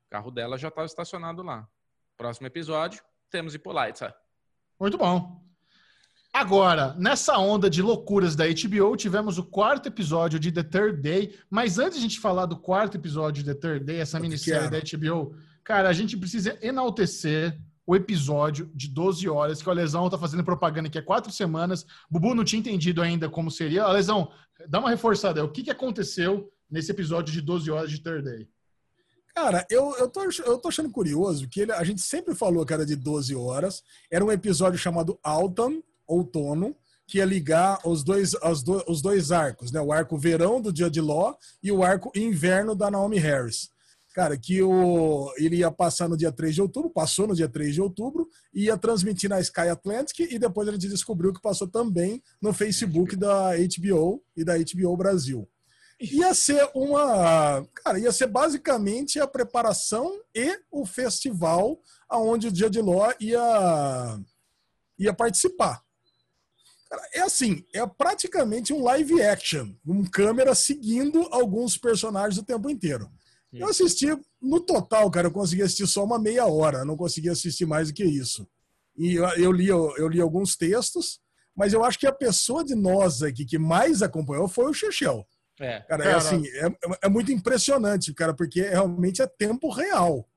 O carro dela já tá estacionado lá. Próximo episódio, temos Hippolyta. Muito bom. Agora, nessa onda de loucuras da HBO, tivemos o quarto episódio de The Third Day. Mas antes de a gente falar do quarto episódio de The Third Day, essa Eu minissérie da HBO, cara, a gente precisa enaltecer o episódio de 12 horas que o Lesão tá fazendo propaganda aqui há quatro semanas. Bubu não tinha entendido ainda como seria. Lesão, dá uma reforçada. aí. O que, que aconteceu nesse episódio de 12 horas de Third Day? Cara, eu, eu, tô, eu tô achando curioso que ele- a gente sempre falou que era de 12 horas. Era um episódio chamado Autumn, outono, que ia ligar os dois, os, os dois arcos, né? O arco verão do Dia de Law e o arco inverno da Naomi Harris. Cara, que o, ele ia passar no dia 3 de outubro, passou no dia 3 de outubro, ia transmitir na Sky Atlantic, e depois a gente descobriu que passou também no Facebook da HBO e da HBO Brasil. Ia ser uma. Cara, ia ser basicamente a preparação e o festival aonde o Dia de Ló ia, ia participar. Cara, é assim, é praticamente um live action, um câmera seguindo alguns personagens o tempo inteiro. Eu assisti, no total, cara, eu consegui assistir só uma meia hora, não consegui assistir mais do que isso. E eu, eu li, eu li alguns textos, mas eu acho que a pessoa de nós aqui que mais acompanhou foi o Chechel. É. Cara, é Cara. assim, é, é muito impressionante, cara, porque realmente é tempo real.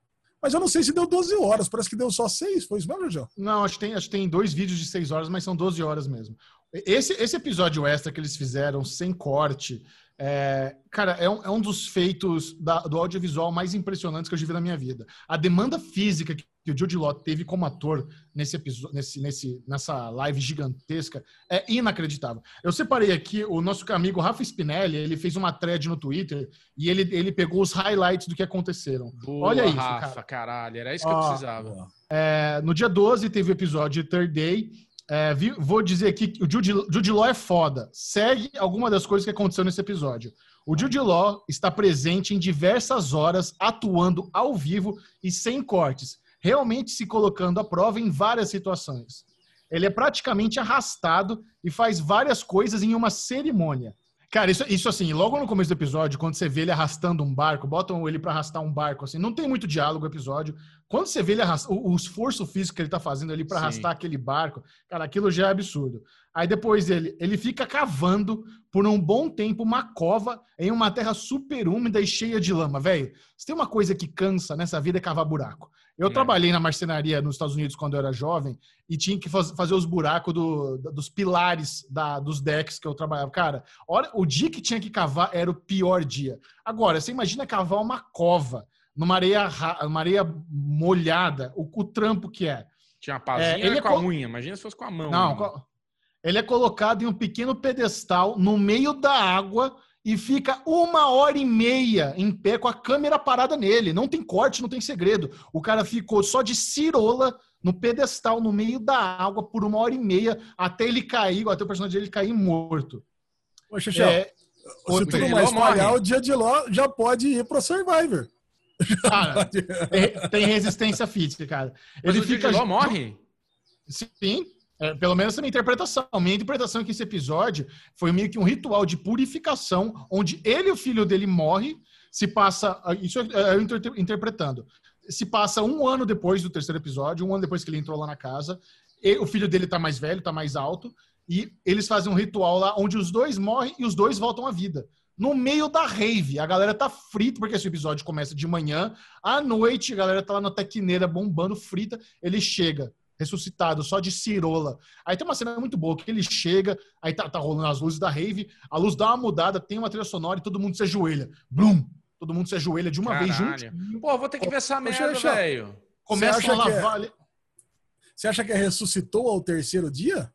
Mas eu não sei se deu 12 horas, parece que deu só 6. Foi isso mesmo, João? Não, acho que tem, acho que tem dois vídeos de seis horas, mas são 12 horas mesmo. Esse, esse episódio extra que eles fizeram sem corte, é, cara, é um, é um dos feitos da- do audiovisual mais impressionantes que eu já vi na minha vida. A demanda física que, que o Jude Law teve como ator nesse episódio, nesse, nesse, nessa live gigantesca é inacreditável. Eu separei aqui o nosso amigo Rafa Spinelli, ele fez uma thread no Twitter e ele, ele pegou os highlights do que aconteceram. Boa, Olha isso, Rafa, cara. caralho. Era isso que eu Ó, precisava. É, no dia 12 teve o episódio Third Day. É, vou dizer aqui que o Jude, Jude Law é foda. Segue alguma das coisas que aconteceu nesse episódio. O Jude Law está presente em diversas horas, atuando ao vivo e sem cortes, realmente se colocando à prova em várias situações. Ele é praticamente arrastado e faz várias coisas em uma cerimônia. Cara, isso, isso assim, logo no começo do episódio, quando você vê ele arrastando um barco, botam ele pra arrastar um barco, assim, não tem muito diálogo o episódio. Quando você vê ele arrasta, o, o esforço físico que ele tá fazendo ali Sim. arrastar aquele barco, cara, aquilo já é absurdo. Aí depois ele, ele fica cavando por um bom tempo uma cova em uma terra super úmida e cheia de lama, velho. Se tem uma coisa que cansa nessa vida é cavar buraco. Eu É. trabalhei na marcenaria nos Estados Unidos quando eu era jovem e tinha que faz- fazer os buracos do- dos pilares da- dos decks que eu trabalhava. Cara, hora- o dia que tinha que cavar era o pior dia. Agora, você imagina cavar uma cova numa areia, numa areia molhada, o, o trampo que é. Tinha a pazinha É, ele é com a co- unha. Imagina se fosse com a mão. Não, né? co- Ele é colocado em um pequeno pedestal no meio da água e fica uma hora e meia em pé com a câmera parada nele. Não tem corte, não tem segredo. O cara ficou só de cirola no pedestal, no meio da água, por uma hora e meia, até ele cair, até o personagem dele cair morto. Poxa, é, se tudo mais falhar, o dia de Ló já pode ir pro Survivor. *laughs* Cara, tem, tem, resistência física, cara. Mas ele o fica. Ló morre? Sim. É, pelo menos a minha interpretação. Minha interpretação é que esse episódio foi meio que um ritual de purificação, onde ele e o filho dele morre, se passa. Isso é, eu interpretando. Se passa um ano depois do terceiro episódio, um ano depois que ele entrou lá na casa. o filho dele tá mais velho, tá mais alto. E eles fazem um ritual lá onde os dois morrem e os dois voltam à vida no meio da rave. A galera tá frita, porque esse episódio começa de manhã. À noite, a galera tá lá na tequineira bombando, frita. Ele chega, ressuscitado, só de cirola. Aí tem uma cena muito boa, que ele chega, aí tá, tá rolando as luzes da rave, a luz dá uma mudada, tem uma trilha sonora e todo mundo se ajoelha. Blum! Todo mundo se ajoelha de uma Caralho. vez junto. Pô, vou ter que ver essa merda, velho. Começa a lavar... É... Você acha que ressuscitou ao terceiro dia?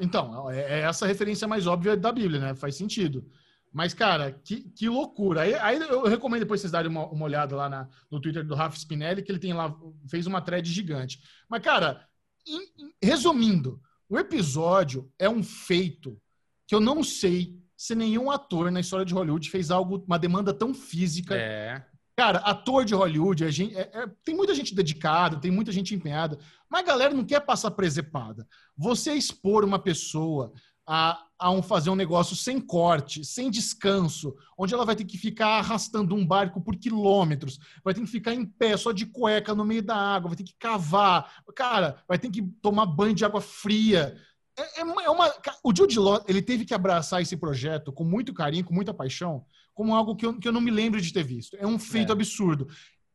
Então, é, é essa referência mais óbvia da Bíblia, né? Faz sentido. Mas, cara, que, que loucura. Aí, aí eu recomendo depois vocês darem uma, uma olhada lá na, no Twitter do Rafa Spinelli, que ele tem lá, fez uma thread gigante. Mas, cara, em, em, resumindo, o episódio é um feito que eu não sei se nenhum ator na história de Hollywood fez algo, uma demanda tão física. É. Cara, ator de Hollywood, gente, é, é, tem muita gente dedicada, tem muita gente empenhada, mas a galera não quer passar presepada. Você expor uma pessoa a, a um, fazer um negócio sem corte, sem descanso, onde ela vai ter que ficar arrastando um barco por quilômetros, vai ter que ficar em pé só de cueca no meio da água, vai ter que cavar, cara, vai ter que tomar banho de água fria. É, é uma, é o Jude Law, ele teve que abraçar esse projeto com muito carinho, com muita paixão, como algo que eu, que eu não me lembro de ter visto. É um feito é. absurdo.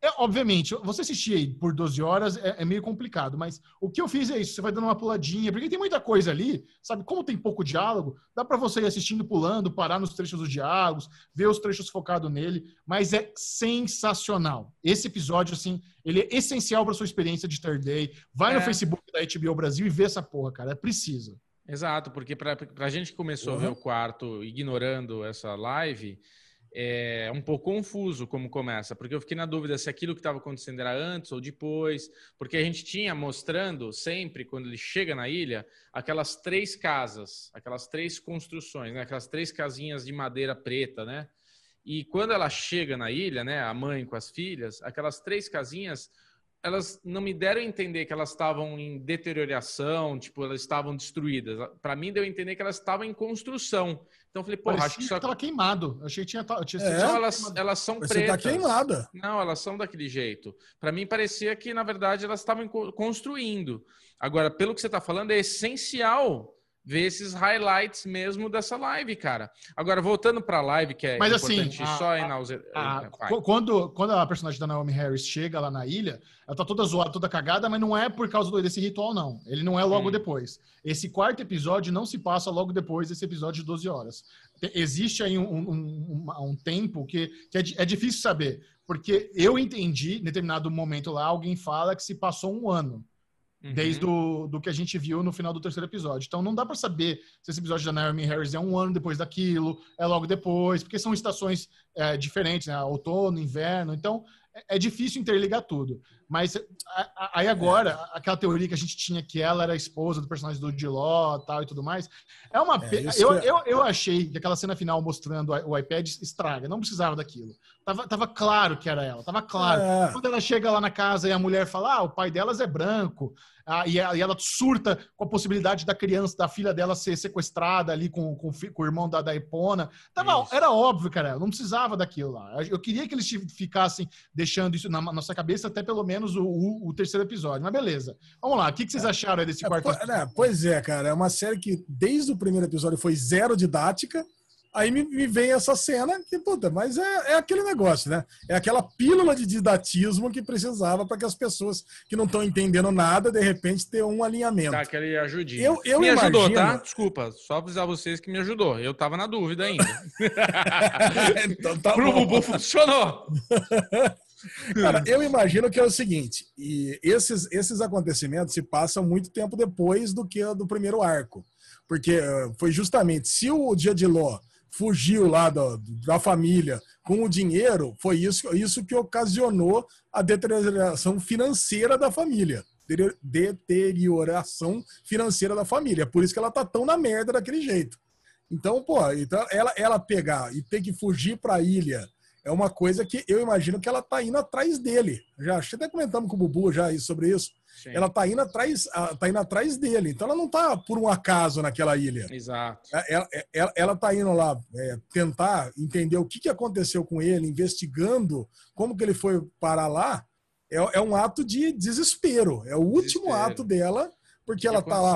É, obviamente, você assistir aí por 12 horas é, é, meio complicado, mas o que eu fiz é isso, você vai dando uma puladinha, porque tem muita coisa ali, sabe? Como tem pouco diálogo, dá para você ir assistindo, pulando, parar nos trechos dos diálogos, ver os trechos focados nele, mas é sensacional. Esse episódio, assim, ele é essencial para sua experiência de Third Day. Vai é. no Facebook da HBO Brasil e vê essa porra, cara, é preciso. Exato, porque para a gente que começou uhum. a ver o quarto ignorando essa live, é um pouco confuso como começa, porque eu fiquei na dúvida se aquilo que estava acontecendo era antes ou depois, porque a gente tinha mostrando sempre, quando ele chega na ilha, aquelas três casas, aquelas três construções, né? aquelas três casinhas de madeira preta, né? E quando ela chega na ilha, né, a mãe com as filhas, aquelas três casinhas elas não me deram a entender que elas estavam em deterioração, tipo, elas estavam destruídas. Para mim, deu a entender que elas estavam em construção. Então eu falei, pô, acho que só estava queimado. Eu achei que tinha. tinha é? Não, elas, elas são Você tá pretas. Tá queimada. Não, elas são daquele jeito. Para mim parecia que na verdade elas estavam construindo. Agora, pelo que você está falando, é essencial ver esses highlights mesmo dessa live, cara. Agora, voltando para a live, que é Mas, assim, importante assim, só a, a, a, quando, quando a personagem da Naomi Harris chega lá na ilha, ela tá toda zoada, toda cagada, mas não é por causa desse ritual, não. Ele não é logo hum. depois. Esse quarto episódio não se passa logo depois desse episódio de 12 horas. Existe aí um, um, um, um tempo que, que é, é difícil saber, porque eu entendi, em determinado momento lá, alguém fala que se passou um ano. Uhum. Desde o, do que a gente viu no final do terceiro episódio. Então não dá para saber se esse episódio da Naomi Harris é um ano depois daquilo, é logo depois, porque são estações é, diferentes, né? Outono, inverno. Então é, é difícil interligar tudo. Mas aí agora, aquela teoria que a gente tinha que ela era a esposa do personagem do Diló tal e tudo mais, é uma. É, eu, é... eu, eu achei que aquela cena final mostrando o iPad estraga, não precisava daquilo. Tava, tava claro que era ela, tava claro. É. Quando ela chega lá na casa e a mulher fala: ah, o pai delas é branco, ah, e, ela, e, ela, surta com a possibilidade da criança, da filha dela ser sequestrada ali com, com, com o irmão da, da Epona. Tava, era óbvio, cara, não precisava daquilo lá. Eu queria que eles ficassem deixando isso na nossa cabeça até pelo menos o, o, o terceiro episódio. Mas beleza. Vamos lá, o que, que vocês é. acharam desse quarto? É, pois é, cara, é uma série que desde o primeiro episódio foi zero didática. Aí me, me, vem essa cena que, puta, mas é, é aquele negócio, né? É aquela pílula de didatismo que precisava para que as pessoas que não estão entendendo nada, de repente, ter um alinhamento. Tá, aquele ajudinha. Eu, eu me imagino... ajudou, tá? Desculpa, só avisar vocês que me ajudou. Eu tava na dúvida ainda. *laughs* então tá *laughs* Pro Bubu funcionou. *laughs* Cara, eu imagino que é o seguinte, e esses, esses acontecimentos se passam muito tempo depois do que do primeiro arco. Porque eh, foi justamente, se o Dia de Ló fugiu lá da, da família com o dinheiro, foi isso, isso que ocasionou a deterioração financeira da família. Deterioração financeira da família. Por isso que ela tá tão na merda daquele jeito. Então, pô, então ela, ela pegar e ter que fugir para a ilha é uma coisa que eu imagino que ela tá indo atrás dele. Já até comentamos com o Bubu já sobre isso. Sim. Ela tá indo atrás, tá indo atrás dele. Então ela não tá por um acaso naquela ilha. Exato. É, ela, ela, ela tá indo lá é, tentar entender o que, que aconteceu com ele, investigando como que ele foi parar lá. É, é um ato de desespero. É o último desespero. ato dela, porque ela tá lá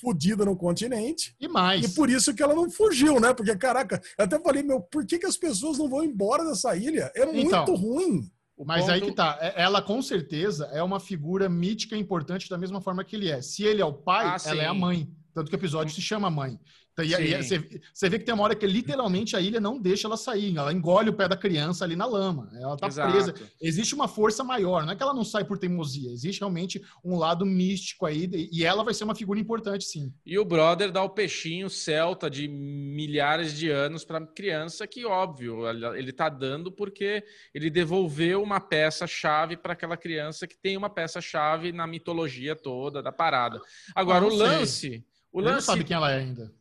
fodida no continente. E mais. E por isso que ela não fugiu, né? Porque, caraca, eu até falei, meu, por que, que as pessoas não vão embora dessa ilha? É então, muito ruim. Mas ponto... aí que tá. É, ela, com certeza, é uma figura mítica importante da mesma forma que ele é. Se ele é o pai, ah, ela é a mãe. Tanto que o episódio se chama Mãe. Então, e, e, você, você vê que tem uma hora que literalmente a ilha não deixa ela sair, ela engole o pé da criança ali na lama, ela tá Exato. presa. Existe uma força maior, não é que ela não sai por teimosia, existe realmente um lado místico aí, e ela vai ser uma figura importante, sim. E o brother dá o peixinho celta de milhares de anos para criança, que óbvio, ele tá dando porque ele devolveu uma peça-chave para aquela criança que tem uma peça-chave na mitologia toda da parada. Agora, o lance. O lance... Ele não sabe quem ela é ainda.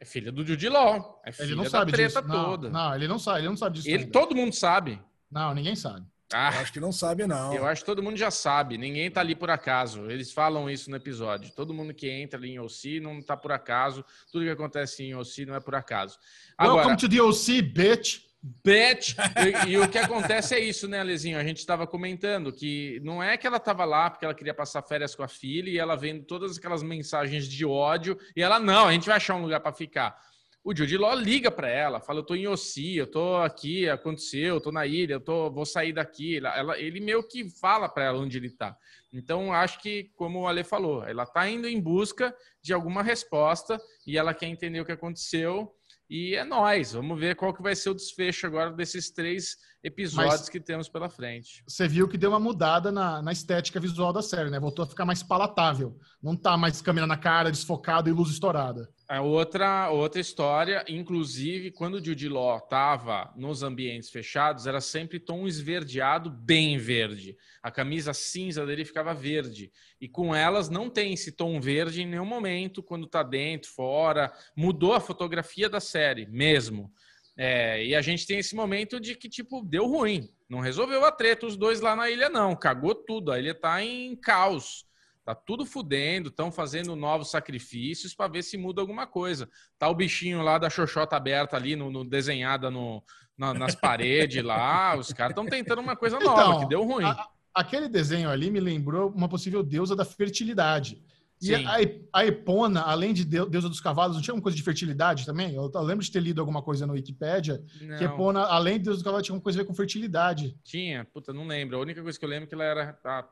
É filha do Jude Law. É filha ele não da sabe treta disso. toda. Não, ele não sabe, ele não sabe disso. Ele, todo mundo sabe. Não, ninguém sabe. Ah, eu acho que não sabe, não. Eu acho que todo mundo já sabe. Ninguém tá ali por acaso. Eles falam isso no episódio. Todo mundo que entra ali em OC não tá por acaso. Tudo que acontece em OC não é por acaso. Agora, Welcome to the OC, bitch. Bet. E, *laughs* e, o que acontece é isso, né, Alezinho? A gente estava comentando que não é que ela estava lá porque ela queria passar férias com a filha e ela vendo todas aquelas mensagens de ódio e ela, não, a gente vai achar um lugar para ficar. O Jude Law liga para ela, fala: Eu tô em Ossi, eu tô aqui, aconteceu, eu tô na ilha, eu tô, vou sair daqui. Ela, ele meio que fala para ela onde ele tá. Então, acho que, como o Ale falou, ela tá indo em busca de alguma resposta e ela quer entender o que aconteceu e é nós. Vamos ver qual que vai ser o desfecho agora desses três episódios Mas que temos pela frente. Você viu que deu uma mudada na, na, estética visual da série, né? Voltou a ficar mais palatável. Não tá mais câmera na cara, desfocado e luz estourada. A outra, outra história, inclusive, quando o Jude Law estava nos ambientes fechados, era sempre tom esverdeado, bem verde. A camisa cinza dele ficava verde. E com elas não tem esse tom verde em nenhum momento, quando está dentro, fora. Mudou a fotografia da série, mesmo. É, e a gente tem esse momento de que, tipo, deu ruim. Não resolveu a treta os dois lá na ilha, não. Cagou tudo. A ilha está em caos. Tá tudo fudendo, estão fazendo novos sacrifícios para ver se muda alguma coisa. Tá o bichinho lá da xoxota aberta ali, no, no desenhada no, na, nas paredes lá. Os caras estão tentando uma coisa nova, então, que deu ruim. A, aquele desenho ali me lembrou uma possível deusa da fertilidade. E a, a, Epona, além de deusa dos cavalos, não tinha alguma coisa de fertilidade também? Eu, eu lembro de ter lido alguma coisa na Wikipédia não. que Epona, além de deusa dos cavalos, tinha alguma coisa a ver com fertilidade. Tinha, puta, não lembro. A única coisa que eu lembro é que ela era a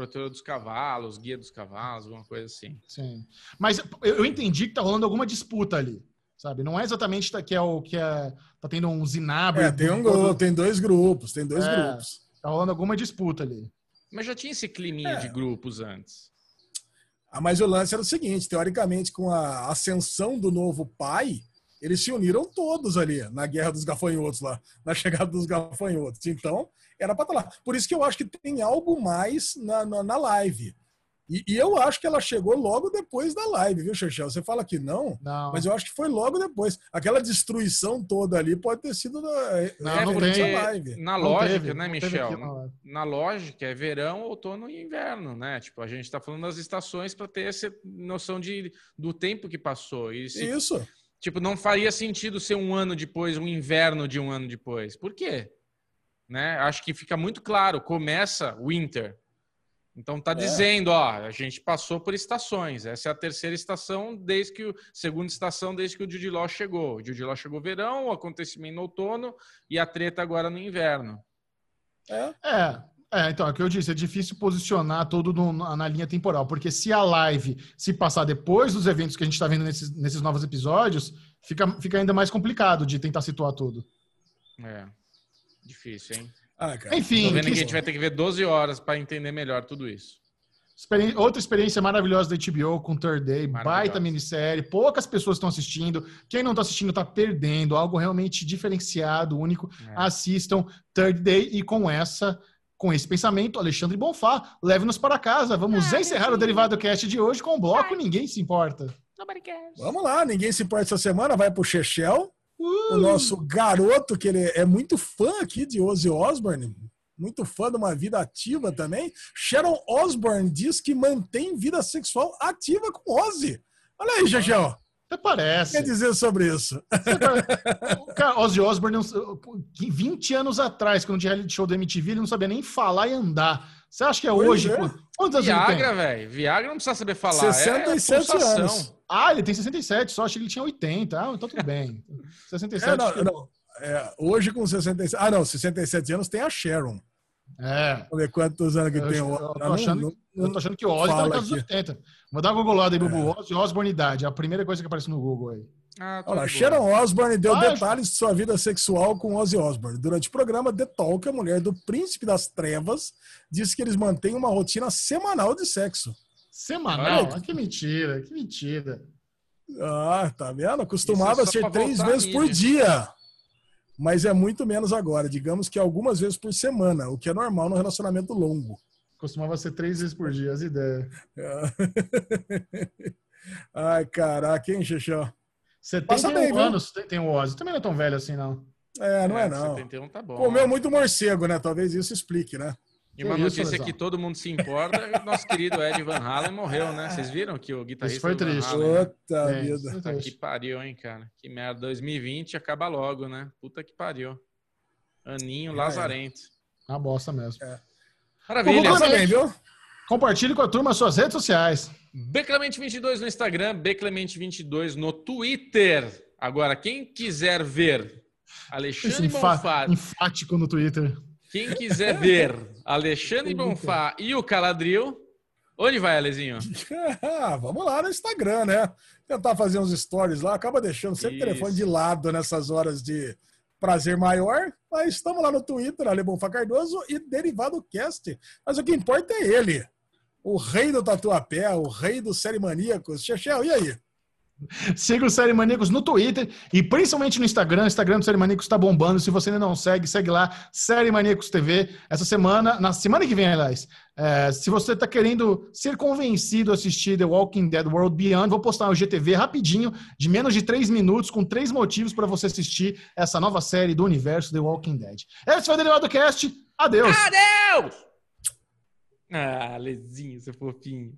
protetor dos cavalos, guia dos cavalos, alguma coisa assim. Sim. Mas eu entendi que tá rolando alguma disputa ali. Sabe? Não é exatamente que é o que é. Tá tendo um zinabro. É, tem um grupo, tem dois grupos, tem dois é, grupos. Tá rolando alguma disputa ali. Mas já tinha esse climinha é. de grupos antes. Ah, mas o lance era o seguinte: teoricamente, com a ascensão do novo pai, eles se uniram todos ali na guerra dos gafanhotos lá, na chegada dos gafanhotos. Então, era para estar tá lá. Por isso que eu acho que tem algo mais na, na, na live. E, e, eu acho que ela chegou logo depois da live, viu, Xexel? Você fala que não, não, mas eu acho que foi logo depois. Aquela destruição toda ali pode ter sido na, não, é, não tem, live. Na não lógica, teve, né, Michel? Na, na, lógica, é verão, outono e inverno, né? Tipo, a gente está falando das estações para ter essa noção de, do tempo que passou. E se, Isso. Tipo, não faria sentido ser um ano depois, um inverno de um ano depois. Por quê? né? Acho que fica muito claro, começa winter. Então tá é. dizendo, ó, a gente passou por estações. Essa é a terceira estação desde que o segunda estação desde que o Jude Law chegou. O Jude Law chegou verão, o acontecimento no outono e a treta agora no inverno. É. É, é, então, é o que eu disse, é difícil posicionar tudo no, na linha temporal, porque se a live se passar depois dos eventos que a gente está vendo nesses, nesses novos episódios, fica, fica ainda mais complicado de tentar situar tudo. É. Difícil, hein? Ah, Enfim. Tô vendo que... que a gente vai ter que ver 12 horas para entender melhor tudo isso. Experi... Outra experiência maravilhosa da HBO com Third Day, baita minissérie, poucas pessoas estão assistindo. Quem não está assistindo está perdendo, algo realmente diferenciado, único. É. Assistam Third Day e com essa, com esse pensamento, Alexandre Bonfá, leve-nos para casa. Vamos ah, encerrar o Derivado Cast de hoje com o bloco Ninguém se importa. Vamos lá, ninguém se importa essa semana, vai pro Chechel. Uh. O nosso garoto, que ele é muito fã aqui de Ozzy Osbourne, muito fã de uma vida ativa também. Sharon Osbourne diz que mantém vida sexual ativa com Ozzy. Olha aí, Jajão. Até parece. O que quer dizer sobre isso? Cara, Ozzy Osbourne, 20 anos atrás, quando tinha reality show da MTV, ele não sabia nem falar e andar. Você acha que é pois hoje? É. Quantos anos Viagra, velho. Viagra não precisa saber falar. 67 é anos. Ah, ele tem 67, só achei que ele tinha 80. Ah, então tudo bem. 67. É, não, não. É, hoje com 67. Ah, não, 67 anos tem a Sharon. É. Vamos ver quantos anos que eu, tem o Eu tô achando, não, não, eu tô achando que o Ozzy tá nos anos 80. Vou dar uma googlada aí, Bubu. É. Ozzy Osbourne idade. É a primeira coisa que aparece no Google aí. Ah, Olha, Sharon Osbourne deu ah, detalhes de sua vida sexual com Ozzy Osbourne. Durante o programa The Talk, a mulher do Príncipe das Trevas disse que eles mantêm uma rotina semanal de sexo. Semanal? Ah, que mentira, que mentira. Ah, tá vendo? Costumava é ser três vezes por dia mas é muito menos agora. Digamos que algumas vezes por semana, o que é normal no relacionamento longo. Costumava ser três vezes por dia, as ideias. *laughs* Ai, caraca, hein, Xixó? 71 bem, anos viu? tem o Ozzy. Também não é tão velho assim, não. É, não é, é não. 71 tá bom. Comeu né? muito morcego, né? Talvez isso explique, né? E uma notícia que todo mundo se importa, nosso querido Ed Van Halen morreu, né? Vocês viram que o guitarrista Isso foi triste. Halen, Puta é, vida. Puta que pariu, hein, cara? Que merda. 2020 acaba logo, né? Puta que pariu. Aninho é, lazarento. É. Uma bosta mesmo. É. Maravilha. Também, viu? Compartilhe com a turma suas redes sociais. Beclemente22 no Instagram, Beclemente22 no Twitter. Agora, quem quiser ver Alexandre Bonfá... Enfático no Twitter. Quem quiser ver Alexandre Bonfá e o Caladril, onde vai, Alezinho? Ah, *laughs* vamos lá no Instagram, né? Tentar fazer uns stories lá, acaba deixando sempre o telefone de lado nessas horas de prazer maior, mas estamos lá no Twitter, Ale Bonfá Cardoso e Derivado Cast. Mas o que importa é ele, o rei do tatuapé, o rei dos série maníacos. Chechel, e aí? *laughs* Siga o Série Maníacos no Twitter e principalmente no Instagram. O Instagram do Série Maníacos está bombando. Se você ainda não segue, segue lá, Série Maníacos TV. Essa semana, na semana que vem, aliás, é, se você está querendo ser convencido a assistir The Walking Dead World Beyond, vou postar o GTV rapidinho, de menos de três minutos, com três motivos para você assistir essa nova série do universo The Walking Dead. Esse foi o Derivado Cast. Adeus! Adeus! Ah, Lezinho, seu fofinho.